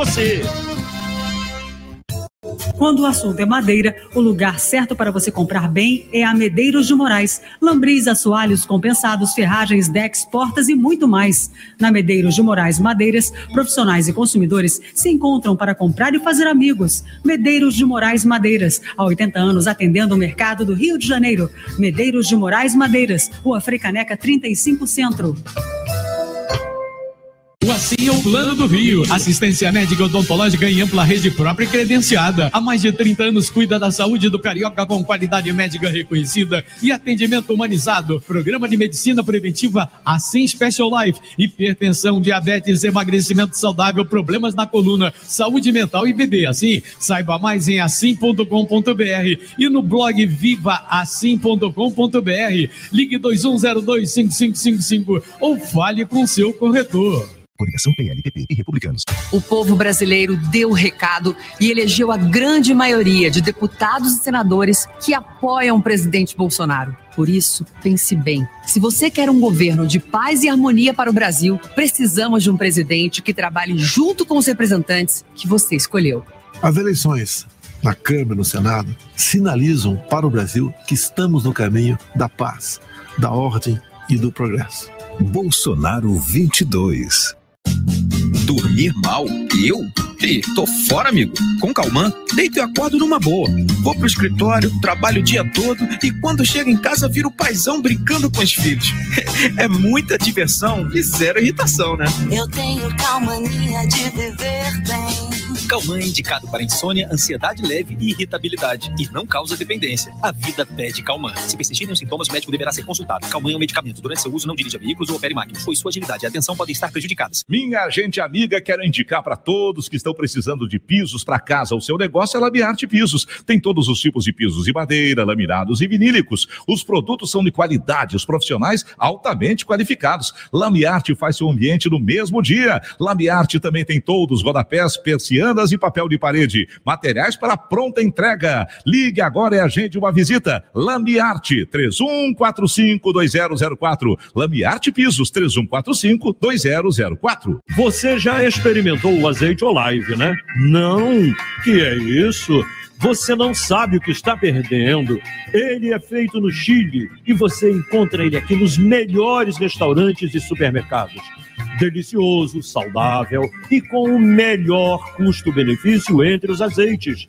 você. Quando o assunto é madeira, o lugar certo para você comprar bem é a Medeiros de Moraes. Lambris, assoalhos compensados, ferragens, decks, portas e muito mais. Na Medeiros de Moraes Madeiras, profissionais e consumidores se encontram para comprar e fazer amigos. Medeiros de Moraes Madeiras, há 80 anos atendendo o mercado do Rio de Janeiro. Medeiros de Moraes Madeiras, Rua Freicaneca 35 Centro. O Assim é o Plano do Rio. Assistência médica odontológica em ampla rede própria e credenciada. Há mais de 30 anos cuida da saúde do carioca com qualidade médica reconhecida e atendimento humanizado. Programa de medicina preventiva Assim Special Life. Hipertensão, diabetes, emagrecimento saudável, problemas na coluna, saúde mental e bebê. Assim, saiba mais em assim.com.br e no blog vivaassim.com.br. Ligue 21025555 ou fale com seu corretor. Coligação PLPP e Republicanos. O povo brasileiro deu o recado e elegeu a grande maioria de deputados e senadores que apoiam o presidente Bolsonaro. Por isso, pense bem. Se você quer um governo de paz e harmonia para o Brasil, precisamos de um presidente que trabalhe junto com os representantes que você escolheu. As eleições na Câmara e no Senado sinalizam para o Brasil que estamos no caminho da paz, da ordem e do progresso. Bolsonaro 22. Dormir mal? Eu? Ih, tô fora, amigo. Com Calman, deito e acordo numa boa. Vou pro escritório, trabalho o dia todo e quando chego em casa viro o paizão brincando com os filhos. É muita diversão e zero irritação, né? Eu tenho calmania de viver bem. Calman é indicado para insônia, ansiedade leve e irritabilidade e não causa dependência. A vida pede Calman. Se persistirem os sintomas, o médico deverá ser consultado. Calman é um medicamento. Durante seu uso, não dirija veículos ou opere máquinas, pois sua agilidade e atenção podem estar prejudicadas. Minha gente amiga, quero indicar para todos que estão precisando de pisos para casa ou seu negócio é Lamiarte Pisos. Tem todos os tipos de pisos de madeira, laminados e vinílicos. Os produtos são de qualidade, os profissionais altamente qualificados. Lamiarte faz seu ambiente no mesmo dia. Lamiarte também tem todos rodapés, persianas e papel de parede. Materiais para pronta entrega. Ligue agora e agende uma visita. Lamiarte 31452004. Lamiarte Pisos 31452004. Você já experimentou o azeite Olive, né? Não, que é isso? Você não sabe o que está perdendo. Ele é feito no Chile e você encontra ele aqui nos melhores restaurantes e supermercados. Delicioso, saudável e com o melhor custo-benefício entre os azeites.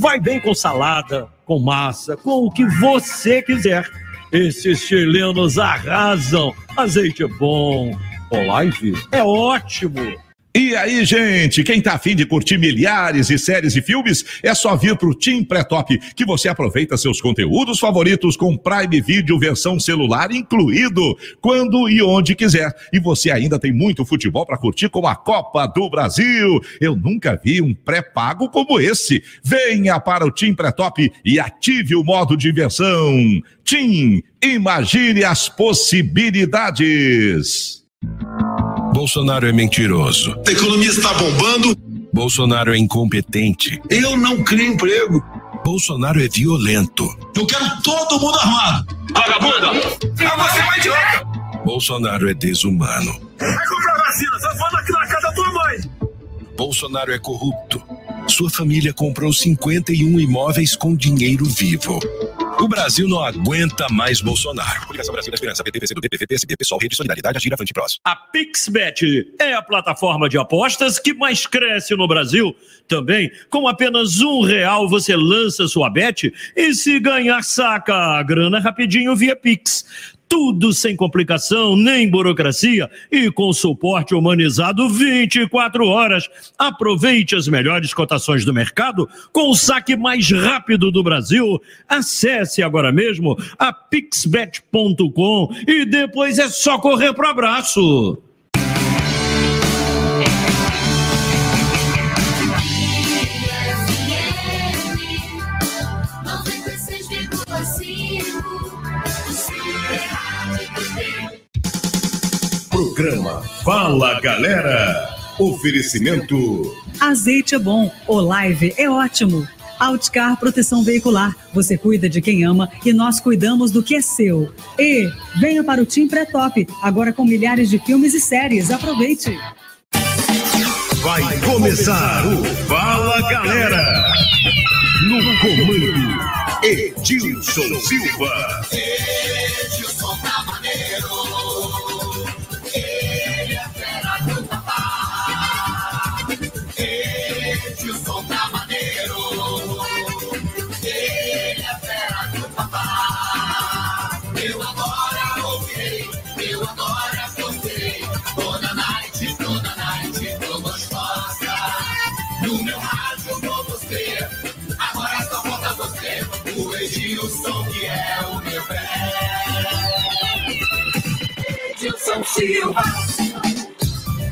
Vai bem com salada, com massa, com o que você quiser. Esses chilenos arrasam. Azeite é bom. Olive é ótimo. E aí, gente, quem tá afim de curtir milhares de séries e filmes, é só vir pro Team Pré-Top, que você aproveita seus conteúdos favoritos com Prime Video versão celular incluído, quando e onde quiser. E você ainda tem muito futebol para curtir com a Copa do Brasil. Eu nunca vi um pré-pago como esse. Venha para o Team Pré-Top e ative o modo diversão. Team, imagine as possibilidades. Bolsonaro é mentiroso. A economia está bombando. Bolsonaro é incompetente. Eu não crio emprego. Bolsonaro é violento. Eu quero todo mundo armado. Vagabunda! É você vai idiota! Bolsonaro é desumano. Vai comprar vacina, só falando aqui na casa da tua mãe. Bolsonaro é corrupto. Sua família comprou 51 imóveis com dinheiro vivo. O Brasil não aguenta mais Bolsonaro. Coligação Brasil da Esperança, PTVC do DPV, PSB, Pessoal, Rede Solidariedade, Agir Avante Prós. A PixBet é a plataforma de apostas que mais cresce no Brasil. Também, com apenas um real, você lança sua bet e se ganhar, saca a grana rapidinho via Pix. Tudo sem complicação, nem burocracia e com suporte humanizado 24 horas. Aproveite as melhores cotações do mercado com o saque mais rápido do Brasil. Acesse agora mesmo a pixbet.com e depois é só correr pro abraço. Programa Fala Galera. Oferecimento. Azeite é bom, o live é ótimo. Outcar Proteção Veicular. Você cuida de quem ama e nós cuidamos do que é seu. E venha para o Team Pré-Top, agora com milhares de filmes e séries. Aproveite! Vai começar o Fala Galera. No comando, Edilson Silva. Edilson tá Edilson Silva.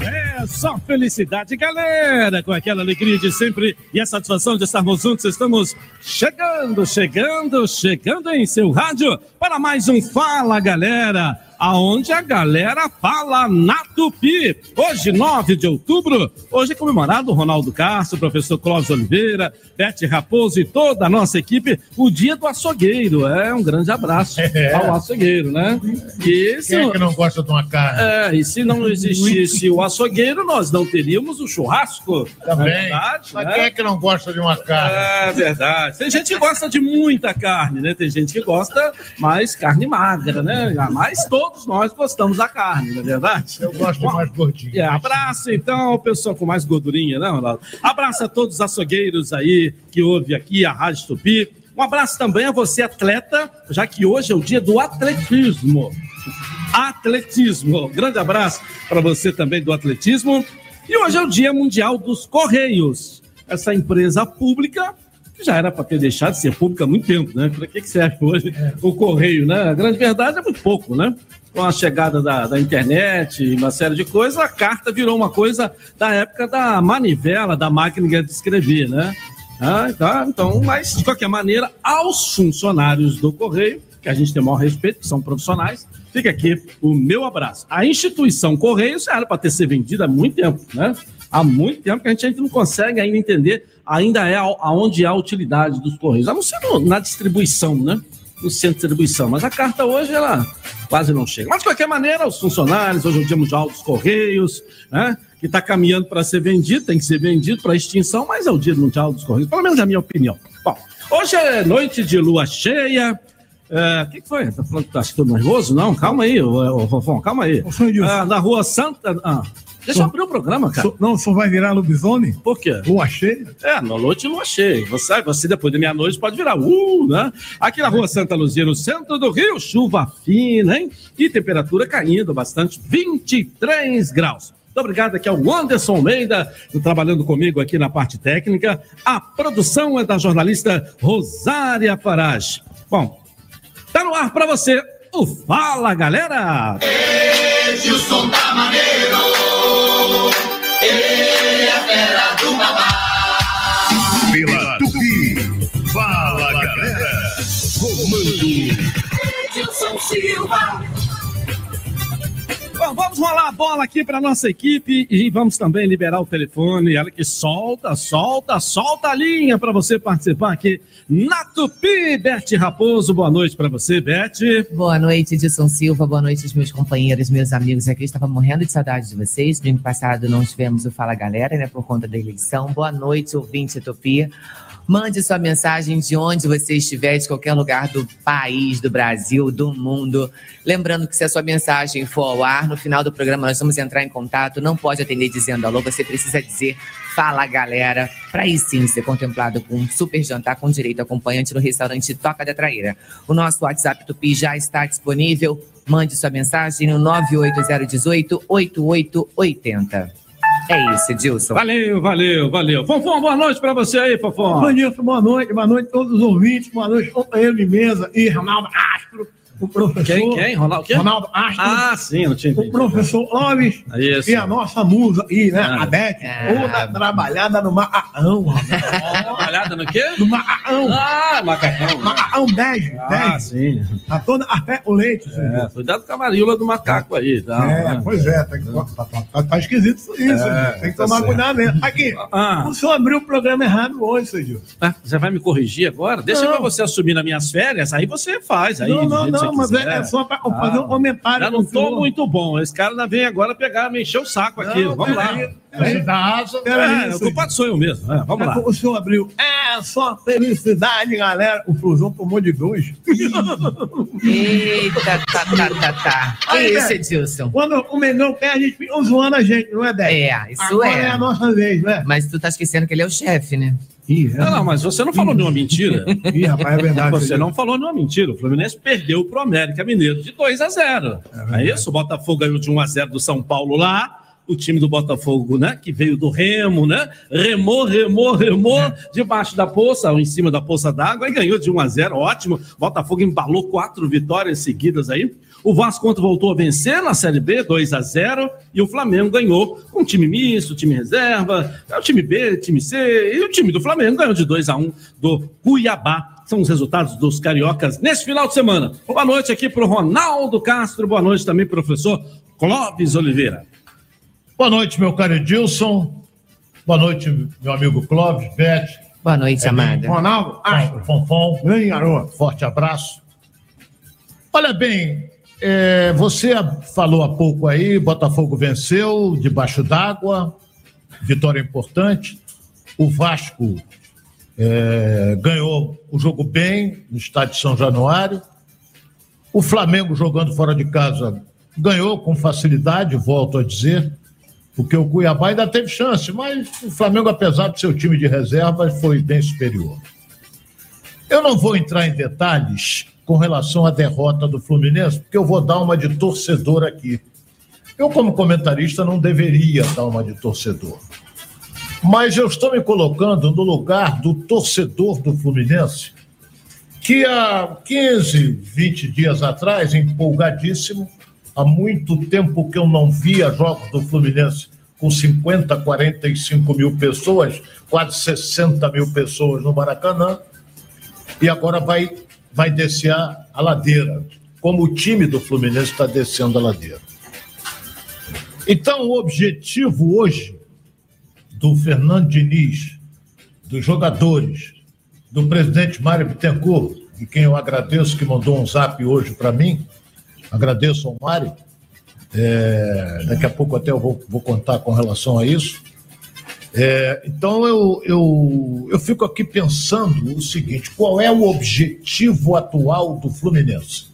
É só felicidade, galera, com aquela alegria de sempre e a satisfação de estarmos juntos. Estamos chegando, chegando, chegando em seu rádio para mais um Fala, galera. Aonde a galera fala na Tupi. Hoje, 9 de outubro, hoje é comemorado o Ronaldo Castro, professor Clóvis Oliveira, Bete Raposo e toda a nossa equipe, o dia do açougueiro. É um grande abraço É. ao açougueiro, né? E se Quem é que não gosta de uma carne? é, e se não existisse o açougueiro, nós não teríamos o churrasco. Também. Não é verdade, Mas né? quem é que não gosta de uma carne? É verdade. Tem gente que gosta de muita carne, né? Tem gente que gosta mais carne magra, né? Mas todos nós gostamos da carne, não é verdade? Eu gosto mais gordinho. É, abraço então ao pessoal com mais gordurinha, né, Ronaldo? Abraço a todos os açougueiros aí que ouve aqui a Rádio Tupi. Um abraço também a você, atleta, já que hoje é o dia do atletismo. Atletismo. Grande abraço para você também do atletismo. E hoje é o Dia Mundial dos Correios. Essa empresa pública que já era para ter deixado de ser pública há muito tempo, né? Para que, que serve hoje o correio, né? A grande verdade é muito pouco, né? Com a chegada da, da internet e uma série de coisas, a carta virou uma coisa da época da manivela, da máquina de escrever, né? Ah, tá, então, mas de qualquer maneira, aos funcionários do Correio, que a gente tem o maior respeito, que são profissionais, fica aqui o meu abraço. A instituição Correio já era para ter sido vendida há muito tempo, né? Há muito tempo que a gente ainda não consegue ainda entender, ainda é aonde há a utilidade dos Correios, a não ser no- na distribuição, né? No centro de distribuição. Mas a carta hoje, ela quase não chega. Mas, de qualquer maneira, os funcionários, hoje é o Dia Mundial dos Correios, né? Que está caminhando para ser vendido, tem que ser vendido para extinção, mas é o Dia Mundial dos Correios, pelo menos é a minha opinião. Bom, hoje é noite de lua cheia. É, O que, que foi? Tá falando que tá nervoso? Não, calma aí, ô, calma aí. Ah, na rua Santa. Ah, deixa eu abrir o programa, cara. Não, só vai virar lobisomem? Por quê? Lua cheia? É, na noite lua cheia. Você, você depois da meia-noite pode virar uh, né? Aqui na rua Santa Luzia, no centro do Rio, chuva fina, hein? E temperatura caindo bastante, 23 graus. Muito obrigado aqui ao Anderson Almeida, trabalhando comigo aqui na parte técnica. A produção é da jornalista Rosária Farage. Bom, tá no ar para você o Fala Galera! Edilson tá maneiro. Edilson Silva. Bom, vamos rolar a bola aqui para nossa equipe e vamos também liberar o telefone. Ela que solta, solta, solta a linha para você participar aqui na Tupi. Bete Raposo, boa noite para você, Bete. Boa noite, Edson Silva. Boa noite, meus companheiros, meus amigos aqui. Estava morrendo de saudade de vocês. Domingo passado não tivemos o Fala Galera, né, por conta da eleição. Boa noite, ouvinte Utopia. Mande sua mensagem de onde você estiver, de qualquer lugar do país, do Brasil, do mundo. Lembrando que se a sua mensagem for ao ar, no final do programa nós vamos entrar em contato. Não pode atender dizendo alô, você precisa dizer fala galera, para aí sim ser contemplado com um super jantar com direito acompanhante no restaurante Toca da Traíra. O nosso WhatsApp Tupi já está disponível. Mande sua mensagem no 98018 8880. É isso, Edilson. Valeu, valeu, valeu. Fofão, boa noite para você aí, Fofão. Bom dia, boa noite, boa noite a todos os ouvintes, boa noite, companheiro de mesa e Ronaldo Astro, o professor. Quem, quem? Ronaldo, quem? Ronaldo Astro. Ah, sim, não tinha O professor Lopes Isso. e a nossa musa aí, né? Ah. A Beth, Ah. toda trabalhada no macarrão. Trabalhada no quê? No macarrão. Ah, macacão. Macarrão bege, Ah, bege. sim. Tá toda até o leite. É, cuidado com a varíola do macaco aí, tá? É, pois é, tá, tá, tá- tá- tá esquisito isso, É, tem que tá tomar certo. cuidado mesmo. Aqui, Ah. o senhor abriu o programa errado hoje, seu Gil. Ah, Você vai me corrigir agora? Deixa Não. pra você assumir nas minhas férias, aí você faz. Aí, não, não, não, você Não, mas é, é só para fazer um comentário. Já não tô muito bom. Esse cara ainda vem agora pegar, me encher o saco aqui. Não, Vamos lá. Da asa, peraí, É, o culpado sou eu mesmo. É, vamos lá. O senhor abriu. É só felicidade, galera. O Flusão tomou de dois. Eita, tá, tá, tá, tá. Que Aí, isso, velho, Edilson? Quando o Mengão perde, a gente fica zoando a gente, não é, Dé? É, isso Agora é. é a nossa vez, né? Mas tu tá esquecendo que ele é o chefe, né? Não, não, mas você não falou nenhuma mentira. Ih, rapaz, é verdade. Você não falou nenhuma mentira. O Fluminense perdeu pro América Mineiro de 2 a 0 É, isso? O Botafogo ganhou de 1 a 0 do São Paulo lá. O time do Botafogo, né? Que veio do Remo, né? Remou, remou, remou debaixo da poça, ou em cima da poça d'água, e ganhou de 1 a 0 Ótimo. Botafogo embalou quatro vitórias seguidas aí. O Vasco ontem voltou a vencer na Série B, 2 a 0 e o Flamengo ganhou com um time misto, time reserva, é o time B, time C, e o time do Flamengo ganhou de 2 a 1 do Cuiabá. São os resultados dos cariocas nesse final de semana. Boa noite aqui para o Ronaldo Castro, boa noite também, professor Clóvis Oliveira. Boa noite, meu caro Edilson. Boa noite, meu amigo Clóvis, Beth. Boa noite, amada. Ronaldo, Astro, Fonfon. Vem, garoto. Forte abraço. Olha bem, é, você falou há pouco aí, Botafogo venceu debaixo d'água, vitória importante. O Vasco é, ganhou o jogo bem no estádio de São Januário. O Flamengo jogando fora de casa ganhou com facilidade, volto a dizer, porque o Cuiabá ainda teve chance, mas o Flamengo, apesar de seu time de reserva, foi bem superior. Eu não vou entrar em detalhes com relação à derrota do Fluminense, porque eu vou dar uma de torcedor aqui. Eu, como comentarista, não deveria dar uma de torcedor. Mas eu estou me colocando no lugar do torcedor do Fluminense, que há 15, 20 dias atrás, empolgadíssimo, há muito tempo que eu não via jogos do Fluminense com 50, 45 mil pessoas, quase 60 mil pessoas no Maracanã, e agora vai, vai descer a, ladeira, como o time do Fluminense está descendo a ladeira. Então, o objetivo hoje do Fernando Diniz, dos jogadores, do presidente Mário Bittencourt, de quem eu agradeço que mandou um zap hoje para mim, agradeço ao Mário, é, daqui a pouco até eu vou, vou contar com relação a isso. É, então eu, eu, eu fico aqui pensando o seguinte: qual é o objetivo atual do Fluminense?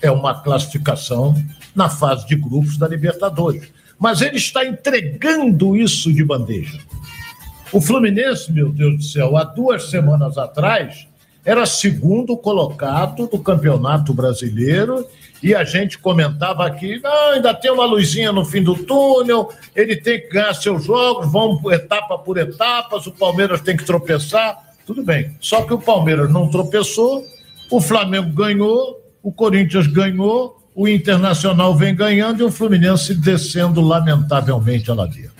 É uma classificação na fase de grupos da Libertadores. Mas ele está entregando isso de bandeja. O Fluminense, meu Deus do céu, há duas semanas atrás, era segundo colocado do Campeonato Brasileiro e a gente comentava aqui, "Ah, ainda tem uma luzinha no fim do túnel, ele tem que ganhar seus jogos, vão etapa por etapas, o Palmeiras tem que tropeçar, tudo bem. Só que o Palmeiras não tropeçou, o Flamengo ganhou, o Corinthians ganhou, o Internacional vem ganhando e o Fluminense descendo lamentavelmente a ladeira.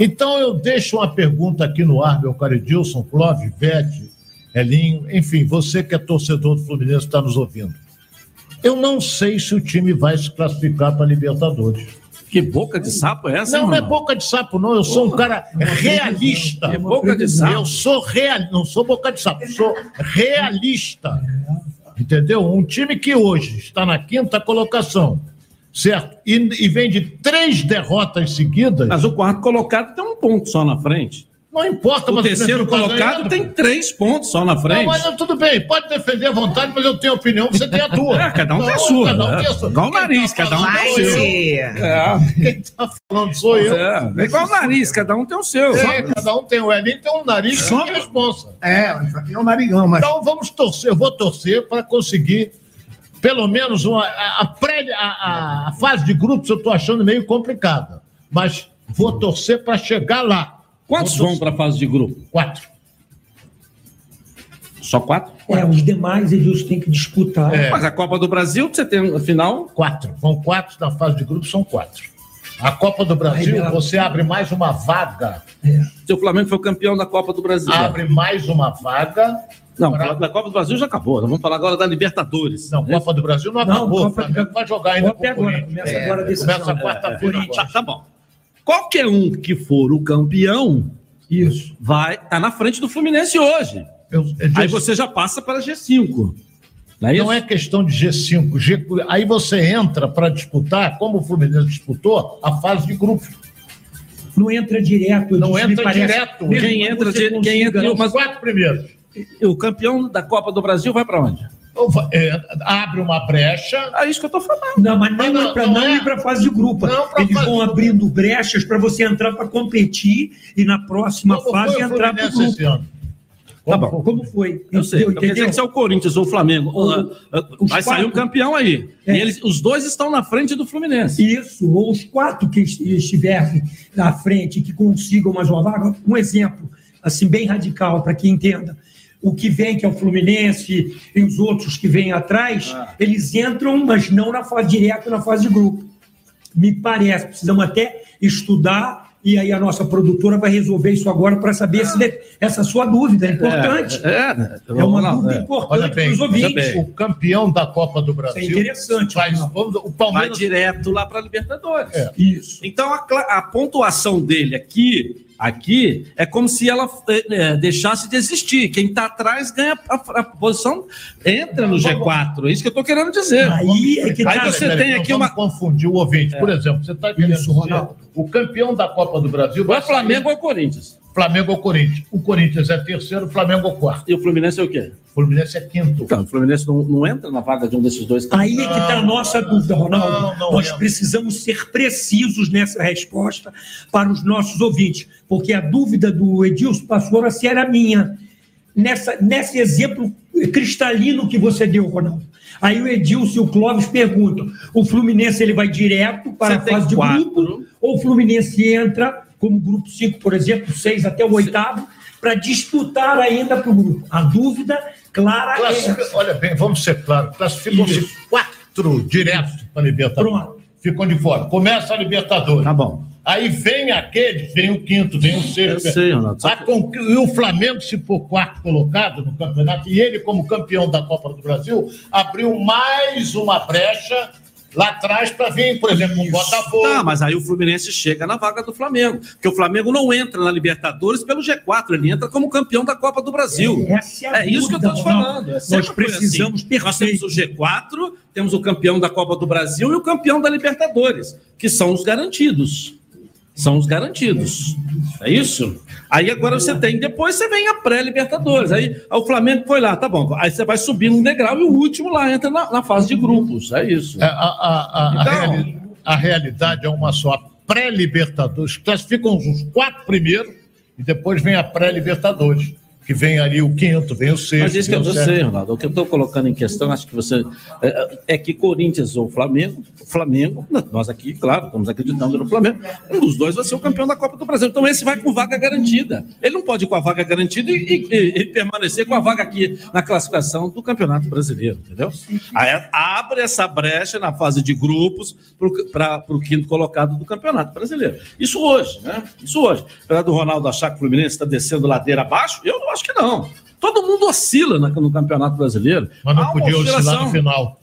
Então eu deixo uma pergunta aqui no ar, meu caro Edilson, Clóvis, Vete, Elinho, enfim, você que é torcedor do Fluminense está nos ouvindo. Eu não sei se o time vai se classificar para a Libertadores. Que boca de sapo é essa, Não, não é boca de sapo, não. Eu sou um cara realista. É boca de sapo. Eu sou real, não sou boca de sapo, sou realista. Entendeu? Um time que hoje está na quinta colocação, certo? E, e vem de três derrotas seguidas. Mas o quarto colocado tem um ponto só na frente. Não importa, O mas terceiro tá colocado ganhando, tem três pontos só na frente. Não, mas não, tudo bem, pode defender à vontade, mas eu tenho opinião, você tem a tua. É, cada um tem a sua, Cada um né? tem a sua. Igual o nariz, tá cada um tem o falando seu. É. Quem tá falando sou eu. É, é igual o nariz, cada um tem o seu. É, cada um tem o Elinho, tem um nariz Só- que responsa. É, é um narigão, mas. Então vamos torcer, eu vou torcer para conseguir pelo menos uma, a, a pré, a- a fase de grupos eu estou achando meio complicada, mas vou torcer para chegar lá. Quantos vão para a fase de grupo? Quatro. Só quatro? É, os demais eles têm que disputar. É. Mas a Copa do Brasil, você tem a final? Quatro. Vão quatro na fase de grupos, são quatro. A Copa do Brasil, Aí, você abre mais uma vaga. Seu Flamengo foi campeão da Copa do Brasil. Abre mais uma vaga. Não, da Copa do Brasil já acabou. Nós vamos falar agora da Libertadores. Não, Copa do Brasil não Não, acabou. Copa o Flamengo vai jogar ainda Copa é com o agora, começa agora a decisão. Começa quarta-feira. Tá, tá bom. Qualquer um que for o campeão Isso. vai tá na frente do Fluminense hoje. Eu- eu Aí disse- você já passa para G5. Não é, questão de G5, G... aí você entra para disputar, como o Fluminense disputou, a fase de grupos. Não entra direto. Não entra parece. direto. Quem que entra, quem entra, mas quatro primeiros. o campeão da Copa do Brasil vai para onde? É, abre uma brecha. É isso que eu tô falando. Não, mas não, Não, é para não não, é. ir para a fase de grupo. Eles fase vão abrindo brechas para você entrar para competir e na próxima Como fase entrar para o Fluminense esse grupo. ano? Tá bom. Como foi? Eu sei. Entendeu? Quer dizer que se é o Corinthians ou o Flamengo, O- ah, ah, vai sair um quatro. campeão aí. É. E eles, os dois estão na frente do Fluminense. Isso, ou os quatro que est- estiverem na frente, que consigam mais uma vaga. Um exemplo, assim, bem radical, para quem entenda. O que vem, que é o Fluminense, e os outros que vêm atrás, Ah. eles entram, mas não na fase direta, na fase de grupo. Me parece, precisamos até estudar, e aí a nossa produtora vai resolver isso agora para saber se de- essa sua dúvida é importante. É, é, É uma dúvida é. importante Olha bem, para os ouvintes. o campeão da Copa do Brasil. Isso é interessante. Faz, vamos- o Vai Palmeiras direto lá para Libertadores. É. Isso. Então a, a pontuação dele aqui, aqui é como se ela eh, eh, deixasse de existir. Quem está atrás ganha a, a posição, entra no G4. É isso que eu estou querendo dizer. Aí é que Aí tá- você Peraí, tem aqui uma. confundir o ouvinte. Por exemplo, você está querendo Isso, Ronaldo. o campeão da Copa do Brasil Ou é sair- Flamengo ou é Corinthians. Flamengo ou Corinthians. O Corinthians é terceiro, o Flamengo é quarto. E o Fluminense é o quê? O Fluminense é quinto. Então, o Fluminense não, não entra na vaga de um desses dois. Aí é que está a nossa dúvida, Ronaldo. não, não Nós precisamos ser precisos nessa resposta para os nossos ouvintes, porque a dúvida do Edilson passou a ser a minha. Nessa, nesse exemplo cristalino que você deu, Ronaldo. Aí o Edilson e o Clóvis perguntam: o Fluminense ele vai direto para Você a fase de quatro. grupo, ou o Fluminense entra como grupo 5, por exemplo, 6 até o oitavo, para disputar ainda para o grupo? A dúvida clara é Classifica- olha bem, vamos ser claros. Classificam-se quatro diretos para a Libertadores. Pronto. Ficam de fora. Começa a Libertadores. Tá bom. Aí vem aquele, vem o quinto, vem o sexto. Eu sei, Ronaldo. A con- E o Flamengo, se for quarto colocado no campeonato, e ele, como campeão da Copa do Brasil, abriu mais uma brecha lá atrás para vir, por exemplo, um Botafogo. Tá, mas aí o Fluminense chega na vaga do Flamengo. Porque o Flamengo não entra na Libertadores pelo G4, ele entra como campeão da Copa do Brasil. É a É isso que eu estou te falando. É Nós foi precisamos assim. Nós temos o G4, temos o campeão da Copa do Brasil e o campeão da Libertadores, que são os garantidos. São os garantidos. É isso? Aí agora você tem, depois você vem a pré-Libertadores. Aí o Flamengo foi lá, tá bom. Aí você vai subindo um degrau e o último lá entra na, na fase de grupos. É isso. É, a, a- a- Então- reali- a realidade é uma só. Pré-Libertadores classificam os quatro primeiros e depois vem a pré-Libertadores, que vem ali o quinto, vem o sexto. Mas isso que vem eu sei. Ronaldo. O que eu estou colocando em questão, acho que você. É, é que Corinthians ou Flamengo, Flamengo, nós aqui, claro, estamos acreditando no Flamengo, um dos dois vai ser o campeão da Copa do Brasil. Então esse vai com vaga garantida. Ele não pode ir com a vaga garantida e, e- e- e permanecer com a vaga aqui na classificação do Campeonato Brasileiro, entendeu? Aí abre essa brecha na fase de grupos para o quinto colocado do Campeonato Brasileiro. Isso hoje, né? Isso hoje. Apesar do Ronaldo achar que o Fluminense está descendo ladeira abaixo, eu não acho que não. Todo mundo oscila no Campeonato Brasileiro. Mas não podia oscilar oscilação. no final.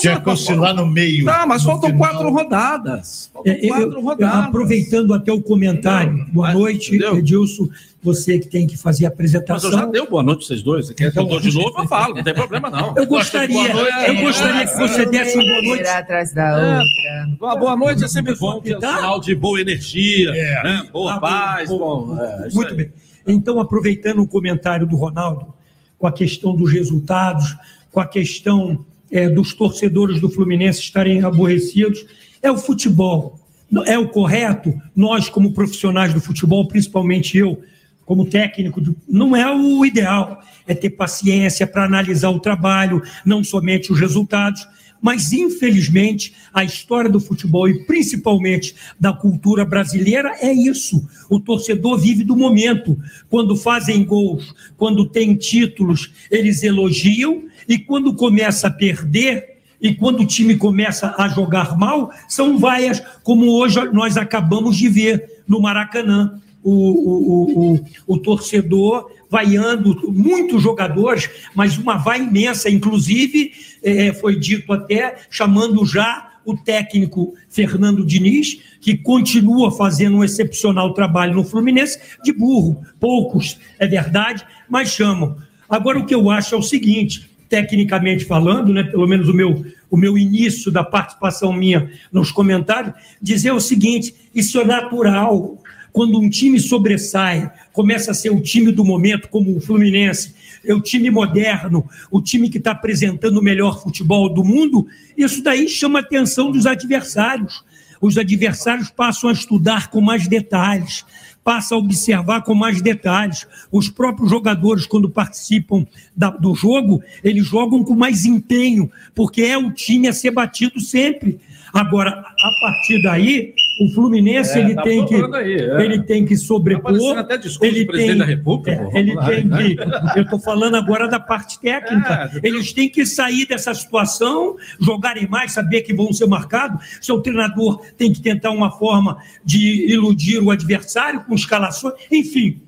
Tinha que oscilar no meio. Tá, mas faltam final. quatro rodadas. Faltam É, eu- quatro eu- rodadas. aproveitando até o comentário, boa noite, Edilson, você que tem que fazer a Mas apresentação. eu já dei boa noite pra vocês dois. Você quer que eu dou de novo? Eu falo, não tem problema não. Eu gostaria, eu gostaria que você desse uma boa noite. atrás da É, outra. Uma boa noite é sempre bom, que é um sinal de boa energia, É. né? boa Ah, paz. bom, Bom, bom, é, Muito aí. bem. Então, aproveitando o comentário do Ronaldo, com a questão dos resultados, com a questão é, dos torcedores do Fluminense estarem aborrecidos, é o futebol. É o correto? Nós, como profissionais do futebol, principalmente eu, como técnico, não é o ideal. É ter paciência para analisar o trabalho, não somente os resultados. Mas, infelizmente, a história do futebol e principalmente da cultura brasileira é isso. O torcedor vive do momento. Quando fazem gols, quando tem títulos, eles elogiam, e quando começa a perder, e quando o time começa a jogar mal, são vaias, como hoje nós acabamos de ver no Maracanã. O, o, o, o, torcedor vaiando muitos jogadores, mas uma vai imensa, inclusive, eh, foi dito até, chamando já o técnico Fernando Diniz, que continua fazendo um excepcional trabalho no Fluminense, de burro. Poucos, é verdade, mas chamam. Agora, o que eu acho é o seguinte: tecnicamente falando, né, pelo menos o meu, o meu início da participação minha nos comentários, dizer o seguinte: isso é natural. Quando um time sobressai, começa a ser o time do momento, como o Fluminense, é o time moderno, o time que está apresentando o melhor futebol do mundo, isso daí chama a atenção dos adversários. Os adversários passam a estudar com mais detalhes, passam a observar com mais detalhes. Os próprios jogadores, quando participam da- do jogo, eles jogam com mais empenho, porque é o time a ser batido sempre. Agora, a partir daí, o Fluminense É, ele, tá tem que, aí, é. ele tem que sobrepor. parecendo até discurso ele do presidente da República, é, ele lá, tem né? que. Eu estou falando agora da parte técnica. É, Eles têm que sair dessa situação, jogarem mais, saber que vão ser marcados. Seu treinador tem que tentar uma forma de iludir o adversário com escalações. Enfim,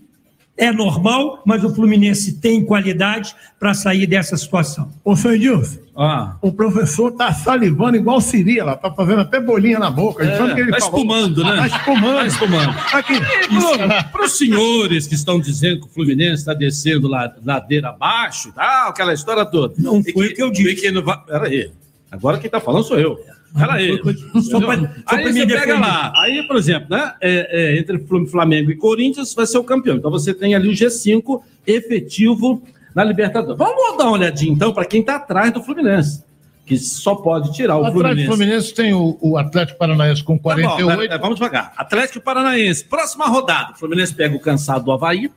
é normal, mas o Fluminense tem qualidade para sair dessa situação. Ô, senhor Edilson, Ah. o professor tá salivando igual Siri, lá, tá fazendo até bolinha na boca. É, que ele tá falou? espumando, né? Tá espumando. Tá espumando. Aqui. Para os senhores que estão dizendo que o Fluminense está descendo la- ladeira abaixo, tal, aquela história toda. Não foi o que eu disse. Que não vai... Peraí. Agora quem está falando sou eu. Peraí. Só pra- só aí você pega defender. lá. Aí, por exemplo, né, é, é, entre Flam- Flamengo e Corinthians vai ser o campeão. Então você tem ali o G5 efetivo na Libertadores. Vamos dar uma olhadinha, então, para quem está atrás do Fluminense. Que só pode tirar o Atrás do Fluminense. Fluminense tem o, o Atlético Paranaense com Tá bom, 48. pera- vamos devagar. Atlético Paranaense, próxima rodada. O Fluminense pega o cansado do Havaí.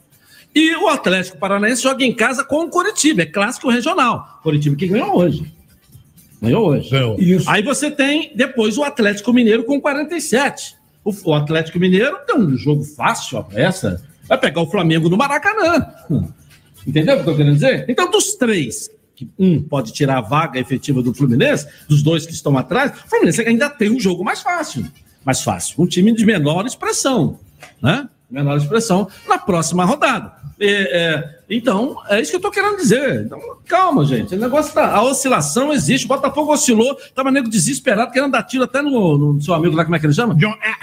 E o Atlético Paranaense joga em casa com o Coritiba. É clássico regional. Coritiba que ganhou hoje. Ganhou hoje. Aí você tem depois o Atlético Mineiro com 47. O, o Atlético Mineiro tem um jogo fácil, a peça. Vai pegar o Flamengo no Maracanã. Hum. Entendeu o que eu tô querendo dizer? Então, dos três, que um pode tirar a vaga efetiva do Fluminense, dos dois que estão atrás, o Fluminense ainda tem um jogo mais fácil. Mais fácil. Um time de menor expressão. Né? Menor expressão na próxima rodada. É, é, então, é isso que eu tô querendo dizer. Então, calma, gente. O negócio tá. A oscilação existe. O Botafogo oscilou, tava nego desesperado, querendo dar tiro até no, no seu amigo lá, como é que ele chama?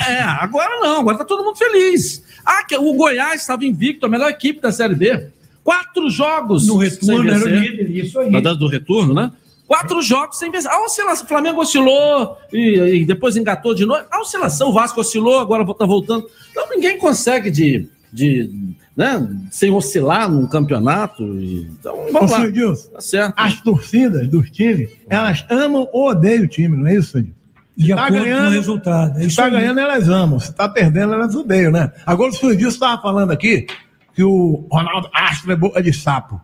É, agora não, agora tá todo mundo feliz. Ah, que o Goiás estava invicto, a melhor equipe da Série B. Quatro jogos. No retorno era o líder, isso aí. Na data do retorno, né? Quatro jogos sem vencer. A oscilação, o Flamengo oscilou e, e depois engatou de novo. A oscilação, o Vasco oscilou, agora tá voltando. Então ninguém consegue de, de né, sem oscilar num campeonato. e- então Ô, vamos lá. senhor Edilson, Tá certo. as torcidas dos times, elas amam ou odeiam o time, não é isso, senhor? De Se tá acordo com o ganhando, resultado. É tá aí. ganhando, elas amam. Se tá perdendo, elas odeiam, né? Agora o senhor Edilson estava falando aqui que o Ronaldo Astro é boca de sapo.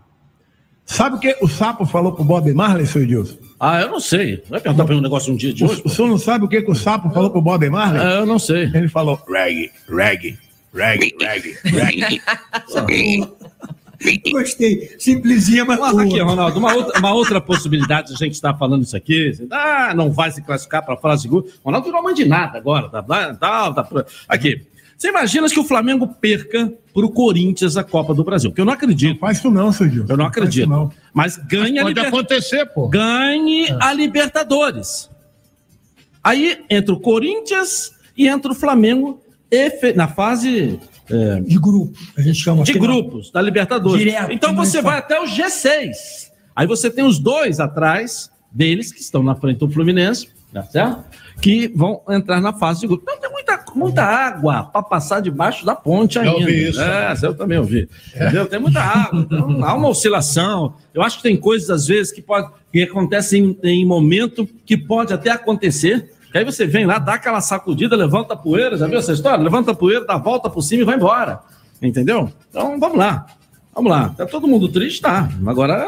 Sabe o que o sapo falou pro Bob Marley, senhor Edilson? Ah, eu não sei. Vai perguntar pra um negócio um dia de hoje? O, o senhor não sabe o que, que o sapo falou pro Bob Marley? É, eu não sei. Ele falou reggae, reggae, reggae, reggae, reggae. Gostei. Simplesinha, mas Mas aqui, Ronaldo, uma outra, uma outra possibilidade de a gente estar falando isso aqui. Ah, não vai se classificar para a fase de gol. Ronaldo virou mãe de nada agora. Tá, tá, tá, tá- aqui. Você imagina que o Flamengo perca para o Corinthians a Copa do Brasil? Que eu não acredito. faz isso não, seu Edilson. Eu não acredito. não. Mas ganha Pode a Liber- acontecer, pô. Ganhe a Libertadores. Aí entra o Corinthians e entra o Flamengo efe- na fase é, De grupo, a gente chama. de aqui, não. grupos da Libertadores. Direto, então mais você vai até o G6. Aí você tem os dois atrás deles, que estão na frente do Fluminense, tá certo? Que vão entrar na fase de grupo. Então tem muita, muita água para passar debaixo da ponte ainda. ouvi isso. É, eu também ouvi. Entendeu? Tem muita água. Então, há uma oscilação. Eu acho que tem coisas, às vezes, que, pode, que acontecem em, em momento que pode até acontecer. Que aí você vem lá, dá aquela sacudida, levanta a poeira, já viu essa história? Levanta a poeira, dá a volta por cima e vai embora. Entendeu? Então vamos lá. Vamos lá. Tá todo mundo triste? Tá. Agora,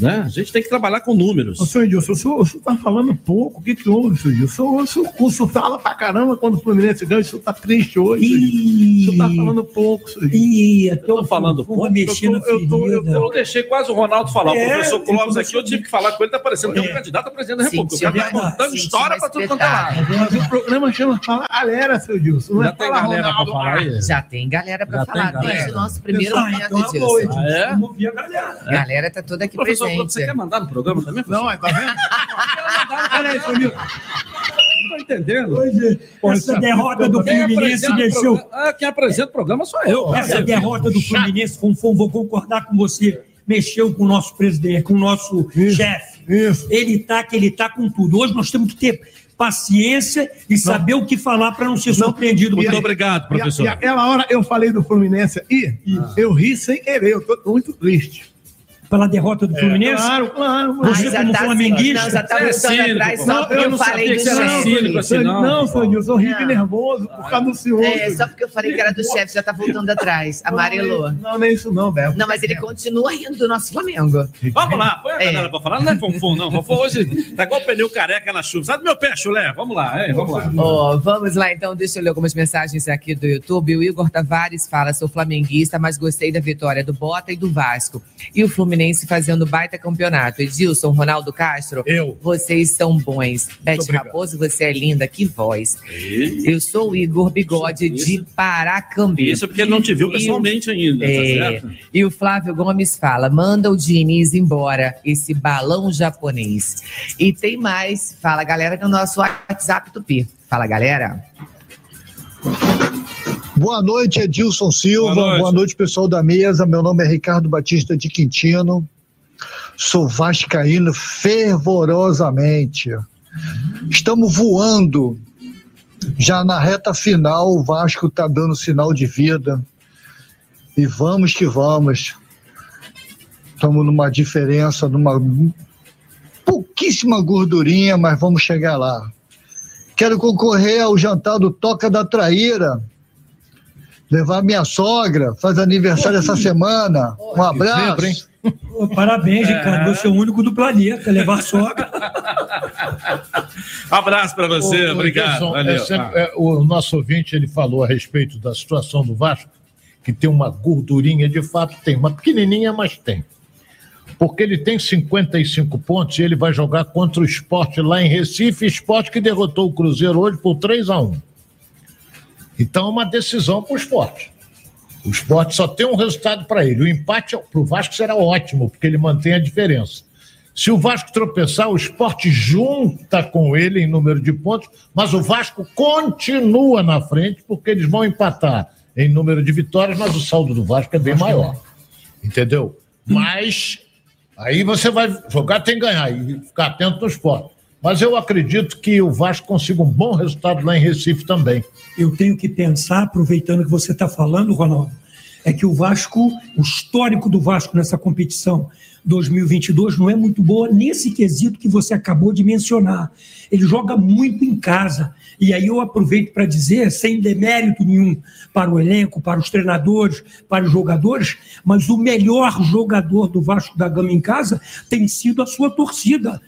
né, a gente tem que trabalhar com números. Ô, senhor Edilson, o senhor, o senhor tá falando pouco. O que que houve, senhor Edilson? O senhor, o senhor fala pra caramba quando o Fluminense ganha. O senhor tá triste hoje, senhor Edilson. O senhor tá falando pouco, senhor Edilson. Ih, Eu tô falando vou mexer na eu tô- eu ferida. Eu deixei quase o Ronaldo falar. É, o professor eu Clóvis tô aqui, eu tive que falar com ele, tá parecendo que é um candidato a presidente da República. Sentiu O cara tá contando história pra tudo quanto é lado. Mas o programa chama Fala Galera, seu Edilson. Não Já é tem galera pra Ronaldo. falar aí? Já tem galera para Já tem falar galera. desde o nosso primeiro momento é boa, Ah, é? Vamos ouvir a galera. A galera tá toda aqui Professor presente. Você quer mandar no programa também? Não, é, tá vendo? Olha aí, Edilson. Não tô entendendo. Hoje, essa derrota do Fluminense deixou. Ah, quem apresenta o programa sou eu. Essa derrota do Fluminense, Fonfon, vou concordar com você. mexeu com o nosso presidente, com o nosso chefe. Ele tá que ele tá com tudo. Hoje nós temos que ter paciência e saber o que falar para não ser surpreendido. E- por ele. E, e aquela hora eu falei do Fluminense e eu ri sem querer, eu tô muito triste. Pela derrota do Fluminense? Claro, claro. Você como flamenguista? Não, já tá é cínico, atrás só porque eu eu não falei do chefe. assim, não. Não, eu sou rico e nervoso por causa do ciúme. É, só porque eu falei que era do chefe, já tá voltando atrás. Amarelou. Não, nem isso não, Bel. Não, mas ele continua rindo do nosso Flamengo. Vamos lá, põe a É. galera pra falar. Não é Fonfon, não. Fonfon hoje tá igual pneu careca na chuva. Sai do meu pé, chulé. Vamos lá, hein? Vamos lá. Ó, vamos lá, então, deixa eu ler algumas mensagens aqui do YouTube. O Igor Tavares fala: sou flamenguista, mas gostei da vitória do Bota e do Vasco. E o Fluminense fazendo baita campeonato. Edilson, Ronaldo Castro, eu. vocês são bons. Bete obrigado. Raposo, você é linda, que voz. Eu sou o Igor Bigode de Paracambi. Isso porque ele não te viu E o- pessoalmente ainda, tá É, certo? e o Flávio Gomes fala: manda o Diniz embora, esse balão japonês. E tem mais, fala galera no nosso WhatsApp Tupi. Fala galera. Boa noite, Edilson Silva. Boa Boa noite. noite. pessoal da mesa. Meu nome é Ricardo Batista de Quintino. Sou vascaíno fervorosamente. Estamos voando. Já na reta final, o Vasco está dando sinal de vida. E vamos que vamos. Estamos numa diferença, numa pouquíssima gordurinha, mas vamos chegar lá. Quero concorrer ao jantar do Toca da Traíra. Levar minha sogra, faz aniversário essa semana. Um abraço. Pô, Parabéns, Ricardo. Você é o único do planeta. Levar a sogra. Abraço pra você, Ô, obrigado. É sempre- Ah. é, o nosso ouvinte ele falou a respeito da situação do Vasco, que tem uma gordurinha, de fato tem, uma pequenininha, mas tem. Porque ele tem 55 pontos e ele vai jogar contra o esporte lá em Recife, esporte que derrotou o Cruzeiro hoje por 3 a 1 Então é uma decisão para o esporte. O esporte só tem um resultado para ele. O empate para o Vasco será ótimo, porque ele mantém a diferença. Se o Vasco tropeçar, o esporte junta com ele em número de pontos, mas o Vasco continua na frente, porque eles vão empatar em número de vitórias, mas o saldo do Vasco é bem maior. Entendeu? Mas aí você vai jogar, tem que ganhar e ficar atento no esporte. Mas eu acredito que o Vasco consiga um bom resultado lá em Recife também. Eu tenho que pensar, aproveitando que você está falando, Ronaldo, é que o Vasco, o histórico do Vasco nessa competição 2022 não é muito boa nesse quesito que você acabou de mencionar. Ele joga muito em casa. E aí eu aproveito para dizer, sem demérito nenhum para o elenco, para os treinadores, para os jogadores, mas o melhor jogador do Vasco da Gama em casa tem sido a sua torcida,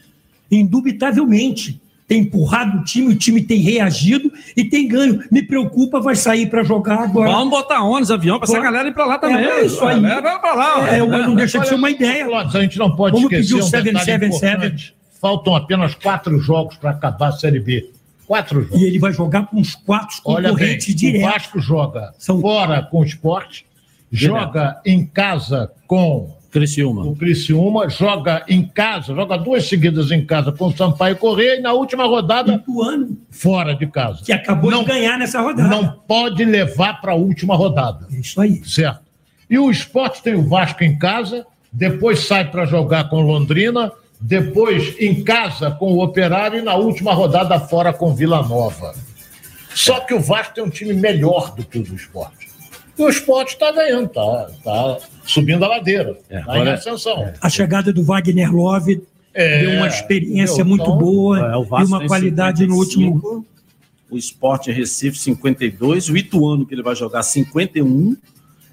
indubitavelmente. Tem empurrado o time, o time tem reagido e tem ganho. Me preocupa, vai sair para jogar agora. Vamos botar ônibus, avião, pra essa galera ir pra lá também. É, isso aí. Vai pra lá. É, mas não deixa de ser uma ideia. A gente não pode Vamos esquecer pedir o um detalhe 777. importante. Faltam apenas quatro jogos para acabar a Série B. Quatro jogos. E ele vai jogar com os quatro Olha bem, concorrentes o. Vasco joga fora com o esporte, joga em casa com Criciúma. o Criciúma, joga em casa, joga duas seguidas em casa com o Sampaio Correia e na última rodada fora de casa. Que acabou de ganhar nessa rodada. Não pode levar para a última rodada. Isso aí. Certo. E o esporte tem o Vasco em casa, depois sai para jogar com Londrina, depois em casa com o Operário e na última rodada fora com Vila Nova. Só que o Vasco tem um time melhor do que o do esporte. E o esporte está ganhando, está tá subindo a ladeira, está em agora- ascensão. A chegada do Wagner Love É, deu uma experiência entendeu? muito Então, boa É, o e uma qualidade no 55, último. O Sport Recife 52, o Ituano que ele vai jogar 51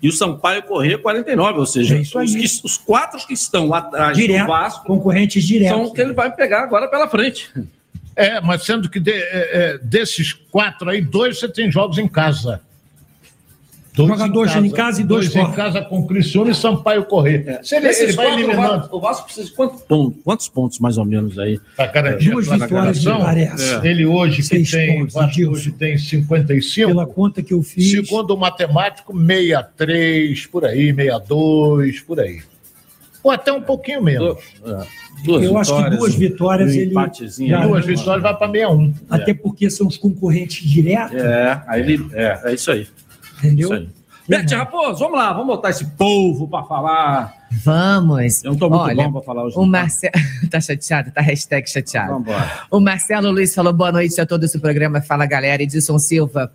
e o Sampaio Corrêa 49, ou seja, É os, que- os quatro que estão atrás Direto, do Vasco concorrentes diretos. são o que ele vai pegar agora pela frente. É, mas sendo que de- é, é, desses quatro aí, dois você tem jogos em casa. Dois Joga dois em casa e dois em fora. casa com Criciúma e Sampaio Correr. Se ele, ele vai quatro, eliminando. Vasco- O Vasco precisa de quantos pontos, quantos pontos mais ou menos aí? Para garantir Duas vitórias, parece. É. Ele hoje que tem, pontos, Vasco hoje tem 55. Pela conta que eu fiz. Segundo o matemático, 63, por aí, 62, por aí. Ou até um pouquinho menos. Duas Eu acho que duas vitórias um ele. já-. Duas vitórias vai para 61. Até porque são os concorrentes diretos, É, aí ele. É, é isso aí. Entendeu? Beth Raposo, vamos lá, vamos botar esse povo pra falar. Vamos. Eu não tô muito Olha, bom pra falar hoje. O Marcelo. tá chateado? Tá hashtag chateado. Vambora. O Marcelo Luiz falou boa noite a todos do programa Fala Galera. Edson Silva.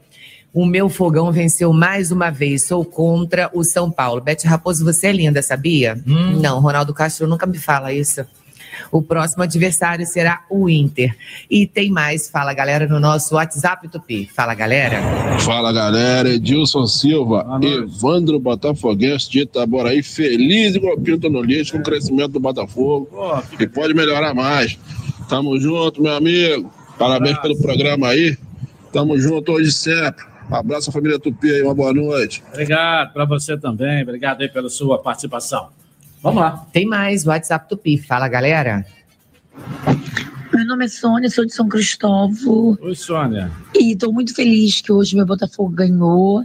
O meu fogão venceu mais uma vez. Sou contra o São Paulo. Beth Raposo, você é linda, sabia? Não, Ronaldo Castro nunca me fala isso. O próximo adversário será o Inter. E tem mais, fala galera, no nosso WhatsApp Tupi. Fala galera. Fala galera, Edilson Silva, Evandro Botafoguense de Itaboraí, feliz igual pinto no lixo com o crescimento do Botafogo. E pode melhorar mais. Tamo junto, meu amigo. Parabéns pelo programa aí. Tamo junto hoje sempre. Abraço à família Tupi aí, uma boa noite. Obrigado para você também. Obrigado aí pela sua participação. Vamos lá. Tem mais, WhatsApp Tupi. Fala galera. Meu nome é Sônia, sou de São Cristóvão Oi, Sônia. e estou muito feliz que hoje meu Botafogo ganhou.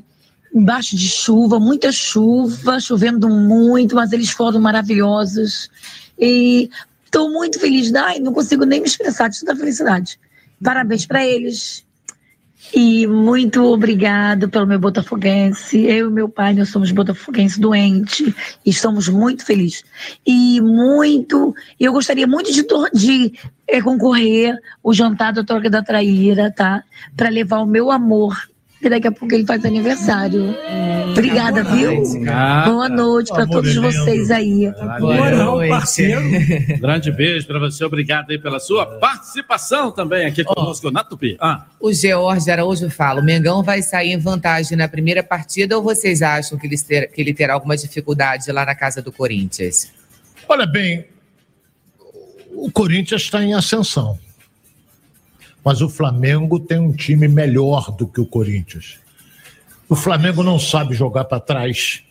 Embaixo de chuva, muita chuva, chovendo muito, mas eles foram maravilhosos. E estou muito feliz. Ai, não consigo nem me expressar de tanta felicidade. Parabéns para eles. E muito obrigado pelo meu botafoguense. Eu e meu pai, nós somos botafoguenses doentes e estamos muito felizes. E muito, eu gostaria muito de, de eh, concorrer o jantar da Torre da Traíra, tá? Para levar o meu amor. E daqui a pouco ele faz aniversário. Obrigada, viu? Boa noite para todos vocês aí. Valeu. parceiro. Grande beijo para você. Obrigado aí pela sua participação também aqui conosco na Tupi. Ah, O George Araújo fala: o Mengão vai sair em vantagem na primeira partida ou vocês acham que ele, ter- que ele terá alguma dificuldade lá na casa do Corinthians? Olha bem, o Corinthians está em ascensão. Mas o Flamengo tem um time melhor do que o Corinthians. O Flamengo não sabe jogar para trás.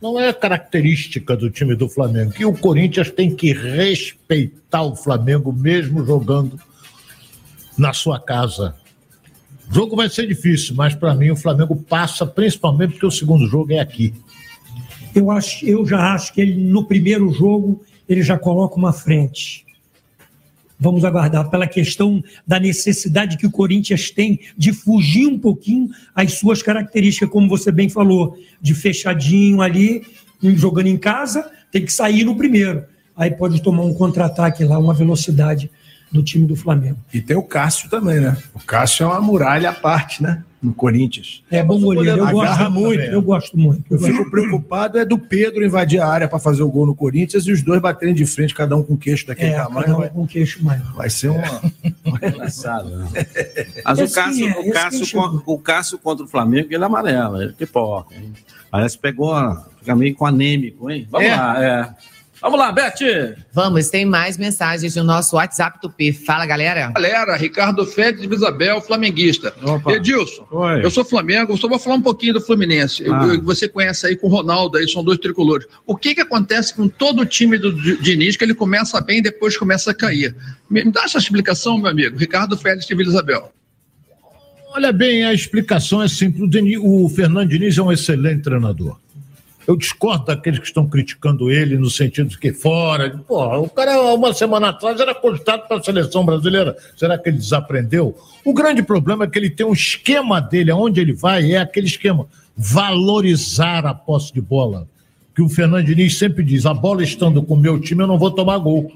Não é característica do time do Flamengo. E o Corinthians tem que respeitar o Flamengo, mesmo jogando na sua casa. O jogo vai ser difícil, mas para mim o Flamengo passa, principalmente porque o segundo jogo é aqui. Eu, acho, eu já acho que ele, no primeiro jogo, ele já coloca uma frente. Vamos aguardar pela questão da necessidade que o Corinthians tem de fugir um pouquinho às suas características, como você bem falou, de fechadinho ali, jogando em casa, tem que sair no primeiro. Aí pode tomar um contra-ataque lá, uma velocidade do time do Flamengo. E tem o Cássio também, né? O Cássio é uma muralha à parte, né? No Corinthians. É bom goleiro, eu gosto Agarra muito, também. eu gosto muito. Eu fico preocupado é do Pedro invadir a área para fazer o gol no Corinthians e os dois baterem de frente, cada um com queixo daquele É, tamanho. cada um vai, com queixo maior. vai ser uma. engraçado. né? Mas É o Cássio, é, o, esse Cássio, que chegou. con- o Cássio contra o Flamengo, ele é amarelo, ele pipoca. Hein? Parece que pegou, fica meio com anêmico, hein? Vamos É. lá, é. Vamos lá, Beth! Vamos, tem mais mensagens no nosso WhatsApp Tupi. Fala galera. Galera, Ricardo Félix de Isabel, flamenguista. Edilson, eu sou Flamengo, só vou falar um pouquinho do Fluminense. Eu- Ah. eu- você conhece aí com o Ronaldo, aí são dois tricolores. O que que acontece com todo o time do Di- Diniz, que ele começa bem e depois começa a cair? Me, me dá essa explicação, meu amigo. Ricardo Félix de Vila Isabel. Olha bem, a explicação é simples. O, o Fernando Diniz é um excelente treinador. Eu discordo daqueles que estão criticando ele no sentido de que fora. Pô, o cara, uma semana atrás, era cogitado para a seleção brasileira. Será que ele desaprendeu? O grande problema é que ele tem um esquema dele, aonde ele vai, é aquele esquema: valorizar a posse de bola. Que o Fernando Diniz sempre diz: a bola estando com o meu time, eu não vou tomar gol.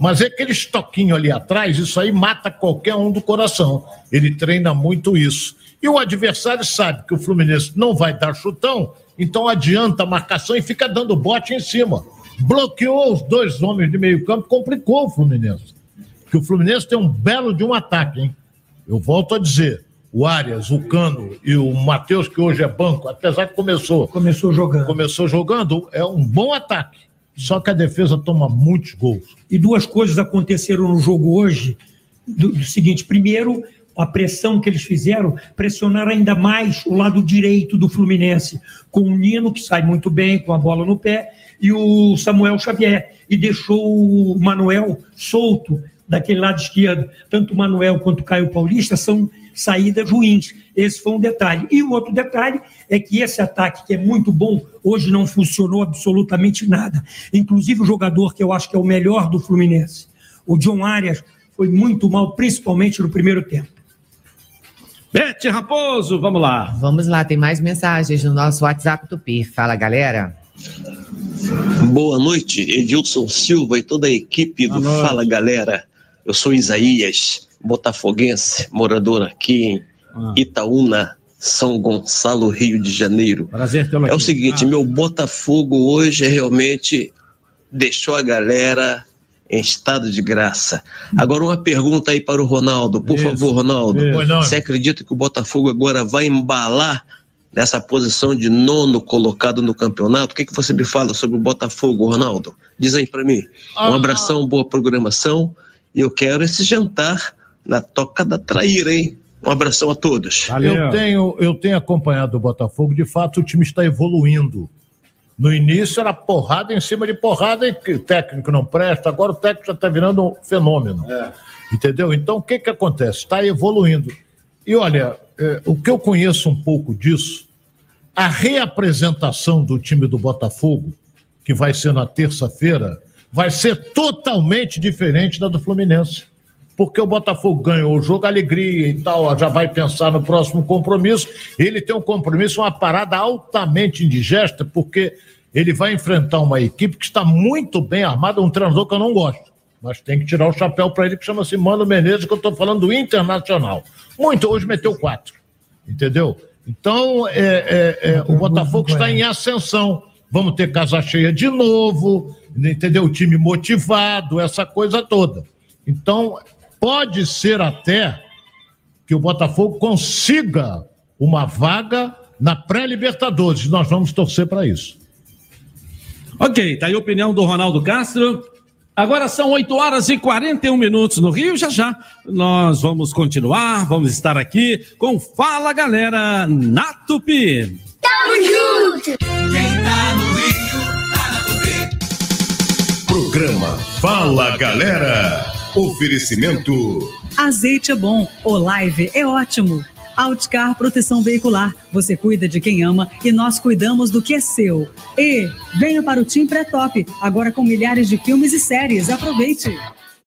Mas é aquele estoquinho ali atrás, isso aí mata qualquer um do coração. Ele treina muito isso. E o adversário sabe que o Fluminense não vai dar chutão, então adianta a marcação e fica dando bote em cima. Bloqueou os dois homens de meio campo, complicou o Fluminense. Que o Fluminense tem um belo de um ataque, hein? Eu volto a dizer, o Arias, o Cano e o Matheus, que hoje é banco, apesar que começou. Começou jogando. Começou jogando, é um bom ataque. Só que a defesa toma muitos gols. E duas coisas aconteceram no jogo hoje. Do, do seguinte, primeiro, a pressão que eles fizeram, pressionaram ainda mais o lado direito do Fluminense, com o Nino, que sai muito bem com a bola no pé, e o Samuel Xavier, e deixou o Manuel solto daquele lado esquerdo. Tanto o Manuel quanto o Caio Paulista são saídas ruins. Esse foi um detalhe. E o outro detalhe é que esse ataque, que é muito bom, hoje não funcionou absolutamente nada. Inclusive o jogador que eu acho que é o melhor do Fluminense, o John Arias, foi muito mal, principalmente no primeiro tempo. Bete Raposo, vamos lá. Vamos lá, tem mais mensagens no nosso WhatsApp Tupi. Fala, galera. Boa noite, Edilson Silva e toda a equipe do. Fala Galera. Eu sou Isaías, botafoguense, morador aqui em Ah. Itaúna, São Gonçalo, Rio de Janeiro. Prazer tê-lo É o aqui. seguinte, Ah. meu Botafogo hoje realmente deixou a galera em estado de graça. Agora uma pergunta aí para o Ronaldo, por Isso, favor, Ronaldo. isso. Você acredita que o Botafogo agora vai embalar nessa posição de nono colocado no campeonato? O que, que você me fala sobre o Botafogo, Ronaldo? Diz aí para mim. Um Ah. abração, boa programação. E eu quero esse jantar na Toca da Traíra, hein? Um abração a todos. Eu tenho, eu tenho acompanhado o Botafogo, de fato o time está evoluindo. No início era porrada em cima de porrada e o técnico não presta, agora o técnico já está virando um fenômeno. Entendeu? Então o que, que acontece? Está evoluindo. E olha, eh, o que eu conheço um pouco disso, a reapresentação do time do Botafogo, que vai ser na terça-feira, vai ser totalmente diferente da do Fluminense porque o Botafogo ganhou o jogo, alegria e tal, já vai pensar no próximo compromisso. Ele tem um compromisso, uma parada altamente indigesta, porque ele vai enfrentar uma equipe que está muito bem armada, um treinador que eu não gosto. Mas tem que tirar o chapéu para ele, que chama-se Mano Menezes, que eu estou falando do Internacional. Muito, hoje meteu quatro. Entendeu? Então, é, é, é, o Botafogo está em ascensão. Vamos ter casa cheia de novo, entendeu? O time motivado, essa coisa toda. Então, pode ser até que o Botafogo consiga uma vaga na pré-Libertadores. Nós vamos torcer para isso. Ok, tá aí a opinião do Ronaldo Castro. Agora são 8 horas e 41 minutos no Rio. Já já nós vamos continuar, vamos estar aqui com Fala Galera na Tupi. Tamo junto! Quem tá no Rio, tá na Tupi. Programa Fala Galera. Oferecimento Azeite é bom, Olive é ótimo. Outcar Proteção Veicular. Você cuida de quem ama e nós cuidamos do que é seu. E venha para o Team Pré-Top, agora com milhares de filmes e séries. Aproveite.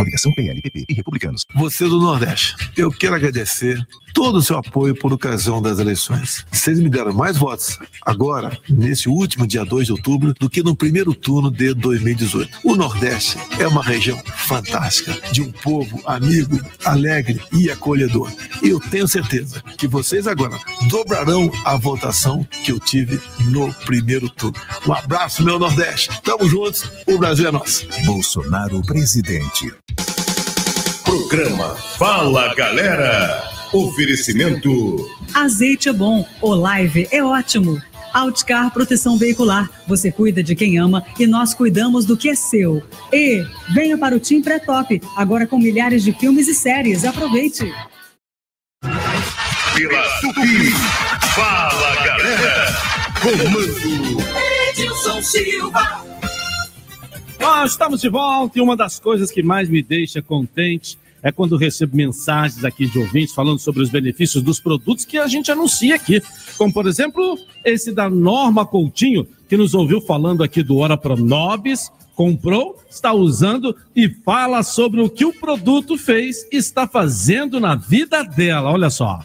Coligação PLPP e Republicanos. Você do Nordeste, eu quero agradecer todo o seu apoio por ocasião das eleições. Vocês me deram mais votos agora, nesse último dia 2 de outubro, do que no primeiro turno de 2018. O Nordeste é uma região fantástica, de um povo amigo, alegre e acolhedor. E eu tenho certeza que vocês agora dobrarão a votação que eu tive no primeiro turno. Um abraço, meu Nordeste. Tamo juntos, o Brasil é nosso. Bolsonaro presidente. Programa Fala Galera. Oferecimento Azeite é bom, Olive é ótimo. Outcar Proteção Veicular. Você cuida de quem ama e nós cuidamos do que é seu. E venha para o Team Pré-Top, agora com milhares de filmes e séries. Aproveite. pela Tupi. Fala Galera. Comando Edilson Silva. Nós estamos de volta e uma das coisas que mais me deixa contente é quando recebo mensagens aqui de ouvintes falando sobre os benefícios dos produtos que a gente anuncia aqui. Como, por exemplo, esse da Norma Coutinho, que nos ouviu falando aqui do Ora Pronobis, comprou, está usando e fala sobre o que o produto fez e está fazendo na vida dela. Olha só.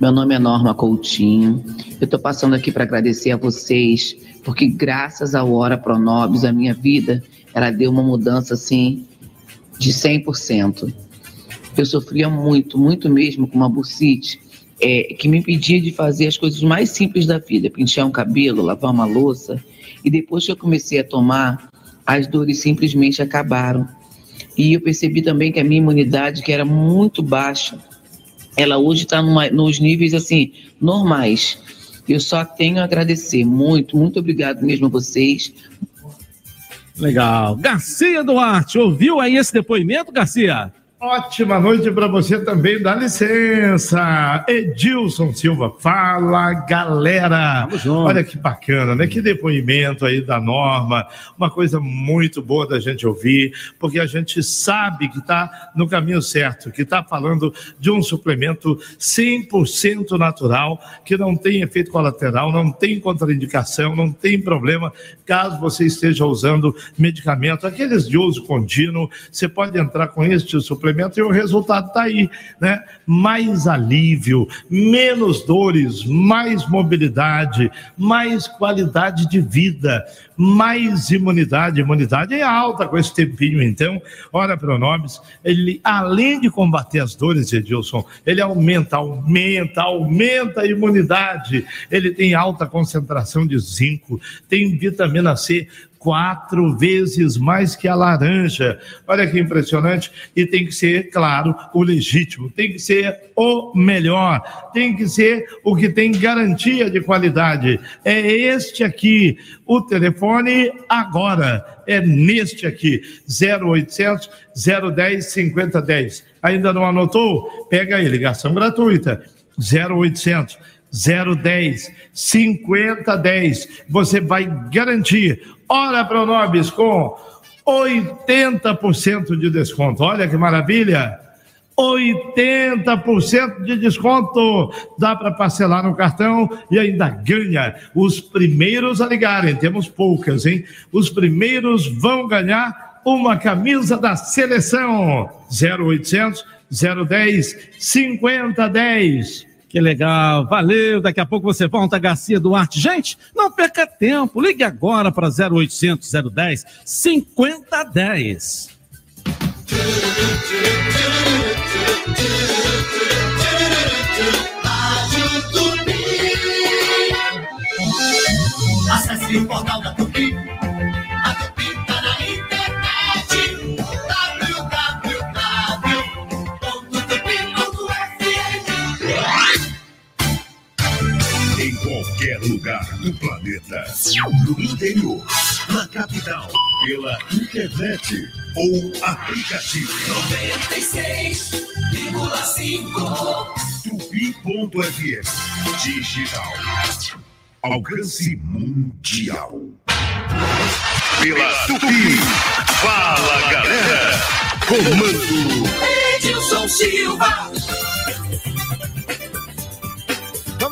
Meu nome é Norma Coutinho. Eu estou passando aqui para agradecer a vocês, porque graças ao Hora Pronobis, a minha vida, ela deu uma mudança assim de 100%. Eu sofria muito, muito mesmo com uma bursite, é, que me impedia de fazer as coisas mais simples da vida, pentear um cabelo, lavar uma louça. E depois que eu comecei a tomar, as dores simplesmente acabaram. E eu percebi também que a minha imunidade, que era muito baixa, ela hoje está nos níveis assim normais. Eu só tenho a agradecer muito, muito obrigado mesmo a vocês. Legal. Garcia Duarte, ouviu aí esse depoimento, Garcia? Ótima noite para você também, dá licença. Edilson Silva, fala galera. Olha que bacana, né? Que depoimento aí da norma, uma coisa muito boa da gente ouvir, porque a gente sabe que está no caminho certo, que está falando de um suplemento 100% natural, que não tem efeito colateral, não tem contraindicação, não tem problema caso você esteja usando medicamento, aqueles de uso contínuo, você pode entrar com este suplemento e o resultado está aí, né? Mais alívio, menos dores, mais mobilidade, mais qualidade de vida, mais imunidade. Imunidade é alta com esse tempinho, então. Ora, Pronobis, ele, além de combater as dores, Edilson, ele aumenta, aumenta, aumenta a imunidade. Ele tem alta concentração de zinco, tem vitamina C, quatro vezes mais que a laranja. Olha que impressionante. E tem que ser, claro, o legítimo, tem que ser o melhor, tem que ser o que tem garantia de qualidade. É este aqui, o telefone agora. É neste aqui, 0800 010 5010. Ainda não anotou? Pega aí, ligação gratuita. 0800 010 5010. Você vai garantir Hora Pronobis com 80% de desconto. Olha que maravilha! 80% de desconto. Dá para parcelar no cartão e ainda ganha. Os primeiros a ligarem, temos poucas, hein? Os primeiros vão ganhar uma camisa da seleção. 0800 010 5010. Que legal, valeu. Daqui a pouco você volta, Garcia Duarte. Gente, não perca tempo. Ligue agora para 0800 010 5010. Acesse o portal da Tupi. Lugar do planeta. No interior, na capital, pela internet ou aplicativo. 96,5 Tupi.fm Digital. Alcance mundial. Pela Tupi. Fala galera. Comando. Edilson Silva.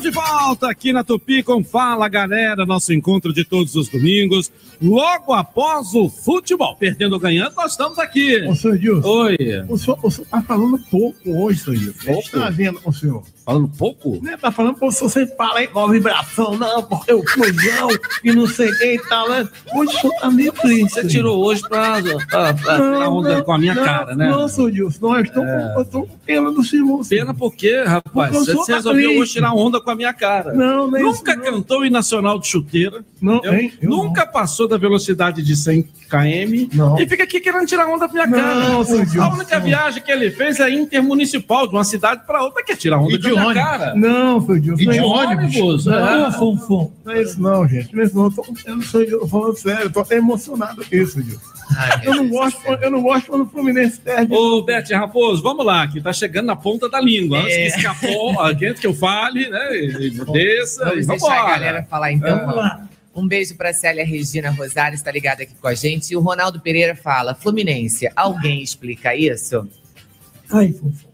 Estamos de volta aqui na Tupi com Fala Galera, nosso encontro de todos os domingos, logo após o futebol. Perdendo ou ganhando, nós estamos aqui. Ô, senhor Edilson. Oi. O senhor, o senhor tá falando pouco hoje, senhor Edilson. Pouco? Está vendo o senhor? Falando pouco? Né, tá falando, pô, se você fala a vibração, não, porque o fusão e não sei quem e tal, né? Hoje o senhor tá meio triste. Você tirou hoje pra, pra, pra tirar onda com a minha não, cara, né? Não, senhor Edilson, não, eu estou, É. com, eu pena do senhor. Pena por quê, rapaz? Porque Você, tá resolveu hoje tirar onda com a minha cara. Não, não é isso, Nunca cantou em Nacional de Chuteira. Não, hein? Nunca passou da velocidade de 100 km. Não. E fica aqui querendo tirar onda com a minha Não, cara. seu Edilson. A única viagem que ele fez é intermunicipal, de uma cidade para outra, quer tirar onda E de minha ônibus. cara. Não, senhor Edilson. E não é de ônibus, Não, é. fum, fum. Não é isso não, gente. Não é isso não. Eu, tô, eu não sou eu tô falando sério, eu tô até emocionado com isso, Edilson. Eu não gosto, eu não gosto quando o Fluminense perde. Ô, Bete Raposo, vamos lá, que tá chegando na ponta da língua. Antes É. que escapou, antes que eu fale, né? e Desça. Vamos e deixar a galera falar então. É. Vamos lá. Um beijo para Célia Regina Rosário, está ligada aqui com a gente. E o Ronaldo Pereira fala: Fluminense, alguém explica isso? Ai, Fufo.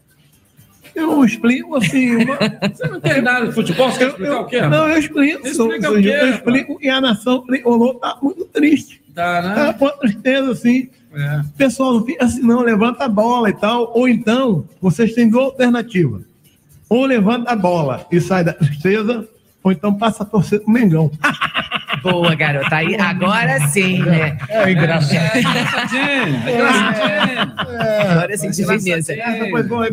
Eu explico assim. Uma... Você não tem nada de futebol, você quer explicar o quê? Não, eu explico. Explica o quê, Eu explico que a nação tricolor tá muito triste. Tá, né? Tá com tristeza, assim. É. Pessoal, não fica assim, não, levanta a bola e tal. Ou então, vocês têm duas alternativas. Ou levanta a bola e sai da tristeza, ou então passa a torcer pro Mengão. Boa, garota. Aí, agora sim, né? É engraçado. Agora eu senti firmeza. Essa foi boa.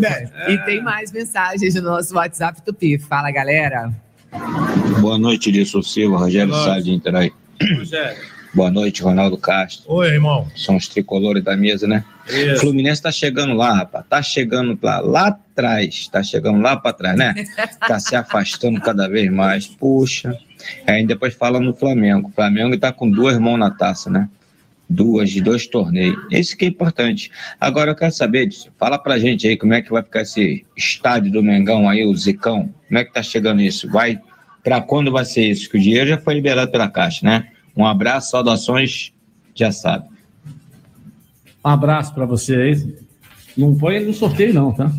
E tem mais mensagens no nosso WhatsApp Tupi. Fala, galera. Boa noite, Dilson Silva, Rogério Boa noite. Salles de Niterói. Boa noite, Ronaldo Castro. Oi, irmão. São os tricolores da mesa, né? Isso. Fluminense tá chegando lá, rapaz. Tá chegando lá, lá atrás. Tá chegando lá para trás, né? Tá se afastando cada vez mais. Puxa. Aí depois fala no Flamengo. O Flamengo tá com duas mãos na taça, né? Duas, de dois torneios. Isso que é importante. Agora eu quero saber, Edson, fala pra gente aí como é que vai ficar esse estádio do Mengão aí, o Zicão. Como é que tá chegando isso? Vai. Pra quando vai ser isso? Que o dinheiro já foi liberado pela Caixa, né? Um abraço, saudações, já sabe. Um abraço pra você aí. Não ele no sorteio, não, tá?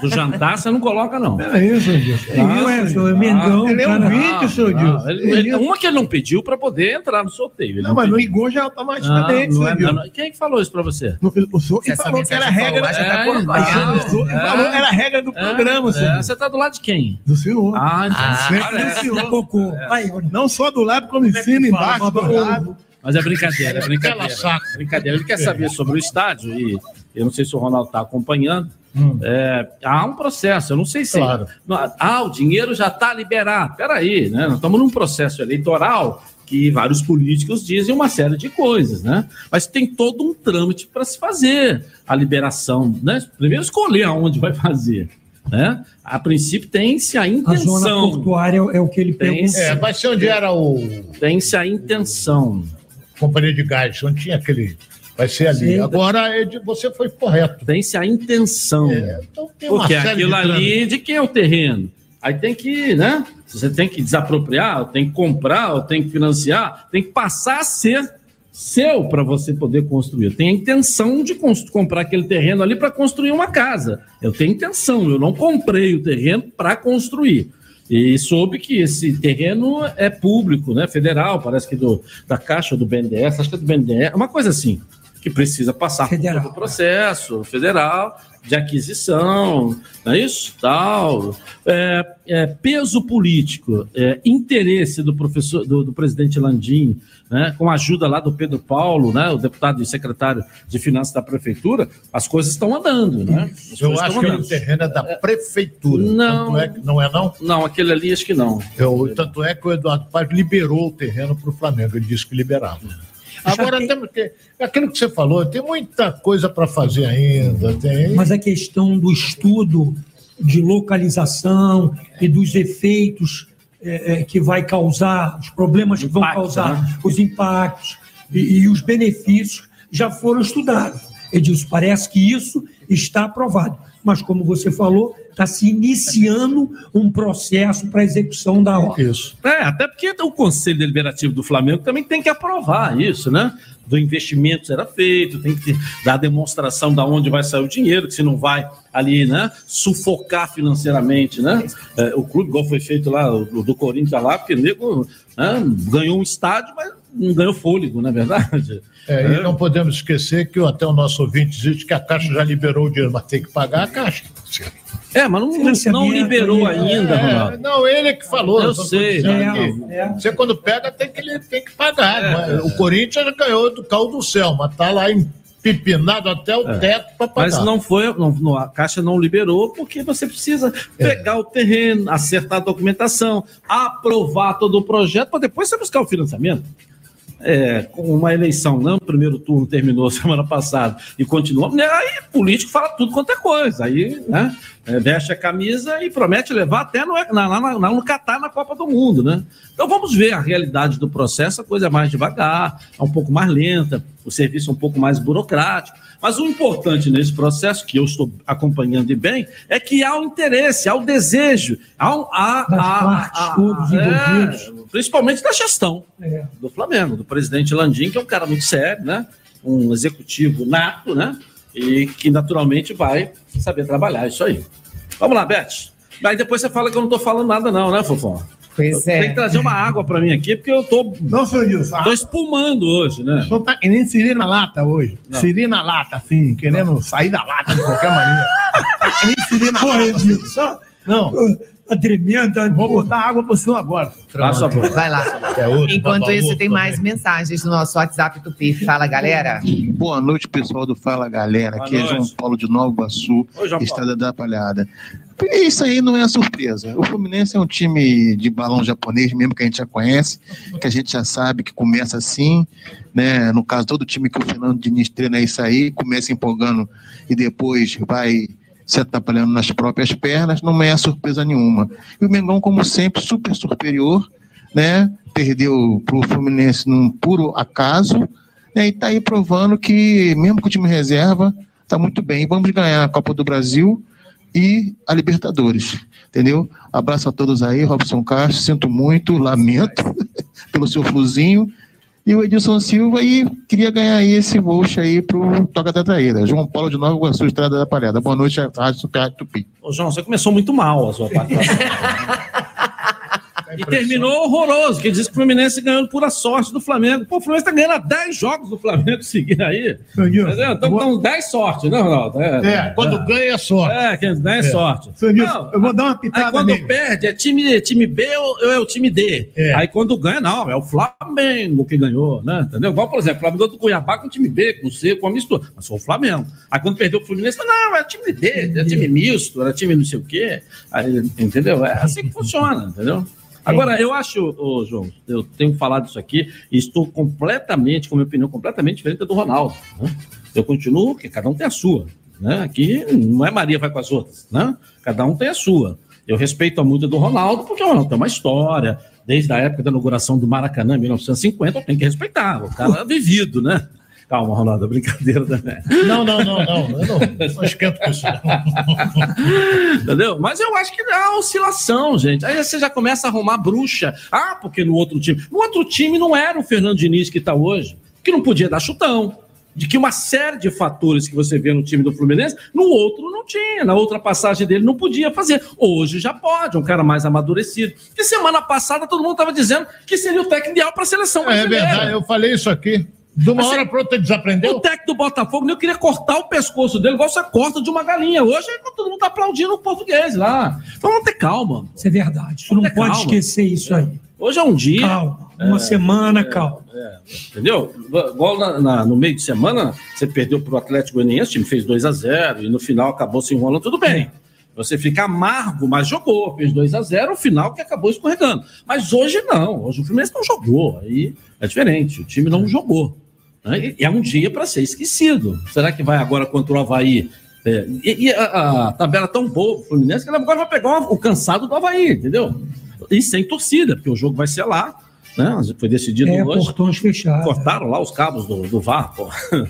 Do jantar você não coloca, não. É isso. Tá? Não é, senhor, é Mengão, Ele é um vídeo, senhor Edilson. Ele, ele, uma que ele não pediu pra poder entrar no sorteio. Ele Não, mas no. Igor já é automaticamente, Não, não senhor é- Edilson. não, Quem é que falou isso pra você? O senhor que falou que era regra tá É, É. era regra do programa, senhor. É, você tá do lado de quem? Do senhor. Ah, então. Não só do lado, como em cima, embaixo, do lado. Mas é brincadeira, é brincadeira. Brincadeira. Ele quer saber sobre o estádio e eu não sei se o Ronaldo está acompanhando. É, há um processo, eu não sei se. Claro. Ah, o dinheiro já está liberado. Peraí, né? Nós estamos num processo eleitoral que vários políticos dizem uma série de coisas, né? Mas tem todo um trâmite para se fazer a liberação, né? Primeiro escolher aonde vai fazer. Né? A princípio tem-se a A intenção. zona portuária é o que ele pergunta. É, vai ser onde era o. Tem-se a intenção. Companhia de gás, onde tinha aquele. Vai ser ali. Agora, Ed, você foi correto. Tem-se a intenção. então tem Porque aquilo de ali, de quem é o terreno? Aí tem que, né? Você tem que desapropriar, tem que comprar, tem que financiar, tem que passar a ser seu para você poder construir. Eu tenho a intenção de comprar aquele terreno ali para construir uma casa. Eu tenho intenção, eu não comprei o terreno para construir. E soube que esse terreno é público, né? Federal, parece que do, da Caixa do BNDES, acho que é do BNDES, uma coisa assim, que precisa passar por todo o processo federal de aquisição, não é isso? Tal. É, é, peso político, é, interesse do professor, do, do presidente Landim, né, com a ajuda lá do Pedro Paulo, né, o deputado e secretário de Finanças da Prefeitura, as coisas estão andando, né? As Eu acho que o andando. terreno é da prefeitura. Não. Tanto é que- não é, não? Não, aquele ali acho que não. Eu, tanto é que o Eduardo Paz liberou o terreno para o Flamengo. Ele disse que liberava. Agora, temos que, aquilo que você falou, tem muita coisa para fazer ainda. Tem... Mas a questão do estudo de localização e dos efeitos é, é, que vai causar, os problemas que vão causar, né? os impactos e, e os benefícios já foram estudados. Edilson, parece que isso está aprovado. Mas, como você falou, está se iniciando um processo para execução da obra. Isso. É, até porque o Conselho Deliberativo do Flamengo também tem que aprovar isso, né? Do investimento será feito, tem que dar a demonstração de onde vai sair o dinheiro, que se não vai ali, né? Sufocar financeiramente, né? É, o clube, igual foi feito lá, do Corinthians lá, porque o nego né, ganhou um estádio, mas não ganhou fôlego, não é verdade? É, e não podemos esquecer que até o nosso ouvinte diz que a Caixa já liberou o dinheiro, mas tem que pagar a Caixa. É, mas não, não liberou ainda, É, Ronaldo. não, ele é que falou. Eu sei, dizendo é, Você quando pega tem que, tem que pagar. não é? O Corinthians já ganhou do caldo do céu, mas tá lá empipinado até o É. teto para pagar. Mas não foi, não- não- a Caixa não liberou porque você precisa pegar o terreno, acertar a documentação, aprovar todo o projeto para depois você buscar o financiamento. É, com uma eleição, não, o primeiro turno terminou semana passada e continua, né, aí político fala tudo quanto é coisa, aí né, é, veste a camisa e promete levar até no, na, na, na- no Catar na Copa do Mundo, né? Então vamos ver a realidade do processo, a coisa é mais devagar, é um pouco mais lenta, o serviço é um pouco mais burocrático, mas o importante nesse processo, que eu estou acompanhando e bem, é que há o interesse, há o desejo, há, um- há, Das há- partes há- todos é, principalmente da gestão É. do Flamengo, do presidente Landim, que é um cara muito sério, né? Um executivo nato, né? E que naturalmente vai saber trabalhar isso aí. Vamos lá, Beth. Aí depois você fala que eu não tô falando nada, não, né, Fofão? Pois é. Tem que trazer uma água para mim aqui, porque eu tô. Não, senhor Edilson. Tô espumando hoje, né? O senhor tá que nem siri na lata hoje. Não. Siri na lata, assim, querendo sair da lata de qualquer maneira. Tá que nem lata. Não. Tá tremenda. Vou botar água pro senhor agora. Pronto, vai lá. É outro Enquanto isso, tem também. mais mensagens no nosso WhatsApp Tupi. Fala, galera. Boa noite, pessoal do Fala Galera. Aqui é João. Paulo de Nova Iguaçu, Estrada da Palhada. Isso aí não é surpresa. O Fluminense é um time de balão japonês mesmo que a gente já conhece, que a gente já sabe que começa assim, né? No caso, todo time que o Fernando Diniz treina é isso aí, começa empolgando e depois vai se atrapalhando nas próprias pernas, não é surpresa nenhuma. E o Mengão, como sempre, super superior, né? Perdeu para o Fluminense num puro acaso, né? E está aí provando que, mesmo com o time reserva, está muito bem. Vamos ganhar a Copa do Brasil e a Libertadores, entendeu? Abraço a todos aí, Robson Castro, sinto muito, lamento pelo seu fluzinho. E o Edilson Silva e queria ganhar aí esse voucher aí pro Toca da Traíra. João Paulo de Nova Iguaçu, Estrada da Palhada. Boa noite, Rádio Super Tupi. Ô, João, você começou muito mal a sua participação. E terminou horroroso, que diz que o Fluminense ganhando pura sorte do Flamengo. Pô, o Fluminense tá ganhando há 10 jogos do Flamengo seguindo aí. Entendeu? Então, então 10 sorte, né, Ronaldo? É, quando ganha é sorte. É, que 10 É. sorte. Seu Nilson, eu vou dar uma pitada Aí quando perde, é time, time B ou é o time D. Aí quando ganha, não, é o Flamengo que ganhou, né? Entendeu? Igual, por exemplo, o Flamengo do Cuiabá com time B, com C, com a mistura. Mas foi o Flamengo. Aí quando perdeu o Fluminense, não, era time D, era time misto, era time não sei o quê. Aí, entendeu? É assim que funciona, entendeu? Agora, eu acho, João, eu tenho falado isso aqui e estou completamente, com minha opinião, completamente diferente da do Ronaldo. né? Eu continuo, que cada um tem a sua. Né? Aqui não é Maria vai com as outras, né? Cada um tem a sua. Eu respeito a muito do Ronaldo, porque o Ronaldo tem uma história, desde a época da inauguração do Maracanã, em 1950, eu tenho que respeitar. O cara é vivido, né? Calma, Ronaldo, é brincadeira também. Não, não, não, não. Eu não, não esquento com isso. Entendeu? Mas eu acho que é oscilação, gente. Aí você já começa a arrumar bruxa. Ah, porque no outro time. No outro time não era o Fernando Diniz que está hoje, que não podia dar chutão. De que uma série de fatores que você vê no time do Fluminense, no outro não tinha. Na outra passagem dele não podia fazer. Hoje já pode, um cara mais amadurecido. E semana passada todo mundo estava dizendo que seria o técnico ideal para a seleção É brasileira. verdade, eu falei isso aqui. De uma Assim, hora para outra desaprendeu. O técnico do Botafogo, eu queria cortar o pescoço dele, igual você corta de uma galinha. Hoje todo mundo tá aplaudindo o português lá. Então vamos ter calma. Isso é verdade. Tu não pode calma. esquecer isso aí. Hoje é um dia. Calma. Uma É, semana, é, calma. é, entendeu? Igual na- na- no meio de semana, você perdeu pro Atlético Goianiense, o time fez 2 a 0 e no final acabou se enrolando, tudo bem. Você fica amargo, mas jogou, fez 2 a 0 o final que acabou escorregando. Mas hoje não, hoje o Fluminense não jogou, aí é diferente, o time não jogou. Né? É um dia para ser esquecido. Será que vai agora contra o Havaí? É, e e a, a tabela tão boa Fluminense que ele agora vai pegar o cansado do Havaí, entendeu? E sem torcida, porque o jogo vai ser lá. Né? Foi decidido É, hoje. portões fechados. Cortaram lá os cabos do, do VAR, pô.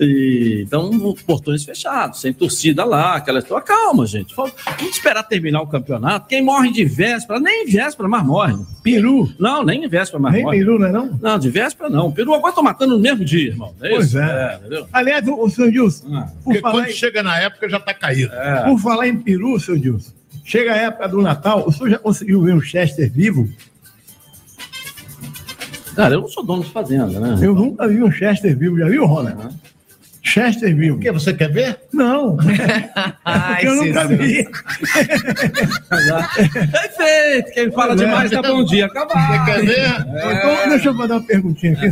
E, então, portões fechados, sem torcida lá, aquela história. Calma, gente. Vamos esperar terminar o campeonato. Quem morre de véspera, nem em véspera, mas morre. Peru? Não, nem em véspera, mas Nem morre. peru, não é não? Não, de véspera não. Peru agora tô matando no mesmo dia, irmão. É Pois isso? é. entendeu? Aliás, o, o senhor Dilson, por, falar quando em, chega na época já tá caído. É. por falar em peru, senhor Dilson, chega a época do Natal, o senhor já conseguiu ver um Chester vivo? Cara, eu não sou dono de fazenda, né? Eu nunca vi um Chester vivo, já viu, Ronald? Chester vivo. O que, você quer ver? Não. Porque eu nunca vi. Perfeito. Quem fala demais tá bom dia. Acabar. Você quer ver? Então, deixa eu fazer uma perguntinha aqui.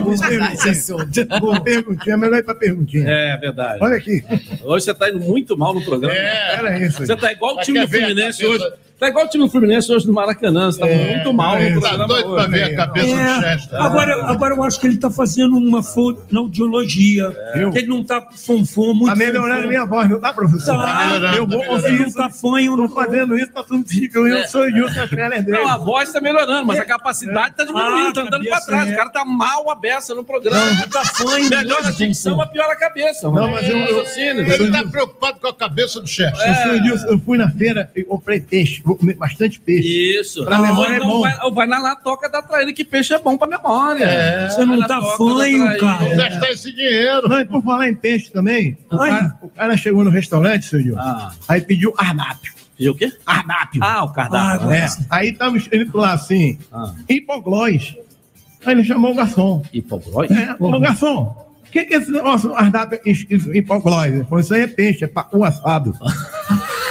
Uma perguntinha. Perguntinha, melhor ir pra perguntinha. É verdade. Olha aqui. Hoje você tá indo muito mal no programa. É, era isso aí. Você tá igual o time do Fluminense cabeça- hoje. Tá igual o time do Fluminense hoje no Maracanã. Você tá É, muito mal é. Tá programa. doido pra hoje. ver a cabeça do É, Chester. agora, agora eu acho que ele está fazendo uma fonoaudiologia. Que ele não está com fonfon muito. Tá melhorando minha voz, não tá, professor? Tá. Eu vou Ele ouvir não isso. tá fanho, não Tô fazendo isso pra tudo ficar. Eu sou Dilson, a fera é dele. Não, a voz tá melhorando, mas a capacidade tá diminuindo, Ah, tá andando pra trás. é. O cara tá mal a beça no programa. Não, tá fanho. Melhora a dicção, mas piora a cabeça. Não, mas eu-. Ele tá preocupado com a cabeça do chefe. Sou eu fui na feira e comprei peixe, vou comer bastante peixe. Isso. Pra memória é bom. vai, vai na latoca da traíra, que peixe é bom pra memória. É. Você não tá fanho, cara. Gastar esse dinheiro. Não, e por falar em peixe também, o cara, o cara chegou no restaurante, seu Dilson, Ah. aí pediu ardápio. E o quê? Ardápio. Ah, o cardápio. É. Aí tava escrito lá assim, Ah. hipoglós. Aí ele chamou o garçom. Hipoglós? É, ô garçom, o que, que é esse negócio, ardápio escrito hipoglós? Ele falou, isso aí é peixe, é pacu assado.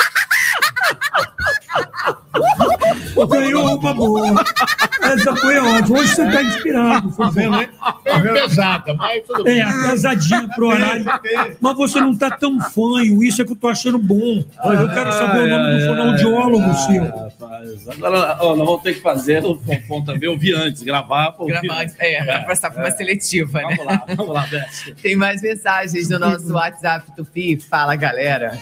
Ganhou uma boa. Essa foi ótima. Hoje você está inspirado. Foi vendo, hein? É pesada, mas tudo bem. É, pesadinha pro horário. Mas você não tá tão fanho, isso é que eu tô achando bom. Mas eu quero saber o nome do fonoaudiólogo seu. Rapaz, Agora, ó, nós vamos ter que fazer o Fonfon também, ouvir antes, gravar. ouvir Gravar, antes. é, pra passar por uma seletiva, né? Vamos lá, vamos lá, Beth. Tem mais mensagens no nosso WhatsApp Tupi. Fala, galera.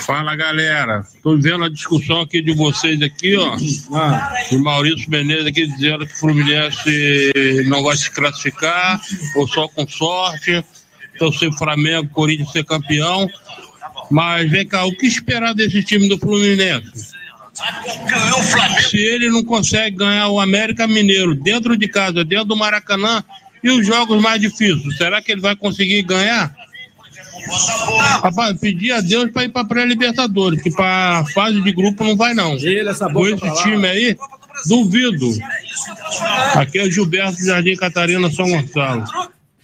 Fala galera, tô vendo a discussão aqui de vocês aqui, ó. O Maurício Menezes aqui dizendo que o Fluminense não vai se classificar, ou só com sorte. Então se o Flamengo, Corinthians ser campeão. Mas vem cá, o que esperar desse time do Fluminense? Se ele não consegue ganhar o América Mineiro dentro de casa, dentro do Maracanã, e os jogos mais difíceis, será que ele vai conseguir ganhar? Rapaz, pedir a Deus para ir para pré-libertadores, que para fase de grupo não vai não. Com esse time aí, duvido. Aqui é Gilberto Jardim Catarina São Gonçalo.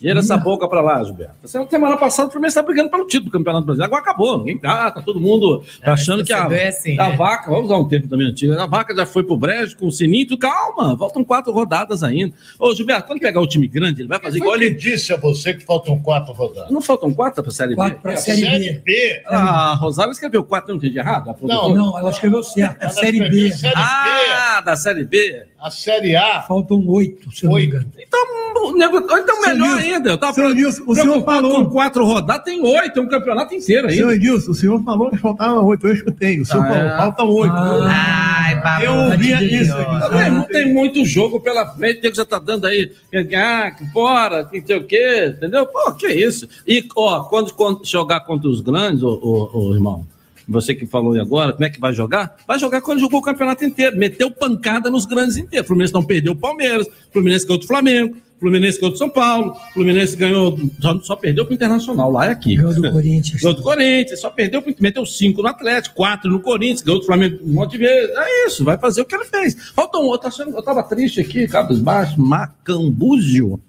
Tira essa boca pra lá, Gilberto. Essa semana passada o Fluminense tá brigando pelo título do Campeonato Brasileiro. Agora acabou, ninguém tá, tá todo mundo achando que a, é assim, a né? vaca, vamos usar um termo também antigo, a vaca já foi pro brejo com o sininho, tu- calma, faltam quatro rodadas ainda. Ô, Gilberto, quando pegar o time grande, ele vai fazer igual ele. disse a você que faltam quatro rodadas. Não faltam quatro pra Série B? Quatro pra Série B. Série B. Ah, a Rosário escreveu quatro, não entendi errado? A produtora? Não, ela escreveu certo. É Ela Série B. Série Ah, da Série B. A Série A. Faltam oito, se eu não me engano. Então, nego- então melhor Edilson, ainda. Eu tava seu Edilson, o senhor falou. com quatro rodadas, tem oito, é um campeonato inteiro Senhor ainda. Edilson, o senhor falou que faltavam oito, eu escutei. O senhor Ah, falou, é? faltam oito. Ai, eu babado ouvia isso. Tá Não tem muito jogo pela frente, o nego já tá dando aí, ah, que fora, que não sei o quê, entendeu? Pô, que isso. E, ó, quando, quando jogar contra os grandes, ô, ô, ô, irmão, você que falou aí agora, como é que vai jogar? Vai jogar quando jogou o campeonato inteiro, meteu pancada nos grandes inteiros. O Fluminense não perdeu o Palmeiras, o Fluminense ganhou do Flamengo, o Fluminense ganhou do São Paulo, o Fluminense ganhou, só, só perdeu pro Internacional, lá é aqui. Ganhou do Corinthians. Ganhou do Corinthians, só perdeu, meteu cinco no Atlético, quatro no Corinthians, ganhou do Flamengo um monte de vezes. É isso, vai fazer o que ele fez. Falta um outro, achando- eu tava triste aqui, cabisbaixo, Macambúzio.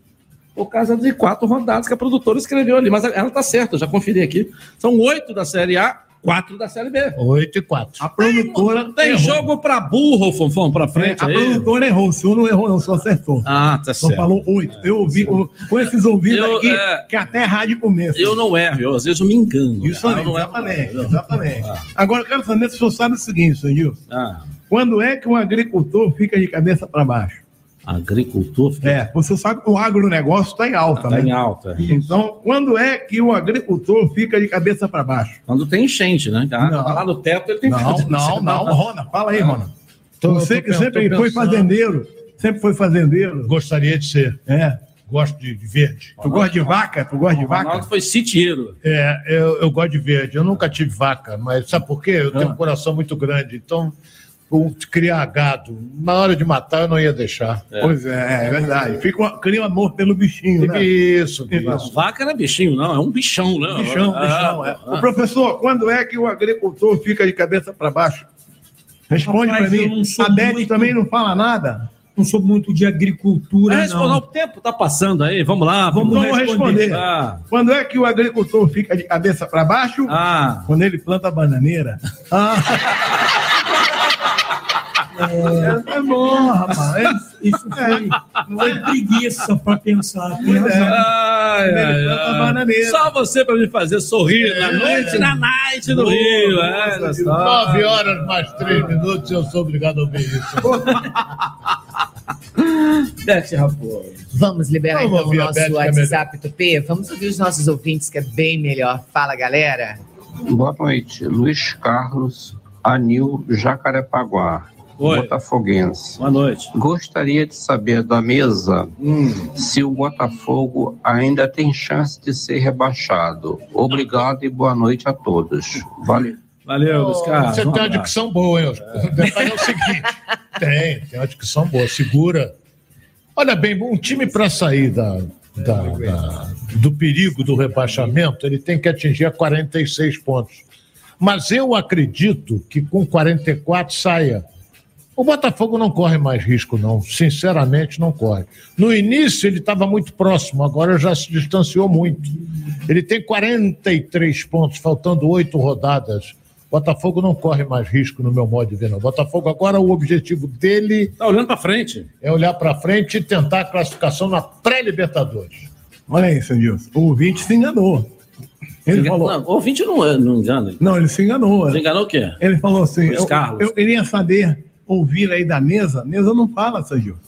Por causa de quatro rodadas que a produtora escreveu ali, mas ela tá certa, eu já conferi aqui. São oito da Série A, quatro da Série B. Oito e quatro. A produtora Tem errou. jogo pra burro, Fonfon, pra frente A aí. produtora errou, o senhor não errou, não, só acertou. Ah, tá Só certo. falou oito. Eu ouvi com, com esses ouvidos Eu, aqui, é, que até rádio começa. Eu não erro, eu, às vezes eu me engano. Isso Ah, aí, eu não erro, exatamente, não. exatamente. Agora, eu quero saber se o senhor sabe o seguinte, senhor Gilson. Ah, Quando é que um agricultor fica de cabeça para baixo? Agricultor fica É, você sabe que o agronegócio está em alta, tá né? em alta. Então, quando é que o agricultor fica de cabeça para baixo? Quando tem enchente, né? Tá, Não. lá no teto, ele tem que Não, fazer- não, não, Rona, fala aí, Rona. Tô- Você tô que sempre foi fazendeiro, sempre foi fazendeiro. Gostaria de ser. É. Gosto de, de verde. Tu gosta de vaca? Tu gosta de O Ronaldo vaca? foi sitieiro. É, eu, eu gosto de verde. Eu nunca tive vaca, mas sabe por quê? Eu tenho Ah. um coração muito grande. Então, criar gado, na hora de matar, eu não ia deixar. Pois é, é verdade. Fica uma, cria um amor pelo bichinho, né? Isso, Não, vaca não é bichinho, não, é um bichão, né? Bichão, Ah, bichão. É. ah. Ô, professor, quando é que o agricultor fica de cabeça para baixo? Responde para mim. A Beth muito- também não fala nada? Não sou muito de agricultura, É, não. o tempo tá passando aí, vamos lá. Vamos Então eu vou responder. responder. Ah, Quando é que o agricultor fica de cabeça para baixo? ah. Quando ele planta bananeira. Ah. É, é bom, rapaz. Isso foi, foi preguiça para pensar. Tem é. razão. Ai, ai. Só você para me fazer sorrir na noite, na night do Rio. É? Nove horas mais três minutos, eu sou obrigado a ouvir isso. Bete, Raposo. Vamos liberar Vamos então o nosso é WhatsApp Tupê. Vamos ouvir os nossos ouvintes, que é bem melhor. Fala, galera. Boa noite, Luiz Carlos Anil Jacarepaguá, Oi. botafoguense. Boa noite. Gostaria de saber da mesa se o Botafogo ainda tem chance de ser rebaixado. Obrigado e boa noite a todos. Valeu. Valeu, Luiz Carlos. Você tem uma dicção boa, hein? O detalhe é o seguinte: tem, tem uma dicção boa, segura. Olha bem, um time para sair da, da- da- do perigo do rebaixamento, ele tem que atingir a 46 pontos. Mas eu acredito que com 44 saia. O Botafogo não corre mais risco, não. Sinceramente, não corre. No início, ele estava muito próximo, agora já se distanciou muito. Ele tem 43 pontos, faltando oito rodadas. Botafogo não corre mais risco no meu modo de ver, não. Botafogo agora, o objetivo dele. Tá olhando para frente. É olhar para frente e tentar a classificação na pré-Libertadores. Olha aí, Sandilson. O ouvinte se enganou. Ele Engan- falou. Não, o ouvinte não, é- não engana. Não, ele se enganou. Se enganou o quê? Ele falou assim: Luiz eu, Carlos. eu queria saber, ouvir aí da mesa. A mesa não fala, Sandilson.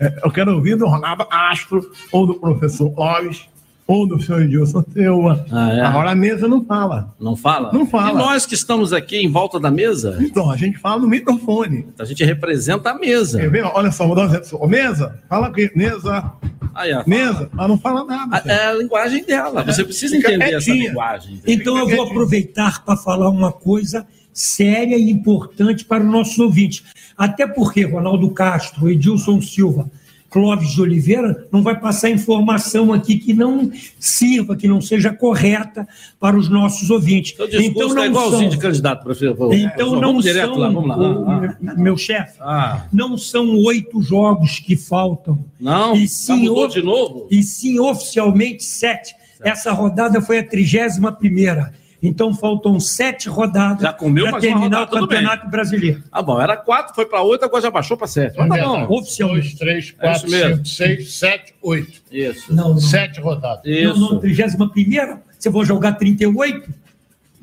É, eu quero ouvir do Ronaldo Astro, ou do professor Lopes, ou do senhor Edilson Silva. é? Agora a mesa não fala. Não fala? Não fala. E nós que estamos aqui em volta da mesa, Então, a gente fala no microfone. a gente representa a mesa. Quer ver? Olha só, vou dar um exemplo. Mesa, fala aqui, mesa. Aí, ó. Mesa, ela não fala nada. É a linguagem dela. Você precisa Fica entender essa linguagem. Então eu vou aproveitar para falar uma coisa séria e importante para os nossos ouvintes. Até porque Ronaldo Castro, Edilson Silva, Clóvis de Oliveira não vai passar informação aqui que não sirva, que não seja correta para os nossos ouvintes. O discurso é igualzinho de candidato, prefeito. Então não vamos direto são, lá, vamos lá. o- Ah, ah. meu chefe, Ah. não são oito jogos que faltam. Não? E sim, o- de novo? E sim, oficialmente sete. Essa rodada foi a 31 primeira. Então faltam sete rodadas para terminar rodada, o tudo bem. Campeonato Brasileiro. Ah, bom, era quatro, foi para oito, agora já baixou para sete. Mas tá bom. Oficialmente. Dois, três, É quatro, isso mesmo. cinco, seis, sete, oito. Isso. Não, não. Sete rodadas. Não, não, 31 primeira, você vai jogar 38?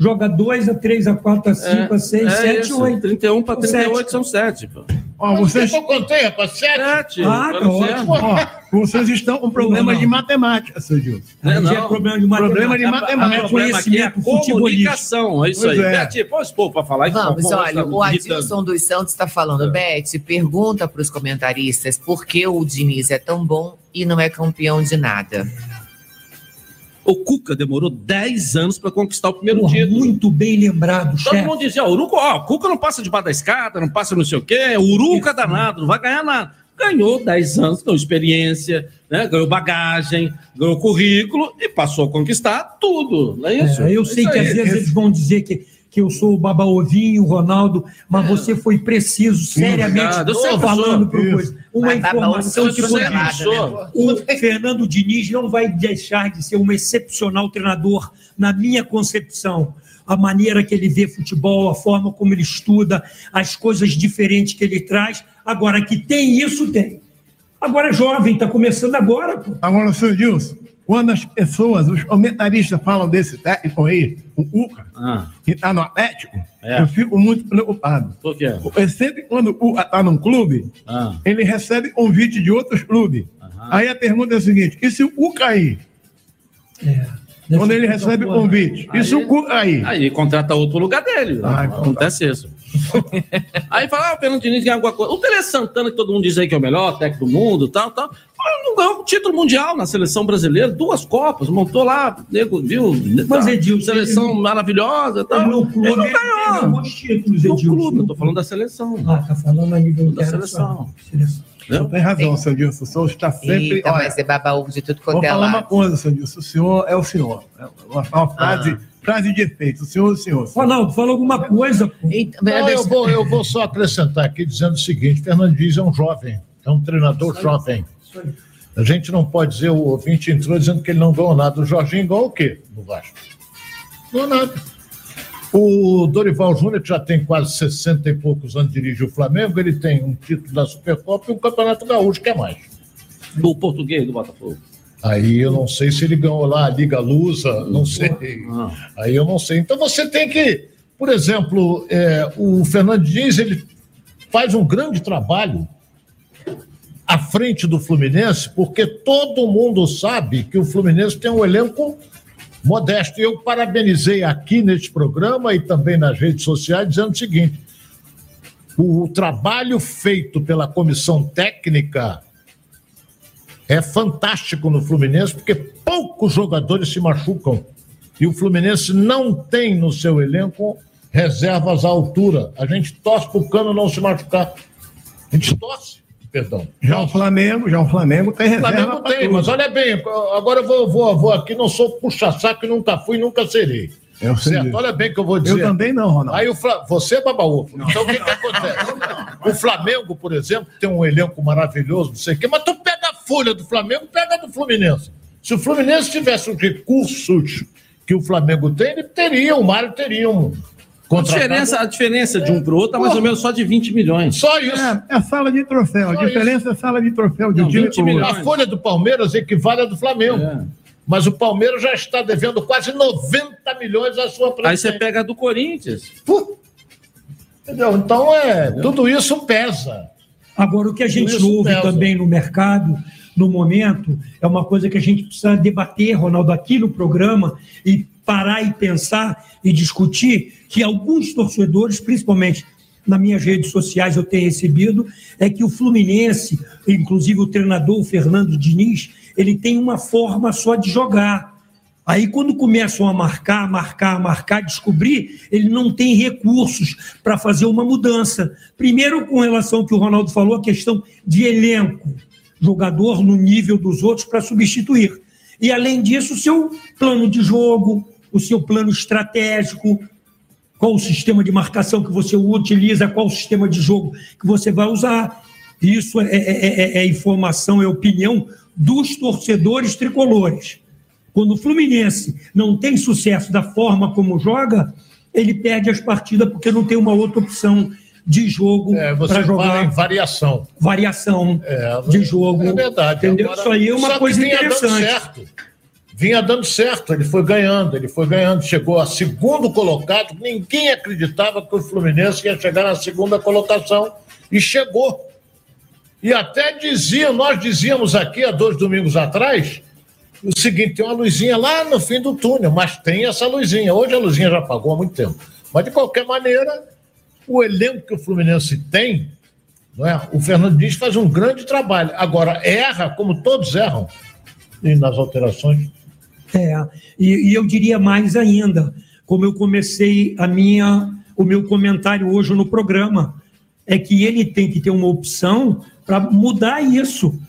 Joga 2 a 3 a 4 a 5 a 6, é 7 isso, a 8. 31 para São 38 sete. são sete. Pô. Ó, vocês, Eu contei, rapaz, sete. Sete. Ah, pelo tá ótimo. Ó, vocês estão com problema Não, de não. matemática, seu. É, Aí já é não. problema de matemática. Problema de A- a- matemática. a aqui é a Conhecimento futebolístico. comunicação, é isso Pois aí. é. Beth, põe esse povo para falar. que Vamos, conversa olha, o. Adilson dos Santos está falando, Beth, pergunta para os comentaristas por que o Diniz é tão bom e não é campeão de nada. O Cuca demorou 10 anos para conquistar o primeiro Porra, título. Muito bem lembrado, Todo chefe. mundo dizia, o Uruca, ó, o Cuca não passa debaixo da escada, não passa não sei o quê, o Uruca danado, não vai ganhar nada. Ganhou 10 anos, ganhou experiência, né? ganhou bagagem, ganhou currículo e passou a conquistar tudo, não é isso? É, eu É sei isso que às vezes eles vão dizer que, que eu sou o Baba Ovinho, o Ronaldo, mas você foi preciso, seriamente, obrigado. Falando para coisa. Uma Mas informação que foi né? O Fernando Diniz não vai deixar de ser um excepcional treinador, na minha concepção. A maneira que ele vê futebol, a forma como ele estuda, as coisas diferentes que ele traz. Agora, que tem isso, tem. Agora é jovem, está começando agora, pô. Agora, seu Gilson, quando as pessoas, os comentaristas falam desse técnico aí, o Uca, Ah, que está no Atlético, É. eu fico muito preocupado. por quê? Porque sempre quando o Uca está num clube, Ah, ele recebe convite de outros clubes. Aí a pergunta é a seguinte: e se o Uca aí? Quando ele recebe convite, e se o Uca aí? aí contrata outro lugar dele. Ah, Acontece isso. aí fala, ah, o Fernando Diniz ganha alguma coisa. O Tele Santana, que todo mundo diz aí que é o melhor técnico do mundo, tal, tal. Não ganhou um título mundial na seleção brasileira, duas Copas, montou lá, nego, viu? Mas, Tá, Edilson, seleção ele- maravilhosa, tal. No clube, Ele não ele teve ganhou. alguns títulos, No Edilson. clube, eu tô falando da seleção. Ah, tá falando a nível Da seleção. O senhor tem razão, seu Gilson. O senhor está sempre. Eita, olha, mas é baba ovo de tudo vou quanto é falar uma lado. coisa, seu Gilson. O senhor é o senhor. É uma, uma frase, frase de efeito. O senhor é o senhor. Ronaldo, fala alguma coisa. pô. Não, eu, vou, eu vou só acrescentar aqui dizendo o seguinte: Fernando Diniz é um jovem, é um treinador jovem. A gente não pode dizer, o ouvinte entrou dizendo que ele não ganhou nada. O Jorginho ganhou o quê no Vasco? Não ganhou nada. O Dorival Júnior, que já tem quase 60 e poucos anos, dirige o Flamengo, ele tem um título da Supercopa e um Campeonato Gaúcho, que é mais. O português do Botafogo. Aí eu não sei se ele ganhou lá a Liga Lusa, não sei. Aí eu não sei. Então você tem que, por exemplo, é, o Fernando Diniz, ele faz um grande trabalho à frente do Fluminense, porque todo mundo sabe que o Fluminense tem um elenco modesto. Eu parabenizei aqui neste programa e também nas redes sociais, dizendo o seguinte: o trabalho feito pela comissão técnica é fantástico no Fluminense, porque poucos jogadores se machucam. E o Fluminense não tem no seu elenco reservas à altura. A gente torce para o cano não se machucar. A gente torce, perdão. Já o Flamengo, já o Flamengo tem O reserva. Flamengo pra tem, tudo. mas olha bem, agora eu vou, vou, vou aqui, não sou puxa-saco, nunca fui, nunca serei. Eu sei certo? disso. Olha bem o que eu vou dizer. Eu também não, Ronaldo. Aí o Fla... Você é babaú. Então o que, que acontece? O Flamengo, por exemplo, tem um elenco maravilhoso, não sei o quê, mas tu pega a folha do Flamengo, pega a do Fluminense. Se o Fluminense tivesse os recursos que o Flamengo tem, ele teria, o Mário teria um A diferença, a diferença de um para o outro é mais ou menos só de 20 milhões. Só isso. É, é sala de troféu. A Só diferença é sala de troféu de um Não, time 20 pro outro. milhões. A folha do Palmeiras equivale à do Flamengo. É. Mas o Palmeiras já está devendo quase 90 milhões à sua Aí você pega a do Corinthians. Entendeu? Então, é, tudo isso pesa. Agora, o que a gente Isso ouve pesa. também no mercado, no momento, é uma coisa que a gente precisa debater, Ronaldo, aqui no programa, e parar e pensar e discutir, que alguns torcedores, principalmente nas minhas redes sociais eu tenho recebido, é que o Fluminense, inclusive o treinador Fernando Diniz, ele tem uma forma só de jogar. Aí, quando começam a marcar, marcar, marcar, descobrir, ele não tem recursos para fazer uma mudança. Primeiro, com relação ao que o Ronaldo falou, a questão de elenco, jogador no nível dos outros para substituir. E, além disso, o seu plano de jogo, o seu plano estratégico, qual o sistema de marcação que você utiliza, qual o sistema de jogo que você vai usar. Isso é, é- é- é informação, é opinião dos torcedores tricolores. Quando o Fluminense não tem sucesso da forma como joga, ele perde as partidas porque não tem uma outra opção de jogo É, para jogar. em variação. Variação de jogo. É verdade. Entendeu? Agora, Isso aí é uma coisa interessante. Vinha dando certo, ele foi ganhando, ele foi ganhando, chegou a segundo colocado. Ninguém acreditava que o Fluminense ia chegar na segunda colocação e chegou. E até dizia, nós dizíamos aqui há dois domingos atrás, o seguinte: tem uma luzinha lá no fim do túnel, mas tem essa luzinha. Hoje a luzinha já apagou há muito tempo. Mas de qualquer maneira, o elenco que o Fluminense tem, não é? o Fernando Diniz faz um grande trabalho. Agora, erra, como todos erram, nas alterações. É, e, e eu diria mais ainda, como eu comecei a minha, o meu comentário hoje no programa, é que ele tem que ter uma opção para mudar isso.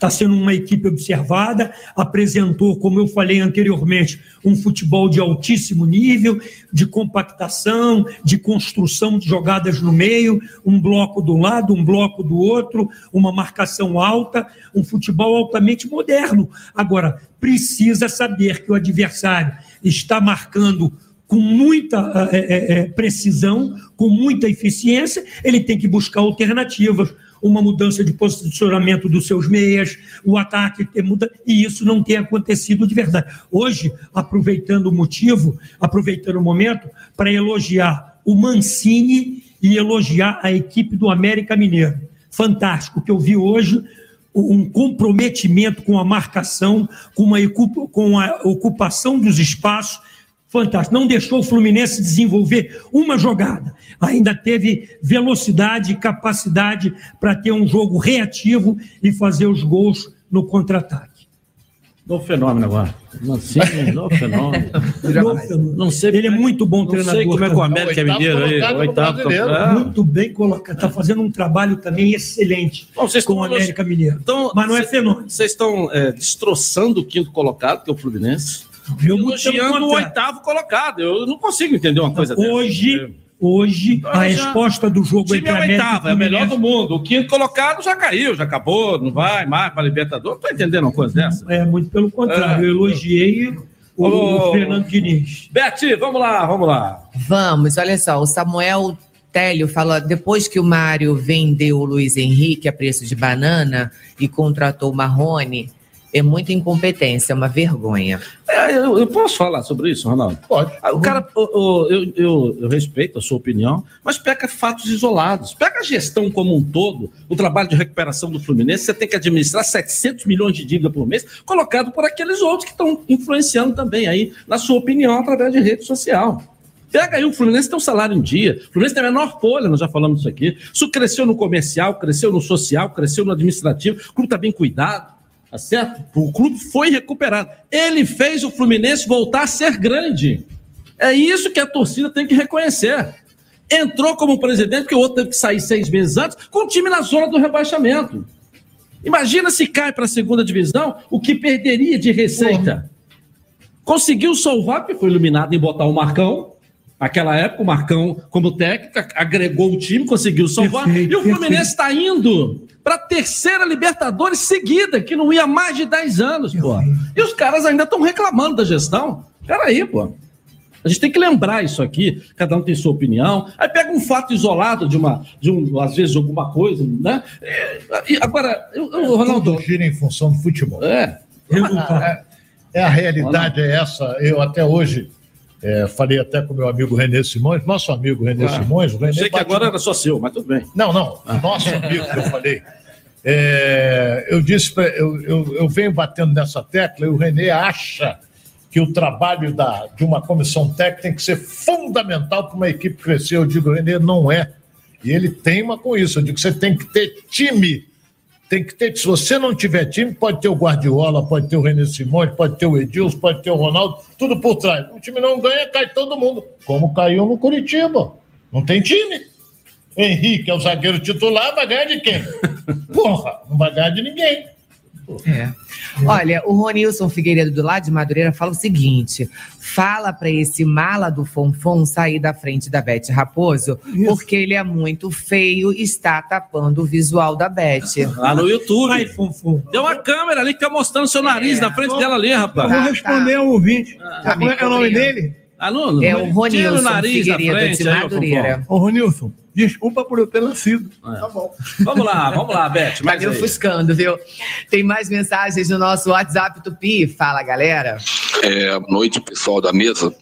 Está sendo uma equipe observada, apresentou, como eu falei anteriormente, um futebol de altíssimo nível, de compactação, de construção de jogadas no meio, um bloco do lado, um bloco do outro, uma marcação alta, um futebol altamente moderno. Agora, precisa saber que o adversário está marcando com muita eh, eh, precisão, com muita eficiência, ele tem que buscar alternativas, uma mudança de posicionamento dos seus meias, o ataque ter muda, e isso não tem acontecido de verdade. Hoje, aproveitando o motivo, aproveitando o momento, para elogiar o Mancini e elogiar a equipe do América Mineiro. Fantástico, que eu vi hoje, um comprometimento com a marcação, com, uma, com a ocupação dos espaços, fantástico. Não deixou o Fluminense desenvolver uma jogada. Ainda teve velocidade e capacidade para ter um jogo reativo e fazer os gols no contra-ataque. Novo fenômeno agora. Mancini, novo fenômeno. Não sei, Ele é muito bom não treinador. sei como é que o. América é mineiro aí. Oitavo. é. Muito bem colocado. Está fazendo um trabalho também excelente Bom, vocês com o América Mineiro. Então, Mas não é fenômeno. Vocês estão é, destroçando o quinto colocado, que é o Fluminense, Eu elogiando o oitavo colocado. Eu não consigo entender uma coisa dessa. Hoje, hoje a já- resposta do jogo entre é o América oitavo, é o melhor do mundo. O quinto colocado já caiu, já acabou, não vai mais para Libertadores. Não tô entendendo uma coisa dessa. É, muito pelo contrário. É. Eu elogiei o, o Fernando Diniz. Beth, vamos lá, vamos lá. Vamos, olha só, o Samuel Télio falou, depois que o Mário vendeu o Luiz Henrique a preço de banana e contratou o Marrone, é muita incompetência, é uma vergonha. É, eu, eu posso falar sobre isso, Ronaldo? Pode. Ah, O cara, o- o- eu, eu- eu respeito a sua opinião, mas pega fatos isolados. Pega a gestão como um todo, o trabalho de recuperação do Fluminense. Você tem que administrar 700 milhões de dívida por mês, colocado por aqueles outros que estão influenciando também aí, na sua opinião, através de rede social. Pega aí, o Fluminense tem um salário em dia. O Fluminense tem a menor folha, nós já falamos disso aqui. Isso cresceu no comercial, cresceu no social, cresceu no administrativo. O clube está bem cuidado. Tá certo? O clube foi recuperado. Ele fez o Fluminense voltar a ser grande. É isso que a torcida tem que reconhecer. Entrou como presidente, porque o outro teve que sair seis meses antes, com o time na zona do rebaixamento. Imagina se cai para a segunda divisão, o que perderia de receita. Conseguiu salvar, porque foi iluminado em botar o Marcão. Naquela época, o Marcão, como técnico, agregou o time, conseguiu salvar. Perfeito, e o Fluminense perfeito. está indo para a terceira Libertadores seguida, que não ia há mais de 10 anos, pô. E os caras ainda estão reclamando da gestão. Peraí, pô. A gente tem que lembrar isso aqui, cada um tem sua opinião. Aí pega um fato isolado de uma, de um, às vezes, alguma coisa, né? E, agora, eu, eu, Ronaldo. Tudo gira em função do futebol. É. É, é a realidade, é essa. Eu até hoje é, falei até com meu amigo Renê Simões, nosso amigo Renê Ah, Simões. Renê sei que agora era só seu, mas tudo bem. Não, não, nosso amigo que eu falei. É, eu disse, pra, eu, eu, eu venho batendo nessa tecla e o Renê acha que o trabalho da, de uma comissão técnica tem que ser fundamental para uma equipe crescer. Eu digo, Renê, não é. E ele teima com isso. Eu digo, você tem que ter time. Tem que ter. Se você não tiver time, pode ter o Guardiola, pode ter o René Simões, pode ter o Edilson, pode ter o Ronaldo, tudo por trás. O time não ganha, cai todo mundo. Como caiu no Curitiba. Não tem time. Henrique é o zagueiro titular, vai ganhar de quem? Porra, não vai ganhar de ninguém. É. Olha, o Ronilson Figueiredo do lado de Madureira fala o seguinte: fala pra esse mala do Fonfon sair da frente da Beth Raposo, porque ele é muito feio e está tapando o visual da Beth. Lá no YouTube. Tem uma câmera ali que tá mostrando seu nariz na frente dela ali, rapaz. Eu vou responder ao ouvinte. Tá Como é que é o nome dele? Ah, não, É o Ronilson Figueiredo frente de Madureira. Ô, Ronilson, desculpa por eu ter nascido. Tá bom. Vamos lá, vamos lá, Beth. Tá me ofuscando, viu? Tem mais mensagens no nosso WhatsApp Tupi. Fala, galera. É, boa noite, pessoal da mesa.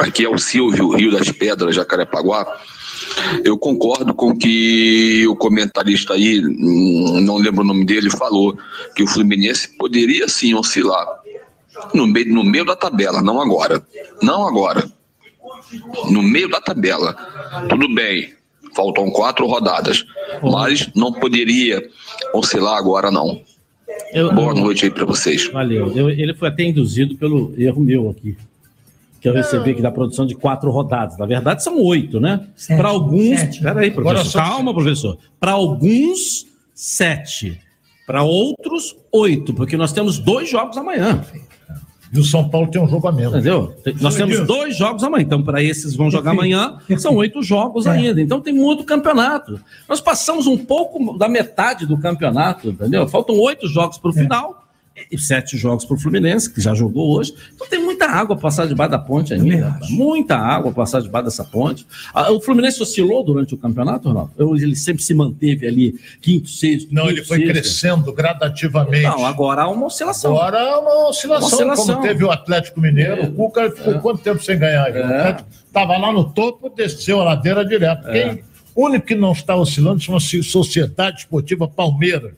Aqui é o Silvio, Rio das Pedras, Jacarepaguá. Eu concordo com o que o comentarista aí, hum, não lembro o nome dele, falou, que o Fluminense poderia sim oscilar no meio, no meio da tabela, não agora. Não agora. No meio da tabela. Tudo bem, faltam quatro rodadas, mas não poderia oscilar agora, não. Eu- Boa noite aí para vocês. Valeu. Eu- ele foi até induzido pelo erro meu aqui. Que eu recebi aqui da produção de quatro rodadas. Na verdade, são oito, né? Para alguns. Peraí, professor. Calma, professor. Para alguns, sete. Para outros, oito. Porque nós temos dois jogos amanhã. E o São Paulo tem um jogo a menos. Entendeu? Nós temos dois jogos amanhã. Então, para esses vão jogar amanhã, são oito jogos ainda. Então, tem muito campeonato. Nós passamos um pouco da metade do campeonato, entendeu? Faltam oito jogos para o final e sete jogos para o Fluminense, que já jogou hoje. Então, tem muita água a passar debaixo da ponte ainda. Muita água a passar debaixo dessa ponte. Ah, O Fluminense oscilou durante o campeonato, Ronaldo? Ele sempre se manteve ali, quinto, sexto. Não, quinto, ele foi sexto? gracendo gradativamente. Não, agora há uma oscilação. Agora é uma oscilação, Uma oscilação. como teve o Atlético Mineiro. O Cuca ficou quanto tempo sem ganhar? Estava lá no topo, desceu a ladeira direto. Quem, o único que não está oscilando chama-se Sociedade Esportiva Palmeiras.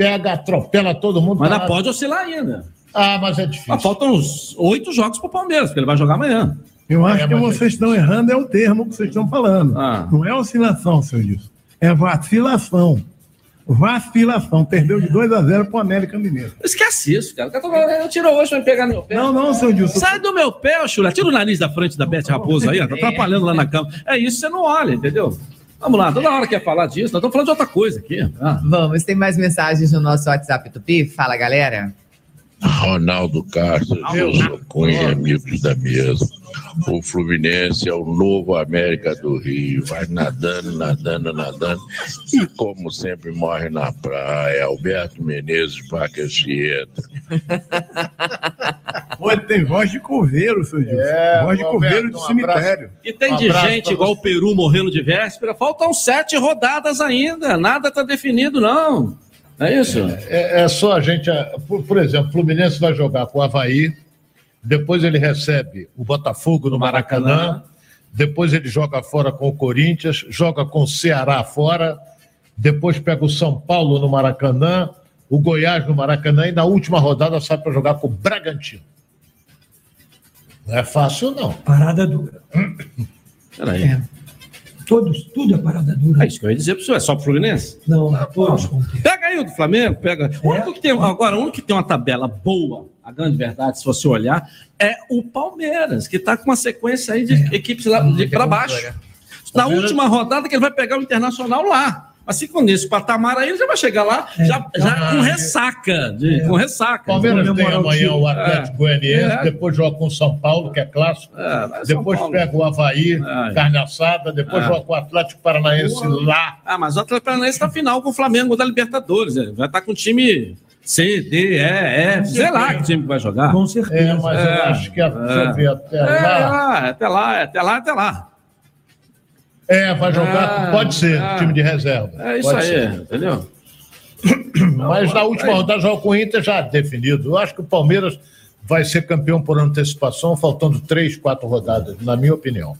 Pega, atropela todo mundo. Mas tá ainda pode oscilar ainda. Ah, mas é difícil. Mas faltam uns oito jogos para o Palmeiras, porque ele vai jogar amanhã. Eu acho É, que mas vocês estão errando, é o termo que vocês estão falando. Ah. Não é oscilação, senhor Dilson. É vacilação. Vacilação. Perdeu de 2 a 0 para o América Mineiro. Esquece isso, cara. O cara Eu tirou hoje pra me pegar no meu pé. Não, não, seu Dilson. Sai do meu pé, chula. Tira o nariz da frente da Bete Raposo aí, ó. Tá atrapalhando lá na cama. É isso, você não olha, entendeu? Vamos lá, toda hora quer falar disso. Nós estamos falando de outra coisa aqui. Ah. Vamos, tem mais mensagens no nosso WhatsApp Tupi. Fala, galera. Ronaldo Castro, Wilson Cunha, amigos da mesa. O Fluminense é o novo América do Rio, vai nadando, nadando, nadando. E como sempre morre na praia, Alberto Menezes, Paca Chieta. Pô, tem voz de coveiro, seu Dilson. É, voz de Alberto, coveiro de um cemitério. E tem Um de gente igual o Peru morrendo de véspera. Faltam sete rodadas ainda. Nada tá definido, não. É isso? É, é só a gente. é, Por, por exemplo, o Fluminense vai jogar com o Havaí, depois ele recebe o Botafogo no Maracanã, depois ele joga fora com o Corinthians, joga com o Ceará fora, depois pega o São Paulo no Maracanã, o Goiás no Maracanã e na última rodada sai para jogar com o Bragantino. Não é fácil, não. Parada dura. Peraí. É. Todos, tudo é parada dura. É isso que eu ia dizer pro senhor. É só pro Fluminense? Não, todos. Pega aí o do Flamengo, pega. É. O único que tem, agora, o único que tem uma tabela boa, a grande verdade, se você olhar, é o Palmeiras, que está com uma sequência aí de É. equipes lá para baixo. Na última rodada que ele vai pegar o Internacional lá. Assim, com esse patamar aí, ele já vai chegar lá já, já com ressaca. de- Com ressaca. Palmeiras tem amanhã o Atlético É. Goianiense, É. depois joga com o São Paulo, que é clássico. depois pega o Havaí, É. carne assada, depois É. joga com o Atlético Paranaense lá. Ah, mas o Atlético Paranaense está final com o Flamengo da Libertadores. Ele vai estar com o time C, D, E, F, sei lá que time que vai jogar. Com certeza. É, mas eu acho que eu ver até É, lá. até lá, até lá, até lá. É, vai jogar, Ah, pode ser, ah. time de reserva. É isso Pode aí, ser. entendeu? Mas na última rodada joga com o Inter já definido. Eu acho que o Palmeiras vai ser campeão por antecipação, faltando três, quatro rodadas, na minha opinião.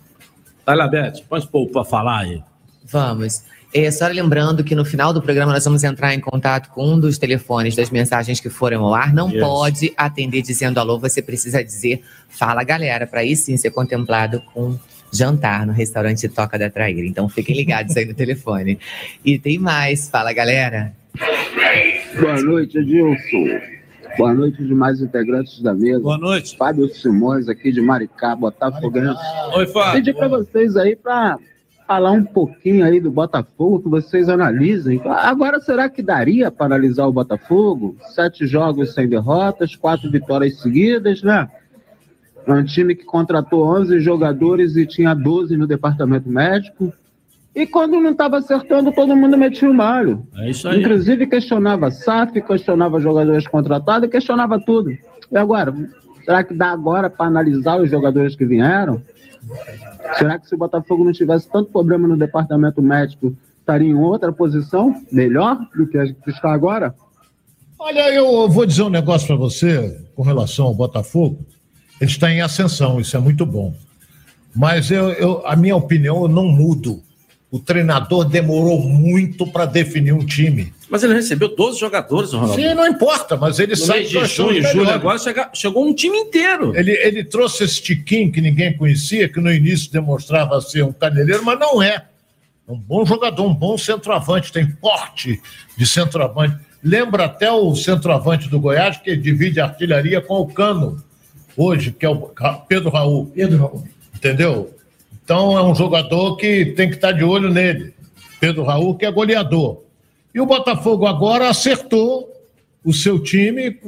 Olha, Beth, esse povo pra falar aí. Vamos. É, só lembrando que no final do programa nós vamos entrar em contato com um dos telefones das mensagens que foram ao ar. Não Isso. pode atender dizendo alô, você precisa dizer fala galera, para aí sim ser contemplado com jantar no restaurante Toca da Traíra. Então fiquem ligados aí no telefone. E tem mais, fala galera. Boa noite, Edilson. Boa noite, demais integrantes da mesa. Boa noite. Fábio Simões, aqui de Maricá, Botafoguense. Oi, Fábio. Pedir para vocês aí para falar um pouquinho aí do Botafogo, que vocês analisem. Agora, será que daria para analisar o Botafogo? Sete jogos sem derrotas, quatro vitórias seguidas, né? É um time que contratou 11 jogadores e tinha 12 no departamento médico. E quando não estava acertando, todo mundo metia o malho. É isso aí. Inclusive questionava SAF, questionava jogadores contratados, questionava tudo. E agora? Será que dá agora para analisar os jogadores que vieram? Será que se o Botafogo não tivesse tanto problema no departamento médico, estaria em outra posição, melhor do que a que está agora? Olha, eu vou dizer um negócio para você com relação ao Botafogo. Ele está em ascensão, isso é muito bom. Mas eu, eu- a minha opinião, eu não mudo. O treinador demorou muito para definir um time. Mas ele recebeu 12 jogadores, Ronaldo. Sim, não importa, mas ele no mês de junho, julho, agora chega- chegou um time inteiro. Ele, ele trouxe esse tiquinho que ninguém conhecia, que no início demonstrava ser um caneleiro, mas não é. É um bom jogador, um bom centroavante, tem porte de centroavante. Lembra até o centroavante do Goiás, que divide artilharia com o Cano, hoje, que é o Pedro Raul. Pedro Raul. Entendeu? Então é um jogador que tem que estar de olho nele. Pedro Raul, que é goleador. E o Botafogo agora acertou o seu time.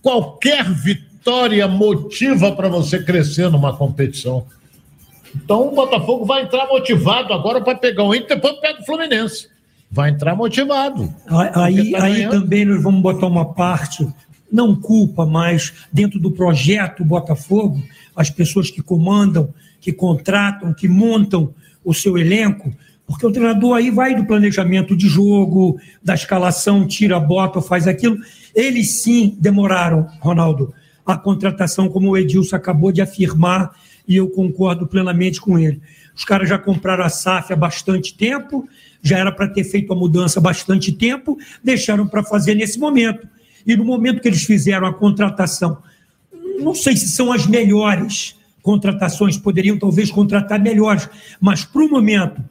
Qualquer vitória motiva para você crescer numa competição. Então o Botafogo vai entrar motivado agora para pegar o Inter, depois pega o Fluminense. Vai entrar motivado. Aí, tá aí também nós vamos botar uma parte, não culpa, mas dentro do projeto Botafogo, as pessoas que comandam, que contratam, que montam o seu elenco, porque o treinador aí vai do planejamento de jogo, da escalação, tira, bota, faz aquilo. Eles sim demoraram, Ronaldo, a contratação, como o Edilson acabou de afirmar, e eu concordo plenamente com ele. Os caras já compraram a SAF há bastante tempo, já era para ter feito a mudança há bastante tempo, deixaram para fazer nesse momento. E no momento que eles fizeram a contratação, não sei se são as melhores contratações, poderiam talvez contratar melhores, mas para o momento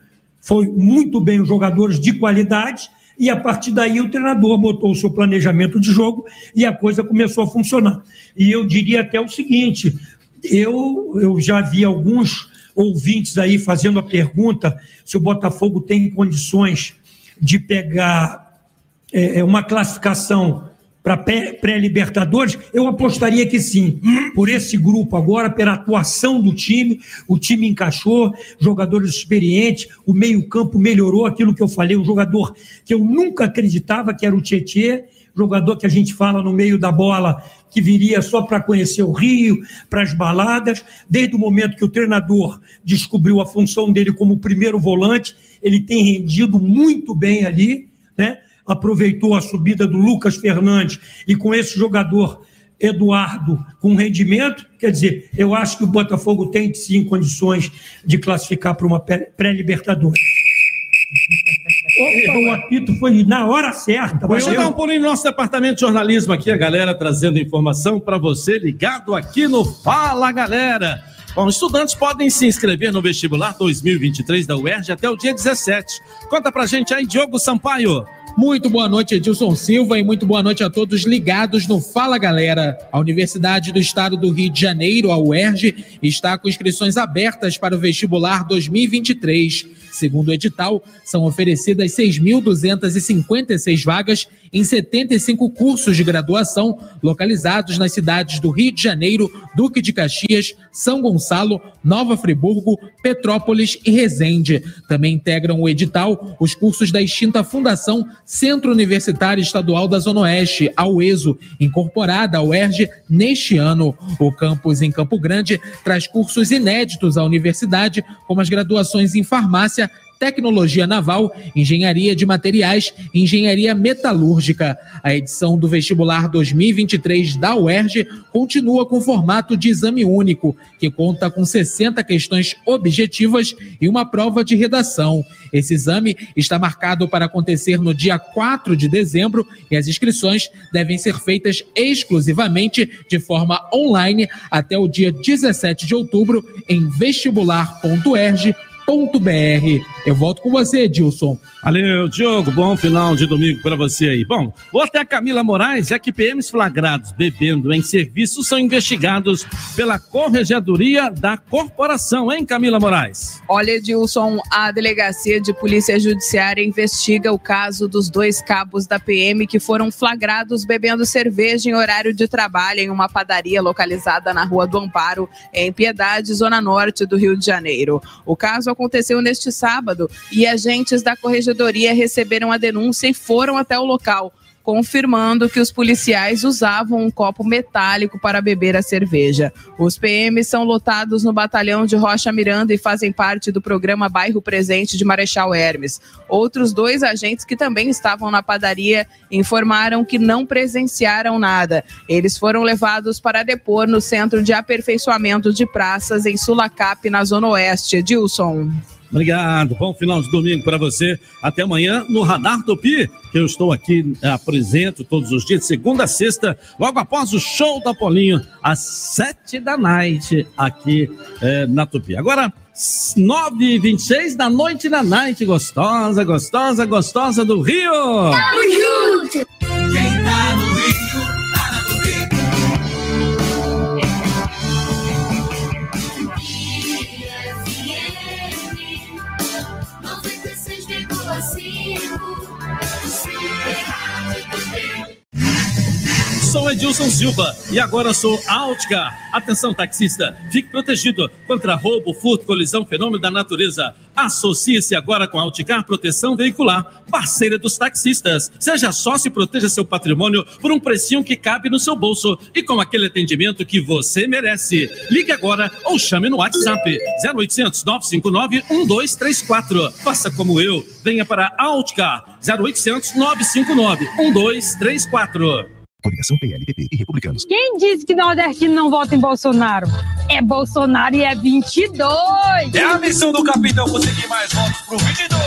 foi muito bem os jogadores de qualidade e a partir daí o treinador botou o seu planejamento de jogo e a coisa começou a funcionar. E eu diria até o seguinte, eu, eu já vi alguns ouvintes aí fazendo a pergunta se o Botafogo tem condições de pegar é, é, uma classificação para pré-libertadores, eu apostaria que sim. Por esse grupo agora, pela atuação do time, o time encaixou, jogadores experientes, o meio-campo melhorou aquilo que eu falei, um jogador que eu nunca acreditava que era o Tietê, jogador que a gente fala no meio da bola que viria só para conhecer o Rio, para as baladas. Desde o momento que o treinador descobriu a função dele como primeiro volante, ele tem rendido muito bem ali, né? Aproveitou a subida do Lucas Fernandes e com esse jogador Eduardo com rendimento, quer dizer, eu acho que o Botafogo tem sim condições de classificar para uma pré-libertadores. Opa, o apito foi na hora certa. Deixa eu dar um pulinho no nosso departamento de jornalismo aqui, a galera trazendo informação para você ligado aqui no Fala Galera. Bom, estudantes podem se inscrever no vestibular 2023 da UERJ até o dia 17. Conta pra gente aí, Diogo Sampaio. Muito boa noite, Edilson Silva, e muito boa noite a todos ligados no Fala Galera. A Universidade do Estado do Rio de Janeiro, a UERJ, está com inscrições abertas para o vestibular 2023. Segundo o edital, são oferecidas 6.256 vagas em 75 cursos de graduação localizados nas cidades do Rio de Janeiro, Duque de Caxias, São Gonçalo, Nova Friburgo, Petrópolis e Resende. Também integram o edital os cursos da extinta Fundação Centro Universitário Estadual da Zona Oeste, a UESO, incorporada ao ERJ neste ano. O campus em Campo Grande traz cursos inéditos à universidade, como as graduações em farmácia, tecnologia naval, engenharia de materiais e engenharia metalúrgica. A edição do vestibular 2023 da UERJ continua com formato de exame único, que conta com 60 questões objetivas e uma prova de redação. Esse exame está marcado para acontecer no dia 4 de dezembro e as inscrições devem ser feitas exclusivamente de forma online até o dia 17 de outubro em vestibular.erg.br. Eu volto com você, Edilson. Valeu, Diogo. Bom final de domingo para você aí. Bom, vou até a Camila Moraes, é que PMs flagrados bebendo em serviço são investigados pela Corregedoria da Corporação, hein, Camila Moraes? Olha, Edilson, a Delegacia de Polícia Judiciária investiga o caso dos dois cabos da PM que foram flagrados bebendo cerveja em horário de trabalho em uma padaria localizada na Rua do Amparo, em Piedade, zona norte do Rio de Janeiro. O caso aconteceu neste sábado e agentes da Corregedoria receberam a denúncia e foram até o local confirmando que os policiais usavam um copo metálico para beber a cerveja. Os PMs são lotados no batalhão de Rocha Miranda e fazem parte do programa Bairro Presente de Marechal Hermes. Outros dois agentes que também estavam na padaria informaram que não presenciaram nada. Eles foram levados para depor no Centro de Aperfeiçoamento de Praças em Sulacap, na Zona Oeste. Edilson. Obrigado. Bom final de domingo para você. Até amanhã no Radar Tupi, que eu estou aqui, eh, apresento todos os dias, segunda a sexta, logo após o show da Polinho, às sete da noite, aqui eh, na Tupi. Agora, 9h26 da noite na night, gostosa, gostosa, gostosa do Rio. Tamo junto! Sou Edilson Silva e agora sou Altcar. Atenção, taxista, fique protegido contra roubo, furto, colisão, fenômeno da natureza. Associe-se agora com a Altcar Proteção Veicular, parceira dos taxistas. Seja sócio e proteja seu patrimônio por um precinho que cabe no seu bolso e com aquele atendimento que você merece. Ligue agora ou chame no WhatsApp 0800 959 1234. Faça como eu, venha para a Altcar 0800 959 1234. Coligação PLPP e Republicanos. Quem disse que nordestino não vota em Bolsonaro? É Bolsonaro e é 22! É a missão do capitão conseguir mais votos pro 22.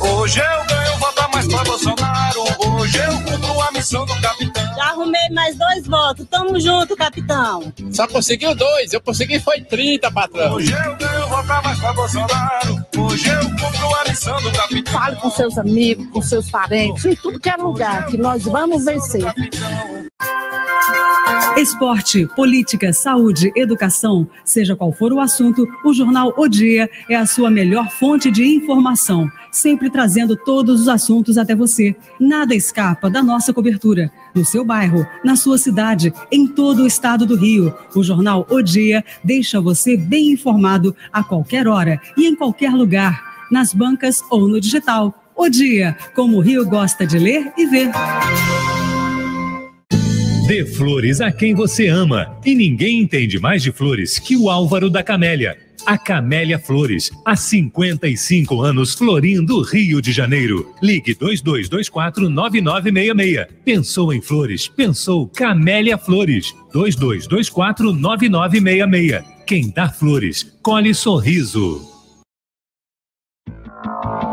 Hoje eu ganho votar mais pra Bolsonaro. Hoje eu cumpro a missão do capitão. Já arrumei mais dois votos. Tamo junto, capitão. Só conseguiu dois, eu consegui foi 30, patrão. Hoje eu ganho votar mais pra Bolsonaro. Hoje eu cumpro a missão do capitão. Fale com seus amigos, com seus parentes, em tudo que é lugar, que nós vamos vencer. Esporte, política, saúde, educação, seja qual for o assunto, o Jornal O Dia é a sua melhor fonte de informação, sempre trazendo todos os assuntos até você. Nada escapa da nossa cobertura. No seu bairro, na sua cidade, em todo o estado do Rio, o Jornal O Dia deixa você bem informado a qualquer hora e em qualquer lugar, nas bancas ou no digital. O Dia, como o Rio gosta de ler e ver. Dê flores a quem você ama. E ninguém entende mais de flores que o Álvaro da Camélia. A Camélia Flores, há 55 anos florindo o Rio de Janeiro. Ligue 2224-9966. Pensou em flores? Pensou Camélia Flores. 2224-9966. Quem dá flores, colhe sorriso.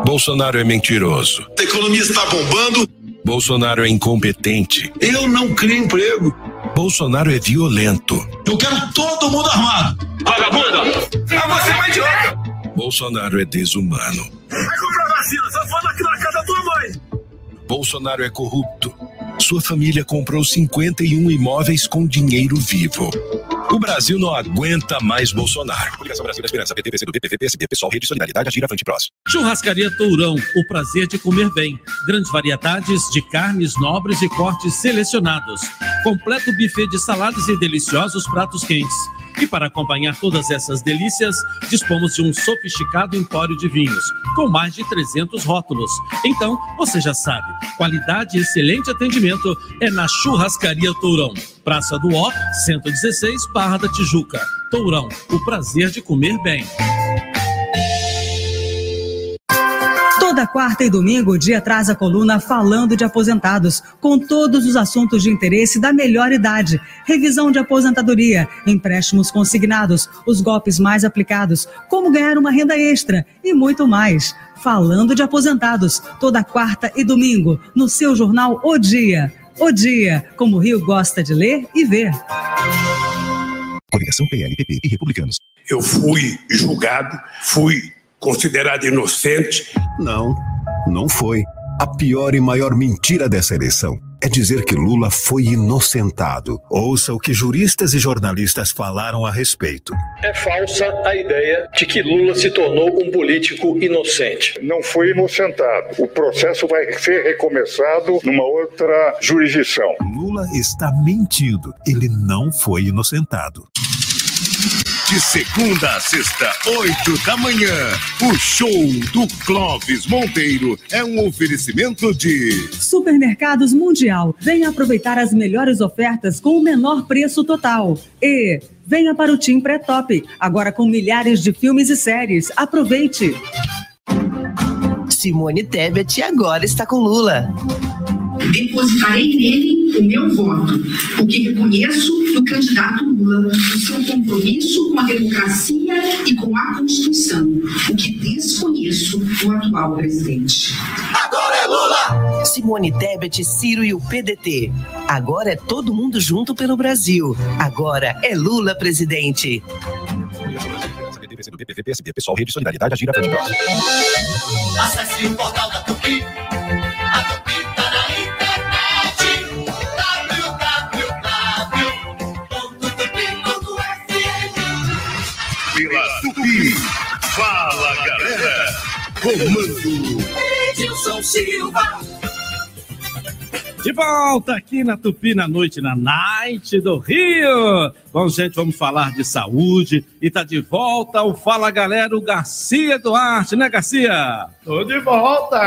Bolsonaro é mentiroso. A economia está bombando. Bolsonaro é incompetente. Eu não crio emprego. Bolsonaro é violento. Eu quero todo mundo armado. Vagabunda! Ah, você é uma idiota! Bolsonaro é desumano. Vai comprar vacina, só fala aqui na casa da tua mãe. Bolsonaro é corrupto. Sua família comprou 51 imóveis com dinheiro vivo. O Brasil não aguenta mais Bolsonaro. Coligação Brasil da Esperança, PT, PCdoB, PV, PSD, PSOL, Rede Solidariedade, Agir, Avante Próximo. Churrascaria Tourão, o prazer de comer bem. Grandes variedades de carnes nobres e cortes selecionados. Completo buffet de saladas e deliciosos pratos quentes. E para acompanhar todas essas delícias, dispomos de um sofisticado empório de vinhos, com mais de 300 rótulos. Então, você já sabe, qualidade e excelente atendimento é na Churrascaria Tourão. Praça do Ó, 116, Barra da Tijuca. Tourão, o prazer de comer bem. Toda quarta e domingo, o dia traz a coluna Falando de Aposentados, com todos os assuntos de interesse da melhor idade. Revisão de aposentadoria, empréstimos consignados, os golpes mais aplicados, como ganhar uma renda extra e muito mais. Falando de Aposentados, toda quarta e domingo, no seu jornal O Dia. O Dia, como o Rio gosta de ler e ver. Coligação PLPP e Republicanos. Eu fui julgado, fui considerado inocente. Não, não foi. A pior e maior mentira dessa eleição é dizer que Lula foi inocentado. Ouça o que juristas e jornalistas falaram a respeito. É falsa a ideia de que Lula se tornou um político inocente. Não foi inocentado. O processo vai ser recomeçado numa outra jurisdição. Lula está mentindo. Ele não foi inocentado. De segunda a sexta, oito da manhã, o show do Clóvis Monteiro é um oferecimento de Supermercados Mundial. Venha aproveitar as melhores ofertas com o menor preço total. E venha para o Team Pré-Top, agora com milhares de filmes e séries. Aproveite! Simone Tebet agora está com Lula. Depositarei nele o meu voto, porque reconheço no candidato Lula o seu compromisso com a democracia e com a Constituição, o que desconheço no atual presidente. Agora é Lula! Simone Tebet, Ciro e o PDT. Agora é todo mundo junto pelo Brasil. Agora é Lula presidente. PT, PCdoB, PV, PSD, PSOL, Rede Solidariedade, Agir, Avante Próximo. Acesse o portal da Tupi. A Tupi Comando. Edilson Silva. De volta aqui na Tupi na noite, na Night do Rio. Bom, gente, vamos falar de saúde e tá de volta o Fala Galera, o Garcia Duarte, né, Garcia? Tô de volta